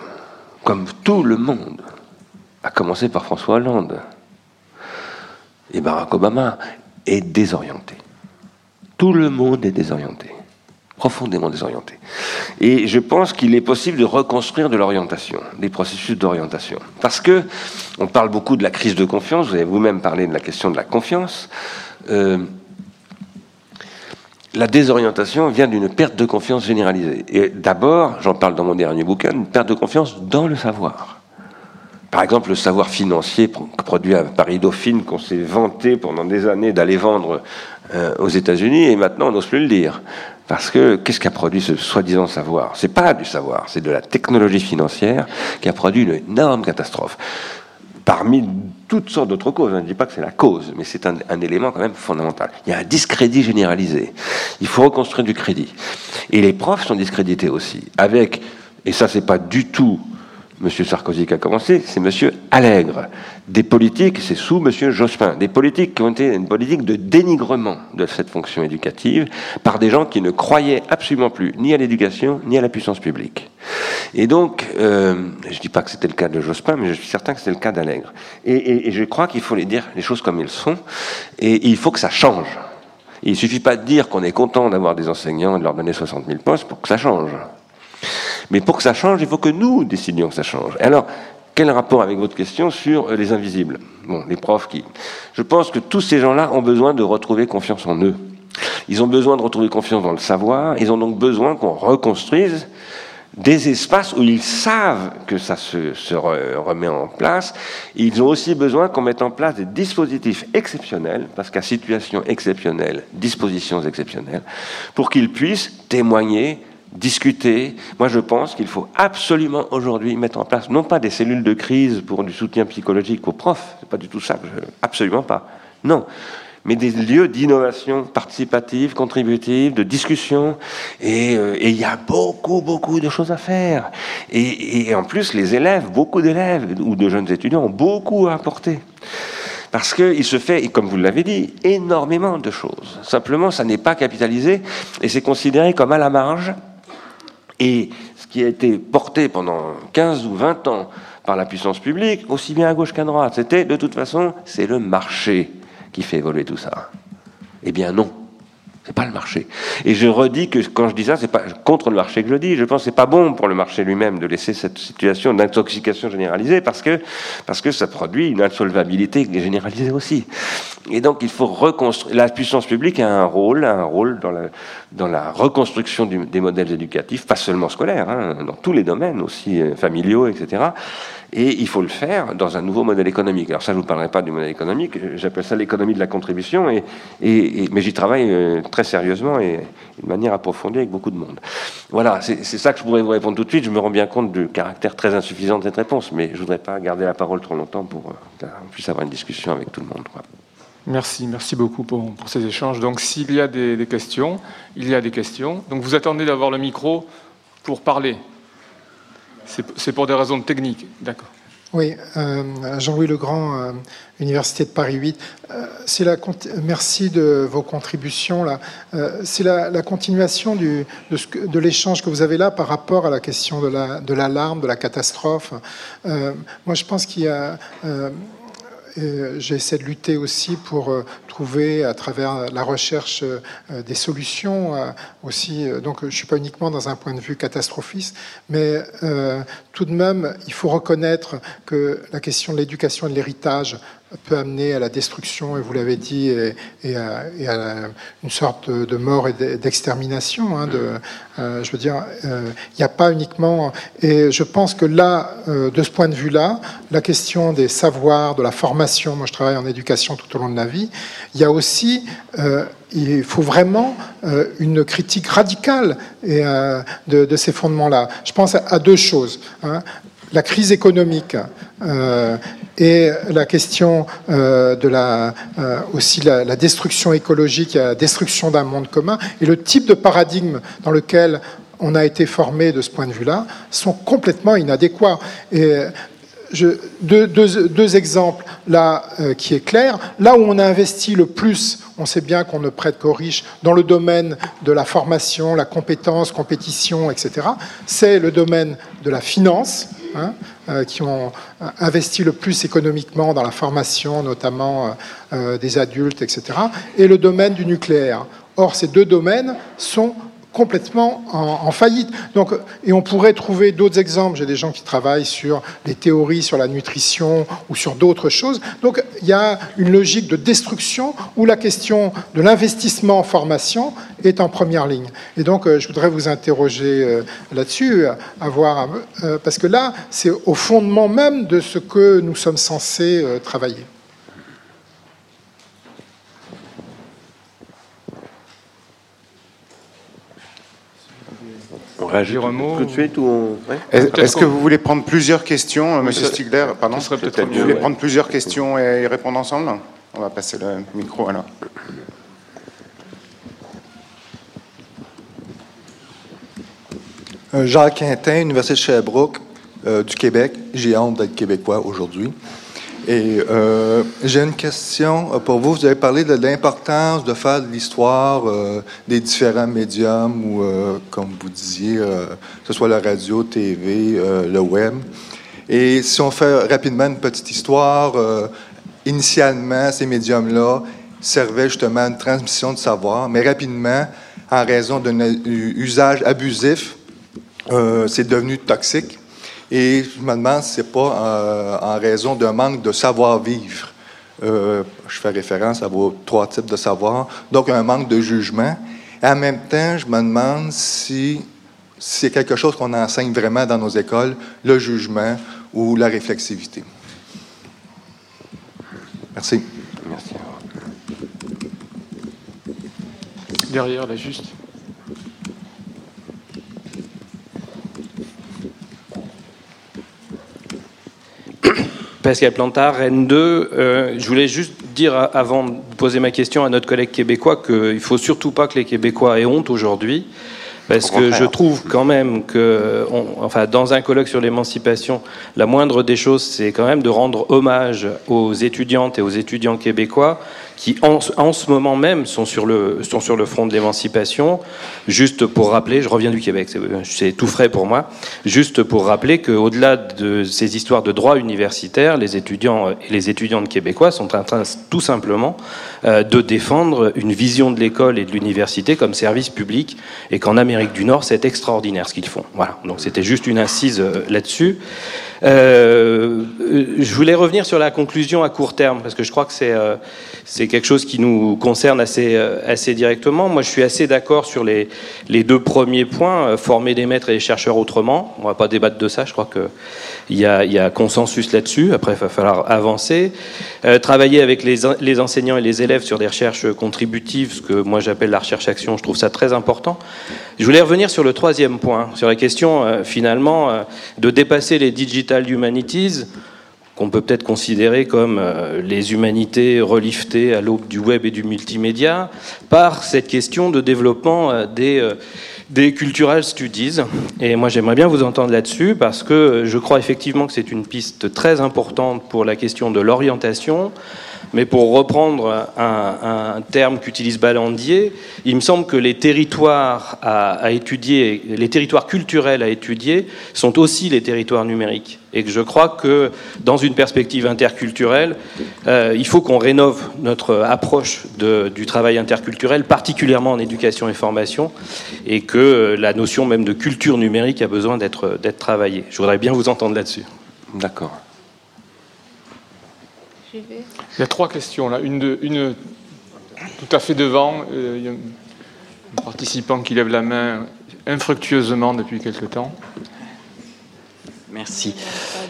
S2: comme tout le monde, à commencer par François Hollande et Barack Obama, est désorienté. Tout le monde est désorienté, profondément désorienté. Et je pense qu'il est possible de reconstruire de l'orientation, des processus d'orientation. Parce que on parle beaucoup de la crise de confiance, vous avez vous-même parlé de la question de la confiance. Euh, la désorientation vient d'une perte de confiance généralisée. Et d'abord, j'en parle dans mon dernier bouquin, une perte de confiance dans le savoir. Par exemple, le savoir financier produit à Paris Dauphine, qu'on s'est vanté pendant des années d'aller vendre euh, aux États-Unis, et maintenant on n'ose plus le dire. Parce que qu'est-ce qui a produit ce soi-disant savoir? C'est pas du savoir, c'est de la technologie financière qui a produit une énorme catastrophe parmi toutes sortes d'autres causes. Je ne dis pas que c'est la cause, mais c'est un, élément quand même fondamental. Il y a un discrédit généralisé. Il faut reconstruire du crédit. Et les profs sont discrédités aussi, avec, et ça c'est pas du tout M. Sarkozy qui a commencé, c'est M. Allègre. Des politiques, c'est sous M. Jospin, des politiques qui ont été une politique de dénigrement de cette fonction éducative par des gens qui ne croyaient absolument plus ni à l'éducation ni à la puissance publique. Et donc, euh, je ne dis pas que c'était le cas de Jospin, mais je suis certain que c'était le cas d'Allègre. Et, je crois qu'il faut les dire les choses comme elles sont, et, il faut que ça change. il ne suffit pas de dire qu'on est content d'avoir des enseignants et de leur donner 60 000 postes pour que ça change. Mais pour que ça change, il faut que nous décidions que ça change. Alors, quel rapport avec votre question sur les invisibles? Bon, les profs qui... Je pense que tous ces gens-là ont besoin de retrouver confiance en eux. Ils ont besoin de retrouver confiance dans le savoir. Ils ont donc besoin qu'on reconstruise des espaces où ils savent que ça se, se, remet en place. Ils ont aussi besoin qu'on mette en place des dispositifs exceptionnels, parce qu'à situation exceptionnelle, dispositions exceptionnelles, pour qu'ils puissent témoigner discuter. Moi, je pense qu'il faut absolument aujourd'hui mettre en place, non pas des cellules de crise pour du soutien psychologique aux profs, c'est pas du tout ça, absolument pas. Non, mais des lieux d'innovation participative, contributive, de discussion. Euh, et il y a beaucoup, beaucoup de choses à faire. Et, et en plus, les élèves, beaucoup d'élèves ou de jeunes étudiants ont beaucoup à apporter. Parce qu'il se fait, comme vous l'avez dit, énormément de choses. Simplement, ça n'est pas capitalisé et c'est considéré comme à la marge et ce qui a été porté pendant 15 ou 20 ans par la puissance publique, aussi bien à gauche qu'à droite, c'était de toute façon, c'est le marché qui fait évoluer tout ça. Eh bien non. C'est pas le marché. Et je redis que quand je dis ça, c'est pas contre le marché que je dis. Je pense que c'est pas bon pour le marché lui-même de laisser cette situation d'intoxication généralisée parce que, parce que ça produit une insolvabilité généralisée aussi. Et donc il faut reconstruire. La puissance publique a un rôle, un rôle dans la, dans la reconstruction des modèles éducatifs, pas seulement scolaires, hein, dans tous les domaines aussi euh, familiaux, etc. Et il faut le faire dans un nouveau modèle économique. Alors ça, je ne vous parlerai pas du modèle économique, j'appelle ça l'économie de la contribution, et, mais j'y travaille euh, très sérieusement et de manière approfondie avec beaucoup de monde. Voilà, c'est ça que je pourrais vous répondre tout de suite. Je me rends bien compte du caractère très insuffisant de cette réponse, mais je ne voudrais pas garder la parole trop longtemps pour euh, qu'on puisse avoir une discussion avec tout le monde.
S1: Merci, merci beaucoup pour, ces échanges. Donc s'il y a des, questions, il y a des questions. Donc vous attendez d'avoir le micro pour parler. C'est pour des raisons techniques, d'accord.
S4: Oui, euh, Jean-Louis Legrand, euh, Université de Paris 8. Euh, merci de vos contributions. Là. c'est la, continuation de, l'échange que vous avez là par rapport à la question de, la, de l'alarme, de la catastrophe. moi, je pense qu'il y a j'essaie de lutter aussi pour euh, à travers la recherche euh, des solutions euh, aussi. Donc je ne suis pas uniquement dans un point de vue catastrophiste, mais tout de même, il faut reconnaître que la question de l'éducation et de l'héritage peut amener à la destruction, et vous l'avez dit, et, à, une sorte de mort et d'extermination. Hein, euh, je veux dire, euh, il n'y a pas uniquement. Et je pense que là, euh, de ce point de vue-là, la question des savoirs, de la formation, moi je travaille en éducation tout au long de la vie, il y a aussi il faut vraiment une critique radicale et, de, ces fondements-là. Je pense à, deux choses. Hein. La crise économique et la question euh, de la, euh, aussi la, la, destruction écologique, la destruction d'un monde commun, et le type de paradigme dans lequel on a été formé de ce point de vue-là, sont complètement inadéquats. Et deux, exemples là euh, qui est clair. Là où on a investi le plus, on sait bien qu'on ne prête qu'aux riches dans le domaine de la formation, la compétence, compétition, etc. C'est le domaine de la finance. Hein, euh, qui ont investi le plus économiquement dans la formation, notamment euh, des adultes, etc., et le domaine du nucléaire. Or, ces deux domaines sont complètement en, faillite. Donc, et on pourrait trouver d'autres exemples. J'ai des gens qui travaillent sur les théories sur la nutrition ou sur d'autres choses. Donc il y a une logique de destruction où la question de l'investissement en formation est en première ligne. Et donc euh, je voudrais vous interroger euh, là-dessus, euh, parce que là, c'est au fondement même de ce que nous sommes censés travailler.
S2: Réagir un mot tout de suite ou
S5: Est-ce que vous voulez prendre plusieurs questions, M. Monsieur Stigler? Pardon? Vous voulez prendre plusieurs questions et y répondre ensemble? On va passer le micro alors.
S6: Euh, Jacques Quintin, Université de Sherbrooke, euh, du Québec. J'ai honte d'être québécois aujourd'hui. Et euh, j'ai une question pour vous. Vous avez parlé de l'importance de faire de l'histoire euh, des différents médiums ou, euh, comme vous disiez, que ce soit la radio, TV, le web. Et si on fait rapidement une petite histoire, initialement, ces médiums-là servaient justement à une transmission de savoir, mais rapidement, en raison d'un usage abusif, c'est devenu toxique. Et je me demande si ce n'est pas euh, en raison d'un manque de savoir-vivre. Euh, je fais référence à vos trois types de savoir. Donc, un manque de jugement. Et en même temps, je me demande si c'est quelque chose qu'on enseigne vraiment dans nos écoles, le jugement ou la réflexivité. Merci. Merci.
S1: Derrière, là, juste.
S7: Pascal Plantard, Rennes 2. Euh, je voulais juste dire, avant de poser ma question à notre collègue québécois, qu'il ne faut surtout pas que les Québécois aient honte aujourd'hui. Parce que je trouve quand même que, enfin, dans un colloque sur l'émancipation, la moindre des choses, c'est quand même de rendre hommage aux étudiantes et aux étudiants québécois qui en, ce moment même sont sur le, sont sur le front de l'émancipation. Juste pour rappeler, je reviens du Québec, c'est tout frais pour moi, juste pour rappeler qu'au-delà de ces histoires de droit universitaire, les étudiants et les étudiantes québécois sont en train tout simplement euh, de défendre une vision de l'école et de l'université comme service public et qu'en Amérique du Nord, c'est extraordinaire ce qu'ils font. Voilà, donc c'était juste une incise euh, là-dessus. Euh, je voulais revenir sur la conclusion à court terme, parce que je crois que euh, c'est quelque chose qui nous concerne assez, euh, assez directement. Moi, je suis assez d'accord sur les, les deux premiers points, former des maîtres et des chercheurs autrement. On va pas débattre de ça, je crois qu'il y a, consensus là-dessus. Après, il va falloir avancer. travailler avec les, les enseignants et les élèves sur des recherches contributives, ce que moi j'appelle la recherche-action, je trouve ça très important. Je voulais revenir sur le troisième point, sur la question finalement de dépasser les digital Humanities qu'on peut peut-être considérer comme les humanités reliftées à l'aube du web et du multimédia, par cette question de développement des des cultural studies. Et moi, j'aimerais bien vous entendre là-dessus parce que je crois effectivement que c'est une piste très importante pour la question de l'orientation. Mais pour reprendre un, terme qu'utilise Ballandier, il me semble que les territoires à, étudier, les territoires culturels à étudier, sont aussi les territoires numériques. Et que je crois que dans une perspective interculturelle, euh, il faut qu'on rénove notre approche du travail interculturel, particulièrement en éducation et formation, et que la notion même de culture numérique a besoin d'être travaillée. Je voudrais bien vous entendre là-dessus.
S2: D'accord.
S1: Il y a trois questions là. Une, tout à fait devant. Euh, il y a un participant qui lève la main infructueusement depuis quelque temps.
S8: Merci.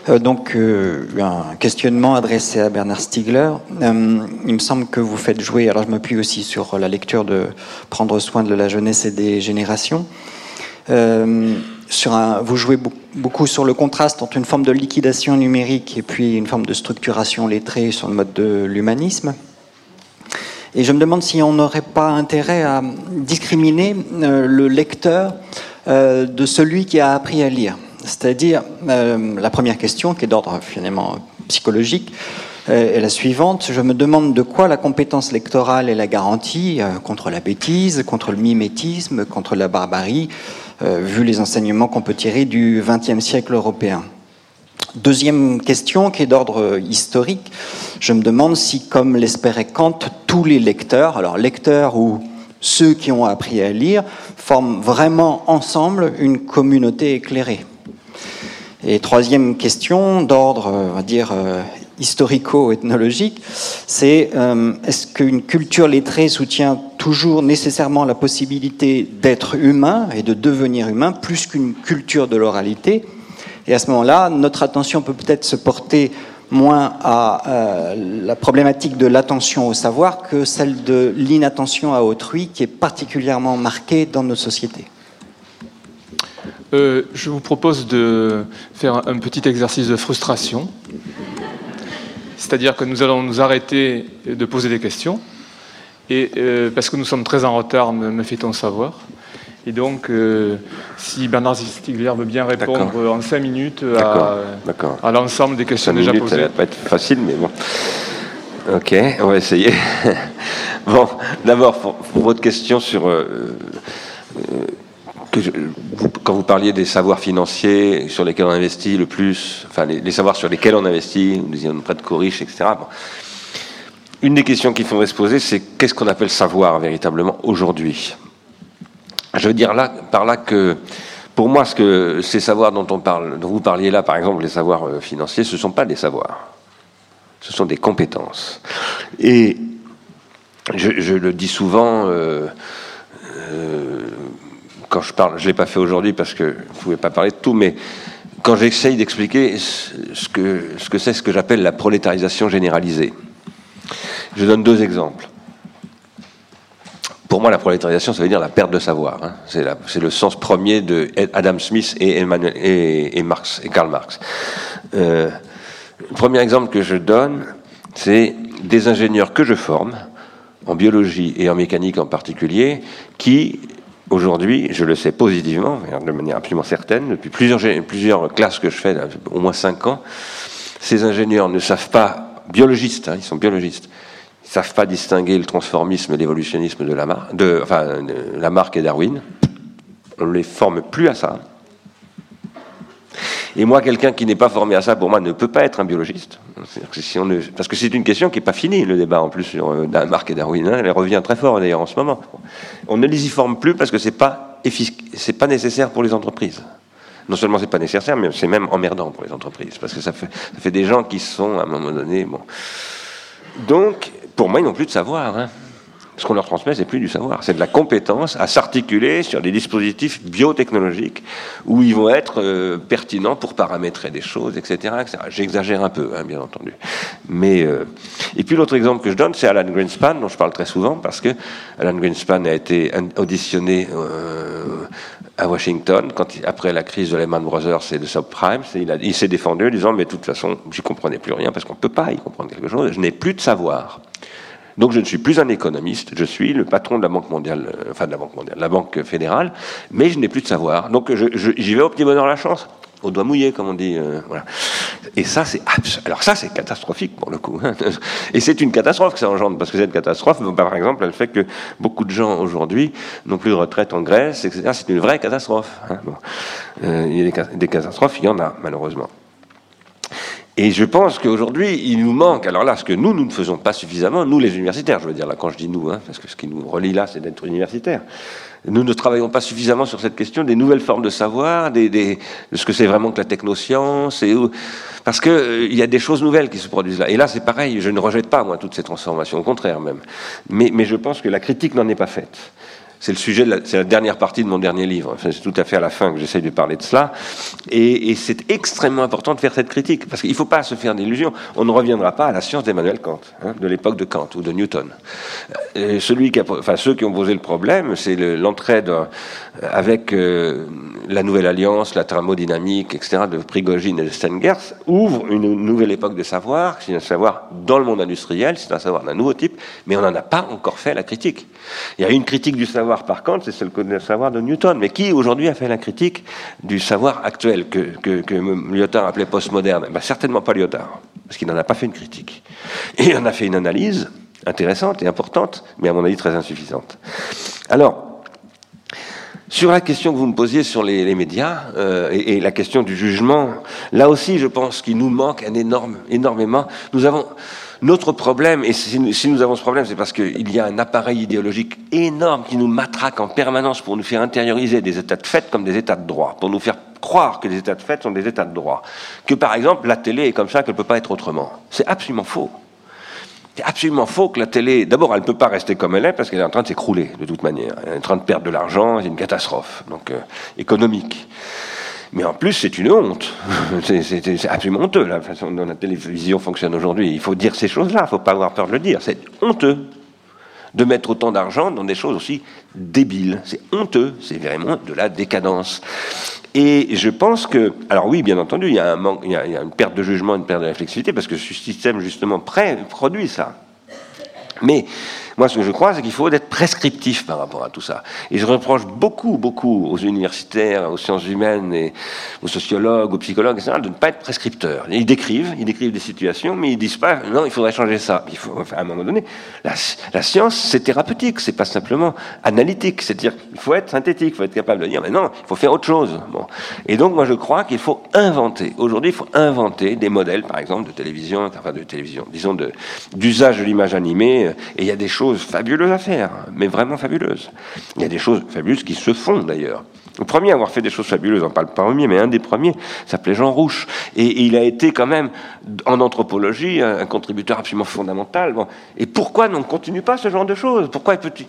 S8: Euh, donc, euh, un questionnement adressé à Bernard Stiegler. il me semble que vous faites jouer, alors je m'appuie aussi sur la lecture de Prendre soin de la jeunesse et des générations vous jouez beaucoup sur le contraste entre une forme de liquidation numérique et puis une forme de structuration lettrée sur le mode de l'humanisme. Et je me demande si on n'aurait pas intérêt à discriminer euh, le lecteur euh, de celui qui a appris à lire. C'est-à-dire, euh, la première question, qui est d'ordre finalement psychologique, est la suivante. Je me demande de quoi la compétence lectorale est la garantie contre la bêtise, contre le mimétisme, contre la barbarie, vu les enseignements qu'on peut tirer du XXe siècle européen. Deuxième question qui est d'ordre historique, je me demande si, comme l'espérait Kant, tous les lecteurs, alors lecteurs ou ceux qui ont appris à lire, forment vraiment ensemble une communauté éclairée. Et troisième question, d'ordre, on va dire, euh, historico-ethnologique, c'est euh, est-ce qu'une culture lettrée soutient toujours nécessairement la possibilité d'être humain et de devenir humain plus qu'une culture de l'oralité? Et à ce moment-là, notre attention peut peut-être se porter moins à euh, la problématique de l'attention au savoir que celle de l'inattention à autrui qui est particulièrement marquée dans nos sociétés.
S1: Euh, je vous propose de faire un petit exercice de frustration. C'est-à-dire que nous allons nous arrêter de poser des questions, et, euh, parce que nous sommes très en retard, me, fait-on savoir. Et donc, euh, si Bernard Stiegler veut bien répondre en cinq minutes à, l'ensemble des questions déjà posées. Ça
S2: va pas être facile, mais bon. Ok, on va essayer. bon, d'abord, pour, votre question sur euh, quand vous parliez des savoirs financiers sur lesquels on investit le plus, enfin les, savoirs sur lesquels on investit, vous disiez près de Coriche, etc. Une des questions qu'il faudrait se poser, c'est qu'est-ce qu'on appelle savoir véritablement aujourd'hui? Je veux dire là, par là que, pour moi, ce que ces savoirs dont on parle, dont vous parliez là, par exemple, les savoirs euh, financiers, ce ne sont pas des savoirs, ce sont des compétences. Et je, le dis souvent. Euh, euh, quand je parle, je ne l'ai pas fait aujourd'hui parce que vous ne pouvez pas parler de tout, mais quand j'essaye d'expliquer ce que ce que c'est ce que j'appelle la prolétarisation généralisée. Je donne deux exemples. Pour moi, la prolétarisation, ça veut dire la perte de savoir. Hein. C'est le sens premier de Adam Smith et, Marx, et Karl Marx. Euh, le premier exemple que je donne, c'est des ingénieurs que je forme, en biologie et en mécanique en particulier, qui Aujourd'hui, je le sais positivement, de manière absolument certaine, depuis plusieurs, plusieurs classes que je fais, au moins cinq ans, ces ingénieurs ne savent pas, biologistes, hein, ils sont biologistes, ils ne savent pas distinguer le transformisme et l'évolutionnisme de, Lamarck, de, enfin, de Lamarck et Darwin. On ne les forme plus à ça. Et moi, quelqu'un qui n'est pas formé à ça, pour moi, ne peut pas être un biologiste. Parce que c'est une question qui n'est pas finie, le débat en plus sur euh, Marc et Darwin. Hein. Elle revient très fort d'ailleurs en ce moment. On ne les y forme plus parce que c'est pas c'est pas nécessaire pour les entreprises. Non seulement c'est pas nécessaire, mais c'est même emmerdant pour les entreprises parce que ça fait, ça fait des gens qui sont à un moment donné bon. Donc, pour moi, ils n'ont plus de savoir. Hein Ce qu'on leur transmet, c'est plus du savoir, c'est de la compétence à s'articuler sur des dispositifs biotechnologiques où ils vont être euh, pertinents pour paramétrer des choses, etc. J'exagère un peu, hein, bien entendu. Mais euh, et puis l'autre exemple que je donne, c'est Alan Greenspan, dont je parle très souvent parce que Alan Greenspan a été auditionné euh, à Washington après la crise de Lehman Brothers et de subprime, il, s'est défendu en disant mais de toute façon, j'y comprenais plus rien parce qu'on peut pas y comprendre quelque chose. Je n'ai plus de savoir. Donc je ne suis plus un économiste, je suis le patron de la Banque mondiale, euh, enfin de la Banque mondiale, la Banque fédérale, mais je n'ai plus de savoir. Donc j'y vais au petit bonheur la chance, au doigt mouillé, comme on dit. Euh, voilà. Et ça, c'est alors ça, c'est catastrophique pour le coup. Hein. Et c'est une catastrophe que ça engendre, parce que cette catastrophe, par exemple, elle fait que beaucoup de gens aujourd'hui n'ont plus de retraite en Grèce, etc. C'est une vraie catastrophe. Hein. Euh, il y a des catastrophes, il y en a malheureusement. Et je pense qu'aujourd'hui, il nous manque, alors là, ce que nous, nous ne faisons pas suffisamment, nous les universitaires, je veux dire là quand je dis nous, hein, parce que ce qui nous relie là, c'est d'être universitaire. Nous ne travaillons pas suffisamment sur cette question des nouvelles formes de savoir, des, des, de ce que c'est vraiment que la technoscience, et où, parce qu'il euh, y a des choses nouvelles qui se produisent là. Et là, c'est pareil, je ne rejette pas, moi, toutes ces transformations, au contraire même. Mais, mais je pense que la critique n'en est pas faite. C'est le sujet, c'est la dernière partie de mon dernier livre. c'est tout à fait à la fin que j'essaye de parler de cela. Et, c'est extrêmement important de faire cette critique, parce qu'il ne faut pas se faire d'illusions. On ne reviendra pas à la science d'Emmanuel Kant, hein, de l'époque de Kant ou de Newton. Euh, celui qui enfin, ceux qui ont posé le problème, c'est l'entraide avec euh, la nouvelle alliance, la thermodynamique, etc., de Prigogine et de Stengers, ouvre une nouvelle époque de savoir, c'est un savoir dans le monde industriel, c'est un savoir d'un nouveau type, mais on n'en a pas encore fait la critique. Il y a une critique du savoir par contre, c'est le savoir de Newton. Mais qui aujourd'hui a fait la critique du savoir actuel que, que, Lyotard appelait postmoderne ben, Certainement pas Lyotard, parce qu'il n'en a pas fait une critique. Et en a fait une analyse intéressante et importante, mais à mon avis très insuffisante. Alors, sur la question que vous me posiez sur les, médias euh, et, et, la question du jugement, là aussi, je pense qu'il nous manque un énorme, énormément. Nous avons notre problème, et si nous avons ce problème, c'est parce qu'il y a un appareil idéologique énorme qui nous matraque en permanence pour nous faire intérioriser des états de fait comme des états de droit, pour nous faire croire que les états de fait sont des états de droit. Que par exemple, la télé est comme ça, qu'elle ne peut pas être autrement. C'est absolument faux. C'est absolument faux que la télé, d'abord, elle ne peut pas rester comme elle est parce qu'elle est en train de s'écrouler de toute manière. Elle est en train de perdre de l'argent, c'est une catastrophe donc euh, économique. Mais en plus, c'est une honte. C'est absolument honteux, la façon dont la télévision fonctionne aujourd'hui. Il faut dire ces choses-là, il ne faut pas avoir peur de le dire. C'est honteux de mettre autant d'argent dans des choses aussi débiles. C'est honteux, c'est vraiment de la décadence. Et je pense que, alors oui, bien entendu, il y a, un manque, il y a, une perte de jugement, une perte de réflexivité, parce que ce système, justement, produit ça. Mais moi, ce que je crois, c'est qu'il faut être prescriptif par rapport à tout ça. Et je reproche beaucoup, beaucoup aux universitaires, aux sciences humaines, et aux sociologues, aux psychologues, etc., de ne pas être prescripteurs. Ils décrivent, ils décrivent des situations, mais ils disent pas, non, il faudrait changer ça. Il faut, à un moment donné, la, science, c'est thérapeutique, c'est pas simplement analytique. C'est-à-dire, il faut être synthétique, il faut être capable de dire, mais non, il faut faire autre chose. Bon. Et donc, moi, je crois qu'il faut inventer. Aujourd'hui, il faut inventer des modèles, par exemple, de télévision, enfin de télévision, disons, d'usage de l'image animée. Et il y a des choses fabuleuses à faire, mais vraiment fabuleuses. Il y a des choses fabuleuses qui se font d'ailleurs. Le premier à avoir fait des choses fabuleuses, on parle pas premier, mais un des premiers, s'appelait Jean Rouche. Et, il a été quand même, en anthropologie, un, contributeur absolument fondamental. Bon. Et pourquoi on ne continue pas ce genre de choses? Pourquoi petit...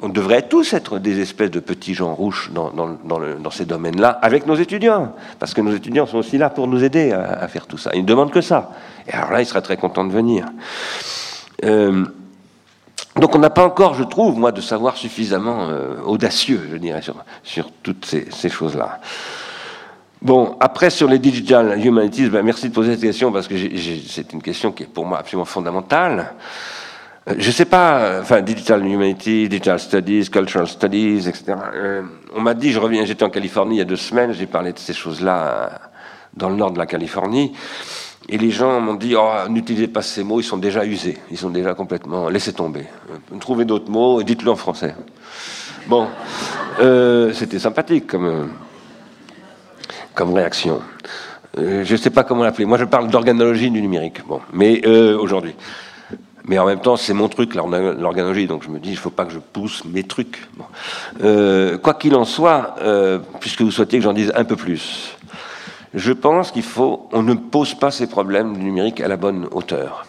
S2: On devrait tous être des espèces de petits Jean Rouche dans, dans, ces domaines-là, avec nos étudiants? Parce que nos étudiants sont aussi là pour nous aider à, faire tout ça. Ils ne demandent que ça. Et alors là, ils seraient très contents de venir. Euh, donc on n'a pas encore, je trouve, moi, de savoir suffisamment euh, audacieux, je dirais, sur, sur toutes ces, choses-là. Bon, après sur les digital humanities, ben, merci de poser cette question parce que c'est une question qui est pour moi absolument fondamentale. Euh, je ne sais pas, euh, enfin, digital humanities, digital studies, cultural studies, etc. on m'a dit, je reviens, j'étais en Californie il y a deux semaines, j'ai parlé de ces choses-là dans le nord de la Californie. Et les gens m'ont dit, oh, n'utilisez pas ces mots, ils sont déjà usés, ils sont déjà complètement, laissez tomber. Euh, trouvez d'autres mots dites-le en français. Bon, euh, c'était sympathique comme, euh, comme réaction. je ne sais pas comment l'appeler. Moi, je parle d'organologie du numérique. Bon, mais aujourd'hui. Mais en même temps, c'est mon truc, l'organologie, donc je me dis, il ne faut pas que je pousse mes trucs. quoi qu'il en soit, puisque vous souhaitez que j'en dise un peu plus, je pense qu'il faut, on ne pose pas ces problèmes du numérique à la bonne hauteur.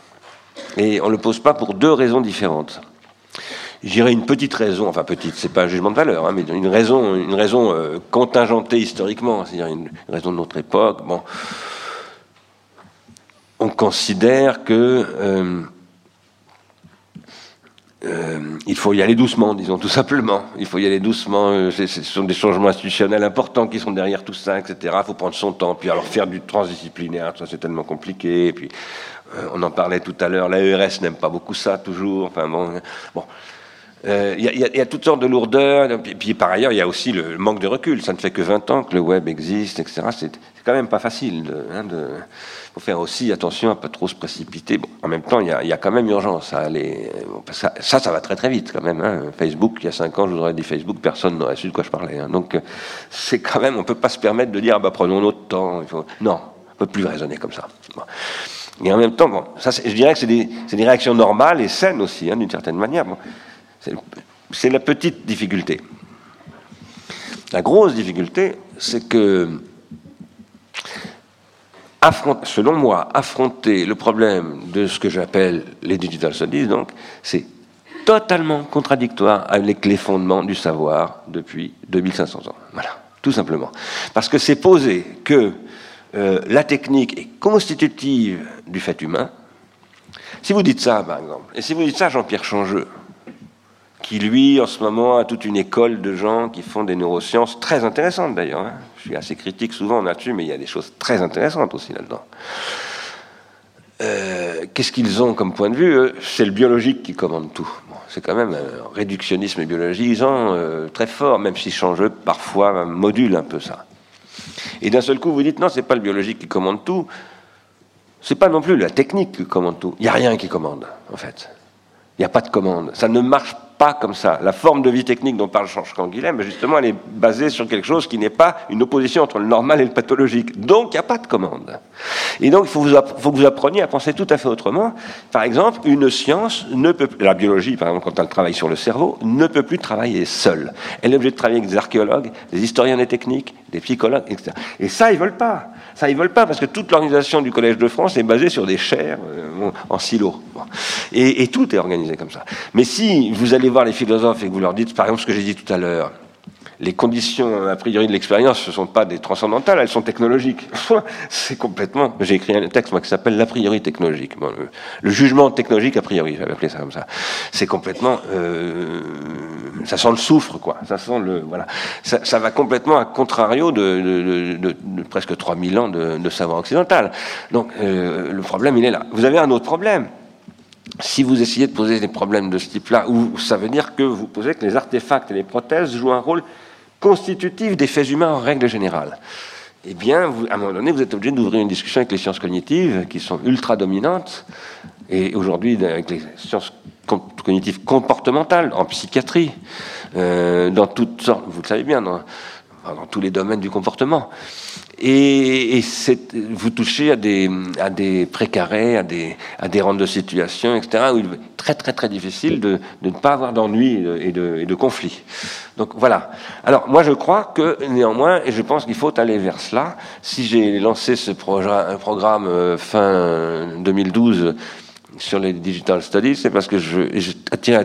S2: Et on ne le pose pas pour deux raisons différentes. j'irais une petite raison, enfin petite, c'est pas un jugement de valeur, hein, mais une raison, une raison euh, contingentée historiquement, c'est-à-dire une, raison de notre époque. Bon, on considère que euh, euh, il faut y aller doucement, disons tout simplement. Il faut y aller doucement. ce sont des changements institutionnels importants qui sont derrière tout ça, etc. Il faut prendre son temps. Puis alors faire du transdisciplinaire, ça c'est tellement compliqué. Et puis on en parlait tout à l'heure. L'AERS n'aime pas beaucoup ça toujours. Enfin bon. Euh, il y, a toutes sortes de lourdeurs. Et puis, par ailleurs, il y a aussi le manque de recul. Ça ne fait que 20 ans que le web existe, etc. C'est quand même pas facile. Il hein, faut faire aussi attention à pas trop se précipiter. Bon, en même temps, il y, a, quand même urgence à aller. Ça, ça, va très très vite quand même. Hein. Facebook, il y a 5 ans, je vous aurais dit Facebook, personne n'aurait su de quoi je parlais. Hein. Donc, euh, c'est quand même, on peut pas se permettre de dire, ah bah, prenons notre temps. Non, on peut plus raisonner comme ça. Et en même temps, bon, je dirais que c'est des, réactions normales et saines aussi, d'une certaine manière. Bon. C'est la petite difficulté. La grosse difficulté, c'est que, selon moi, affronter le problème de ce que j'appelle les digital studies, c'est totalement contradictoire avec les fondements du savoir depuis 2500 ans. Voilà, tout simplement. Parce que c'est poser que euh, la technique est constitutive du fait humain. Si vous dites ça, par exemple, et si vous dites ça Jean-Pierre Changeux, qui lui, en ce moment, a toute une école de gens qui font des neurosciences très intéressantes d'ailleurs. Hein. Je suis assez critique souvent là-dessus, mais il y a des choses très intéressantes aussi là-dedans. Euh, qu'est-ce qu'ils ont comme point de vue C'est le biologique qui commande tout. c'est quand même un réductionnisme biologisant euh, très fort, même si change parfois module un peu ça. Et d'un seul coup, vous dites non, c'est pas le biologique qui commande tout, c'est pas non plus la technique qui commande tout. Il n'y a rien qui commande, en fait. Il n'y a pas de commande. Ça ne marche pas comme ça. La forme de vie technique dont parle Georges Canguilhem, justement, elle est basée sur quelque chose qui n'est pas une opposition entre le normal et le pathologique. Donc, il n'y a pas de commande. Et donc, il faut, faut, que vous appreniez à penser tout à fait autrement. Par exemple, une science ne peut la biologie, par exemple, quand elle travaille sur le cerveau, ne peut plus travailler seule. Elle est obligée de travailler avec des archéologues, des historiens des techniques, des psychologues, etc. Et ça, ils veulent pas. Ça, ils veulent pas parce que toute l'organisation du Collège de France est basée sur des chaires euh, en silo. Et, et tout est organisé comme ça. Mais si vous allez voir les philosophes et que vous leur dites, par exemple, ce que j'ai dit tout à l'heure, les conditions a priori de l'expérience, ce ne sont pas des transcendantales, elles sont technologiques. c'est complètement. J'ai écrit un texte moi qui s'appelle l'a priori technologique. le, jugement technologique a priori, j'avais appelé ça comme ça. C'est complètement. Euh, ça sent le soufre, quoi. Ça sent le. Voilà. Ça, va complètement à contrario de, presque 3000 ans de, savoir occidental. Donc euh, le problème, il est là. Vous avez un autre problème si vous essayez de poser des problèmes de ce type-là, ou ça veut dire que vous posez que les artefacts et les prothèses jouent un rôle constitutif des faits humains en règle générale, eh bien, vous, à un moment donné, vous êtes obligé d'ouvrir une discussion avec les sciences cognitives, qui sont ultra dominantes, et aujourd'hui avec les sciences cognitives comportementales, en psychiatrie, euh, dans toutes sortes, vous le savez bien, dans tous les domaines du comportement. Et, vous touchez à des, précarés, à des, à des rentes de situation, etc., où il est très très très difficile de, ne pas avoir d'ennui et de, et conflit. Donc voilà. Alors moi je crois que néanmoins, et je pense qu'il faut aller vers cela, si j'ai lancé ce programme euh, fin 2012 sur les digital studies, c'est parce que je, attire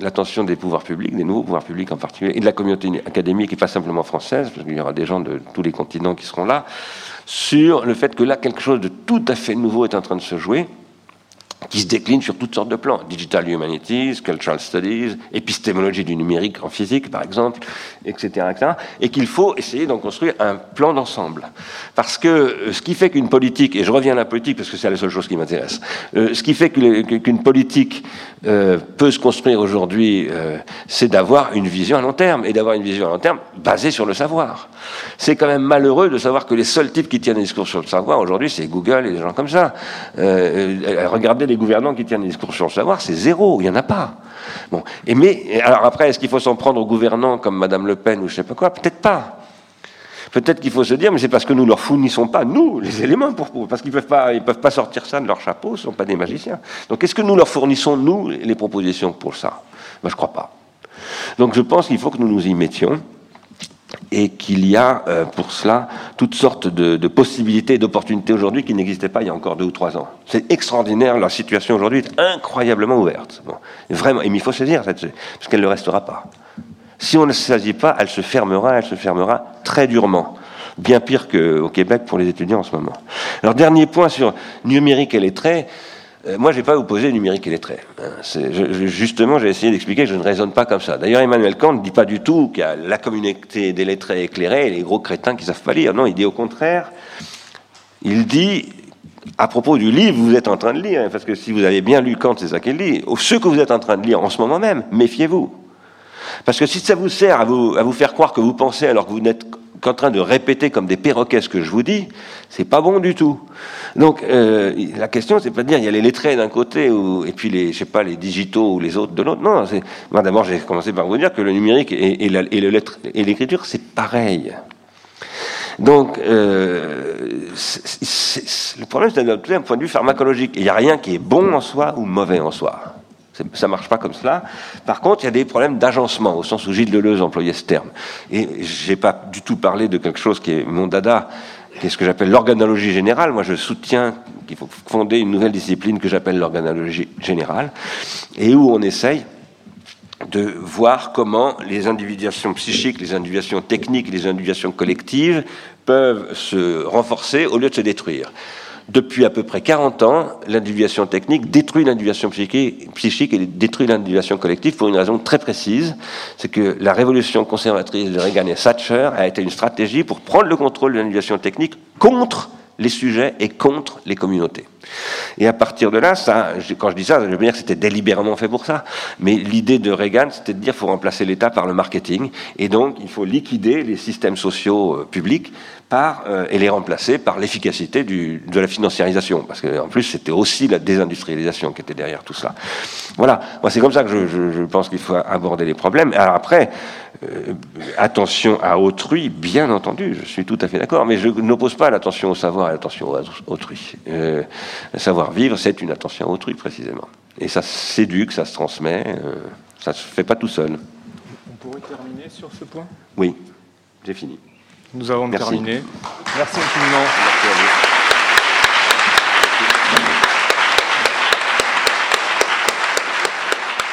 S2: l'attention des pouvoirs publics, des nouveaux pouvoirs publics en particulier, et de la communauté académique et pas simplement française, parce qu'il y aura des gens de tous les continents qui seront là, sur le fait que là, quelque chose de tout à fait nouveau est en train de se jouer, qui se décline sur toutes sortes de plans. Digital Humanities, Cultural Studies, épistémologie du numérique en physique, par exemple, etc. etc. et qu'il faut essayer d'en construire un plan d'ensemble. Parce que euh, ce qui fait qu'une politique, et je reviens à la politique parce que c'est la seule chose qui m'intéresse, euh, ce qui fait qu'une politique euh, peut se construire aujourd'hui, c'est d'avoir une vision à long terme, et d'avoir une vision à long terme basée sur le savoir. C'est quand même malheureux de savoir que les seuls types qui tiennent des discours sur le savoir aujourd'hui, c'est Google et des gens comme ça. regardez les gouvernants qui tiennent des discours sur le savoir, c'est zéro, il n'y en a pas. Bon. Et mais, alors après, est-ce qu'il faut s'en prendre aux gouvernants comme Madame Le Pen ou je sais pas quoi? Peut-être pas. Peut-être qu'il faut se dire, mais c'est parce que nous leur fournissons pas, nous, les éléments pour, parce qu'ils peuvent pas, ils peuvent pas sortir ça de leur chapeau, ce sont pas des magiciens. Donc, est-ce que nous leur fournissons, nous, les propositions pour ça? Ben, je crois pas. Donc, je pense qu'il faut que nous nous y mettions et qu'il y a euh, pour cela toutes sortes de, possibilités et d'opportunités aujourd'hui qui n'existaient pas il y a encore deux ou trois ans. C'est extraordinaire, la situation aujourd'hui est incroyablement ouverte. vraiment, et il faut saisir cette, parce qu'elle ne restera pas. Si on ne saisit pas, elle se fermera, elle se fermera très durement. Bien pire qu'au Québec pour les étudiants en ce moment. Alors, dernier point sur numérique et les traits. Euh, moi, je n'ai pas opposé numérique et lettré. Hein. justement, j'ai essayé d'expliquer que je ne raisonne pas comme ça. D'ailleurs, Emmanuel Kant ne dit pas du tout qu'il y a la communauté des lettrés éclairés et les gros crétins qui ne savent pas lire. Non, il dit au contraire, il dit, à propos du livre que vous êtes en train de lire, parce que si vous avez bien lu Kant, c'est ça qu'il dit, ce que vous êtes en train de lire en ce moment même, méfiez-vous. Parce que si ça vous sert à vous, à vous faire croire que vous pensez alors que vous n'êtes qu'en train de répéter comme des perroquets ce que je vous dis, c'est pas bon du tout. Donc euh, la question, c'est pas de dire il y a les lettrés d'un côté ou, et puis les, je sais pas, les digitaux ou les autres de l'autre. Non, c'est moi d'abord j'ai commencé par vous dire que le numérique et, le lettre et l'écriture c'est pareil. Donc euh, le problème c'est d'un point de vue pharmacologique. Il n'y a rien qui est bon en soi ou mauvais en soi. Ça marche pas comme cela. Par contre, il y a des problèmes d'agencement, au sens où Gilles Deleuze employait ce terme. Et j'ai pas du tout parlé de quelque chose qui est mon dada, qui est ce que j'appelle l'organologie générale. Moi, je soutiens qu'il faut fonder une nouvelle discipline que j'appelle l'organologie générale, et où on essaye de voir comment les individuations psychiques, les individuations techniques, les individuations collectives peuvent se renforcer au lieu de se détruire. Depuis à peu près 40 ans, l'individuation technique détruit l'individuation psychique et détruit l'individuation collective pour une raison très précise. C'est que la révolution conservatrice de Reagan et Thatcher a été une stratégie pour prendre le contrôle de l'individuation technique contre les sujets et contre les communautés. Et à partir de là, ça, quand je dis ça, je veux dire que c'était délibérément fait pour ça. Mais l'idée de Reagan, c'était de dire qu'il faut remplacer l'État par le marketing. Et donc, il faut liquider les systèmes sociaux euh, publics par, euh, et les remplacer par l'efficacité de la financiarisation. Parce qu'en plus, c'était aussi la désindustrialisation qui était derrière tout ça. Voilà. Moi, c'est comme ça que je, je pense qu'il faut aborder les problèmes. Alors après, euh, attention à autrui, bien entendu, je suis tout à fait d'accord, mais je n'oppose pas l'attention au savoir et l'attention à autrui. Euh, savoir vivre, c'est une attention à autrui, précisément. Et ça s'éduque, ça se transmet, euh, ça ne se fait pas tout seul.
S1: On pourrait terminer sur ce point?
S2: Oui, j'ai fini.
S1: Nous avons terminé. Merci infiniment. Merci à vous.